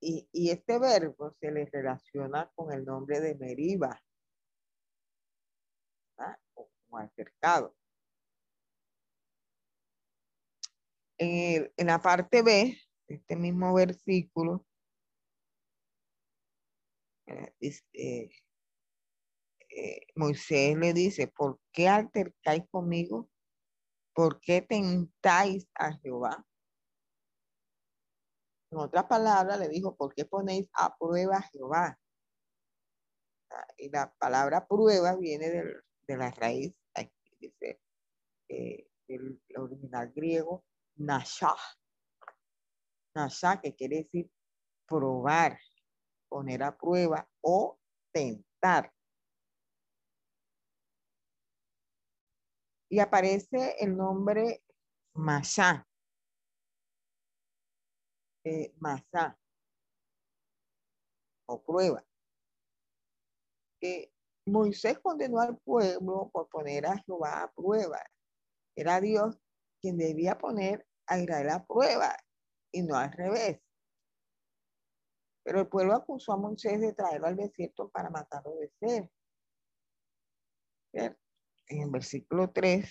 [SPEAKER 1] Y, este verbo se le relaciona con el nombre de Meriba, o como acercado. En, en, la parte B este mismo versículo, eh, eh, eh, Moisés le dice, ¿por qué altercáis conmigo? ¿Por qué tentáis a Jehová? En otras palabras, le dijo, ¿por qué ponéis a prueba a Jehová? Ah, y la palabra prueba viene de la raíz, dice, eh, el original griego, nashah. Nashah, que quiere decir probar, poner a prueba o tentar. Y aparece el nombre Mashah eh, masa o prueba. Que Moisés condenó al pueblo por poner a Jehová a prueba. Era Dios quien debía poner a Israel a prueba y no al revés. Pero el pueblo acusó a Moisés de traerlo al desierto para matarlo de sed. En el versículo 3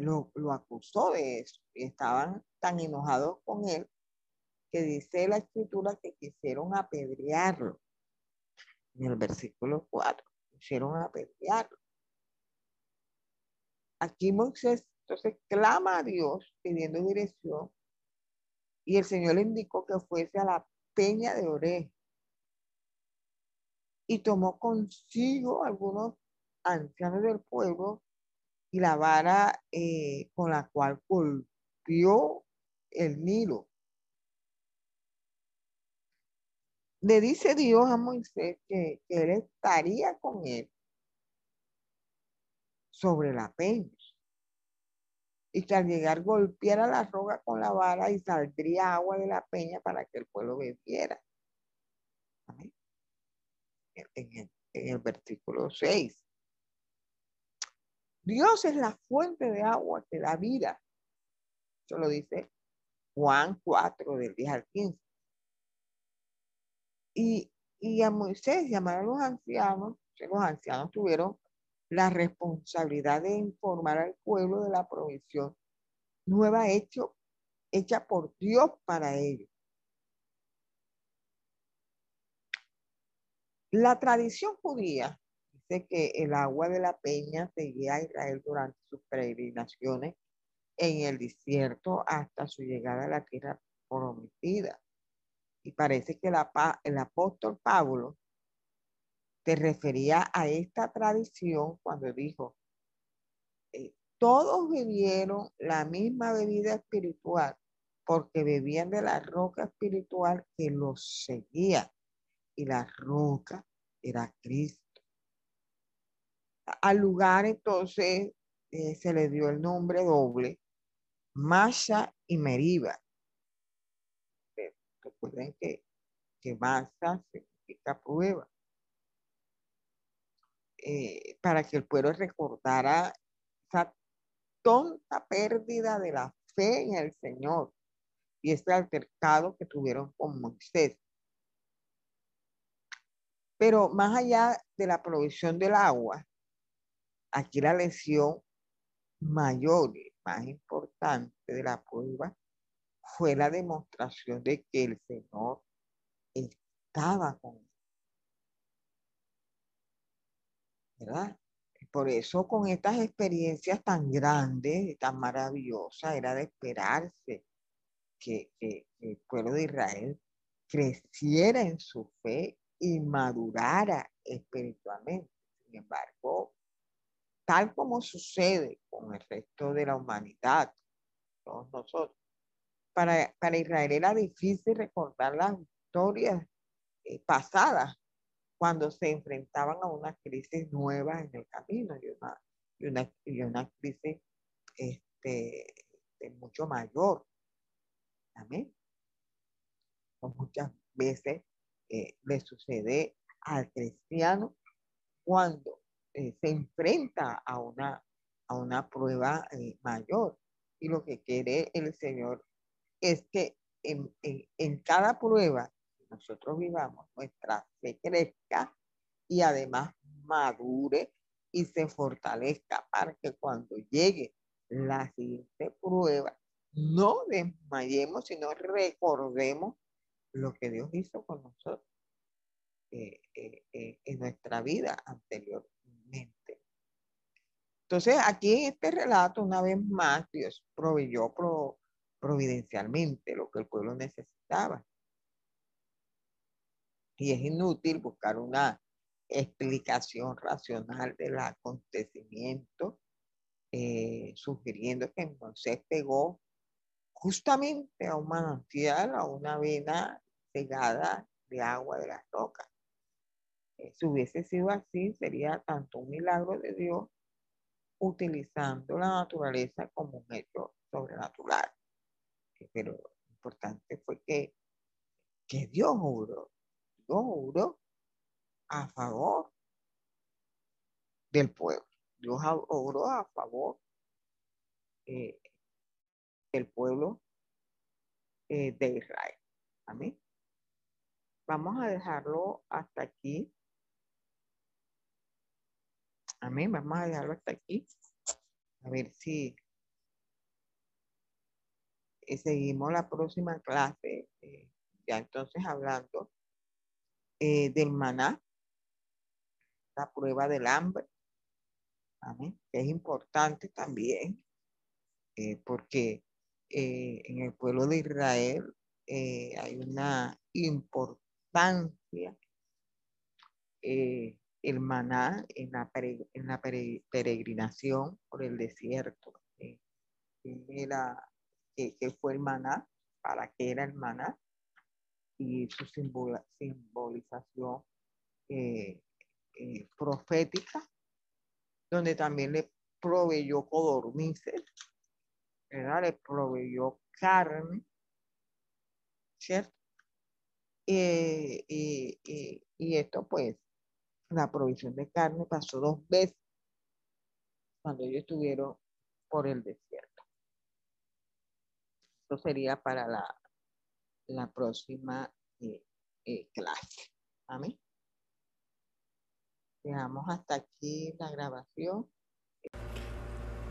[SPEAKER 1] lo, lo, acusó de eso y estaban tan enojados con él que dice la escritura que quisieron apedrearlo. En el versículo 4, quisieron apedrearlo. Aquí Moisés entonces clama a Dios pidiendo dirección. Y el Señor le indicó que fuese a la peña de Oré. Y tomó consigo algunos ancianos del pueblo y la vara eh, con la cual golpeó el Nilo. Le dice Dios a Moisés que, él estaría con él sobre la peña. Y que al llegar golpeara la roca con la vara y saldría agua de la peña para que el pueblo bebiera. En el, versículo 6. Dios es la fuente de agua que da vida. Eso lo dice Juan 4, del 10 al 15. Y, a Moisés llamaron a los ancianos, los ancianos tuvieron la responsabilidad de informar al pueblo de la provisión nueva hecho, hecha por Dios para ellos. La tradición judía dice que el agua de la peña seguía a Israel durante sus peregrinaciones en el desierto hasta su llegada a la tierra prometida. Y parece que el apóstol Pablo te refería a esta tradición cuando dijo, eh, todos bebieron la misma bebida espiritual porque bebían de la roca espiritual que los seguía y la roca era Cristo. Al lugar entonces eh, se le dio el nombre doble, Masha y Meriba. Recuerden que, que Masha significa prueba. Eh, para que el pueblo recordara esa tonta pérdida de la fe en el Señor y ese altercado que tuvieron con Moisés. Pero más allá de la provisión del agua, aquí la lesión mayor y más importante de la prueba fue la demostración de que el Señor estaba con él. Por eso con estas experiencias tan grandes y tan maravillosas era de esperarse que, que el pueblo de Israel creciera en su fe y madurara espiritualmente. Sin embargo, tal como sucede con el resto de la humanidad, todos nosotros, para, para Israel era difícil recordar las historias eh, pasadas cuando se enfrentaban a una crisis nueva en el camino y una, y una, y una crisis este, mucho mayor. Amén. Muchas veces eh, le sucede al cristiano cuando eh, se enfrenta a una, a una prueba eh, mayor. Y lo que quiere el Señor es que en, en, cada prueba nosotros vivamos, nuestra fe crezca y además madure y se fortalezca para que cuando llegue la siguiente prueba no desmayemos, sino recordemos lo que Dios hizo con nosotros eh, eh, eh, en nuestra vida anteriormente. Entonces, aquí en este relato, una vez más, Dios proveyó providencialmente lo que el pueblo necesitaba. Y es inútil buscar una explicación racional del acontecimiento, sugiriendo que Moisés pegó justamente a un manantial, a una vena pegada de agua de las rocas. Eh, si hubiese sido así, sería tanto un milagro de Dios utilizando la naturaleza como un hecho sobrenatural. Eh, pero lo importante fue que, que Dios obró. Dios obró a favor del pueblo. Dios obró a favor eh, del pueblo de Israel. Amén. Vamos a dejarlo hasta aquí. Amén. Vamos a dejarlo hasta aquí. A ver si eh, seguimos la próxima clase. Eh, ya entonces hablando eh, del maná, la prueba del hambre. Amén. es importante también porque en el pueblo de Israel hay una importancia eh, el maná en la, en la peregrinación por el desierto. Eh, era, que fue el maná? ¿Para qué era el maná? Y su simbolización eh, profética, donde también le proveyó codornices, le proveyó carne, ¿cierto? Eh, eh, eh, y esto pues, la provisión de carne pasó dos veces cuando ellos estuvieron por el desierto. Esto sería para la, la próxima clase. Amén. Dejamos hasta aquí la grabación.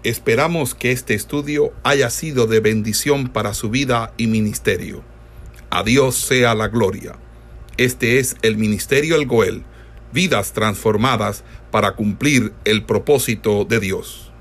[SPEAKER 2] Esperamos que este estudio haya sido de bendición para su vida y ministerio. A Dios sea la gloria. Este es el Ministerio El Goel, vidas transformadas para cumplir el propósito de Dios.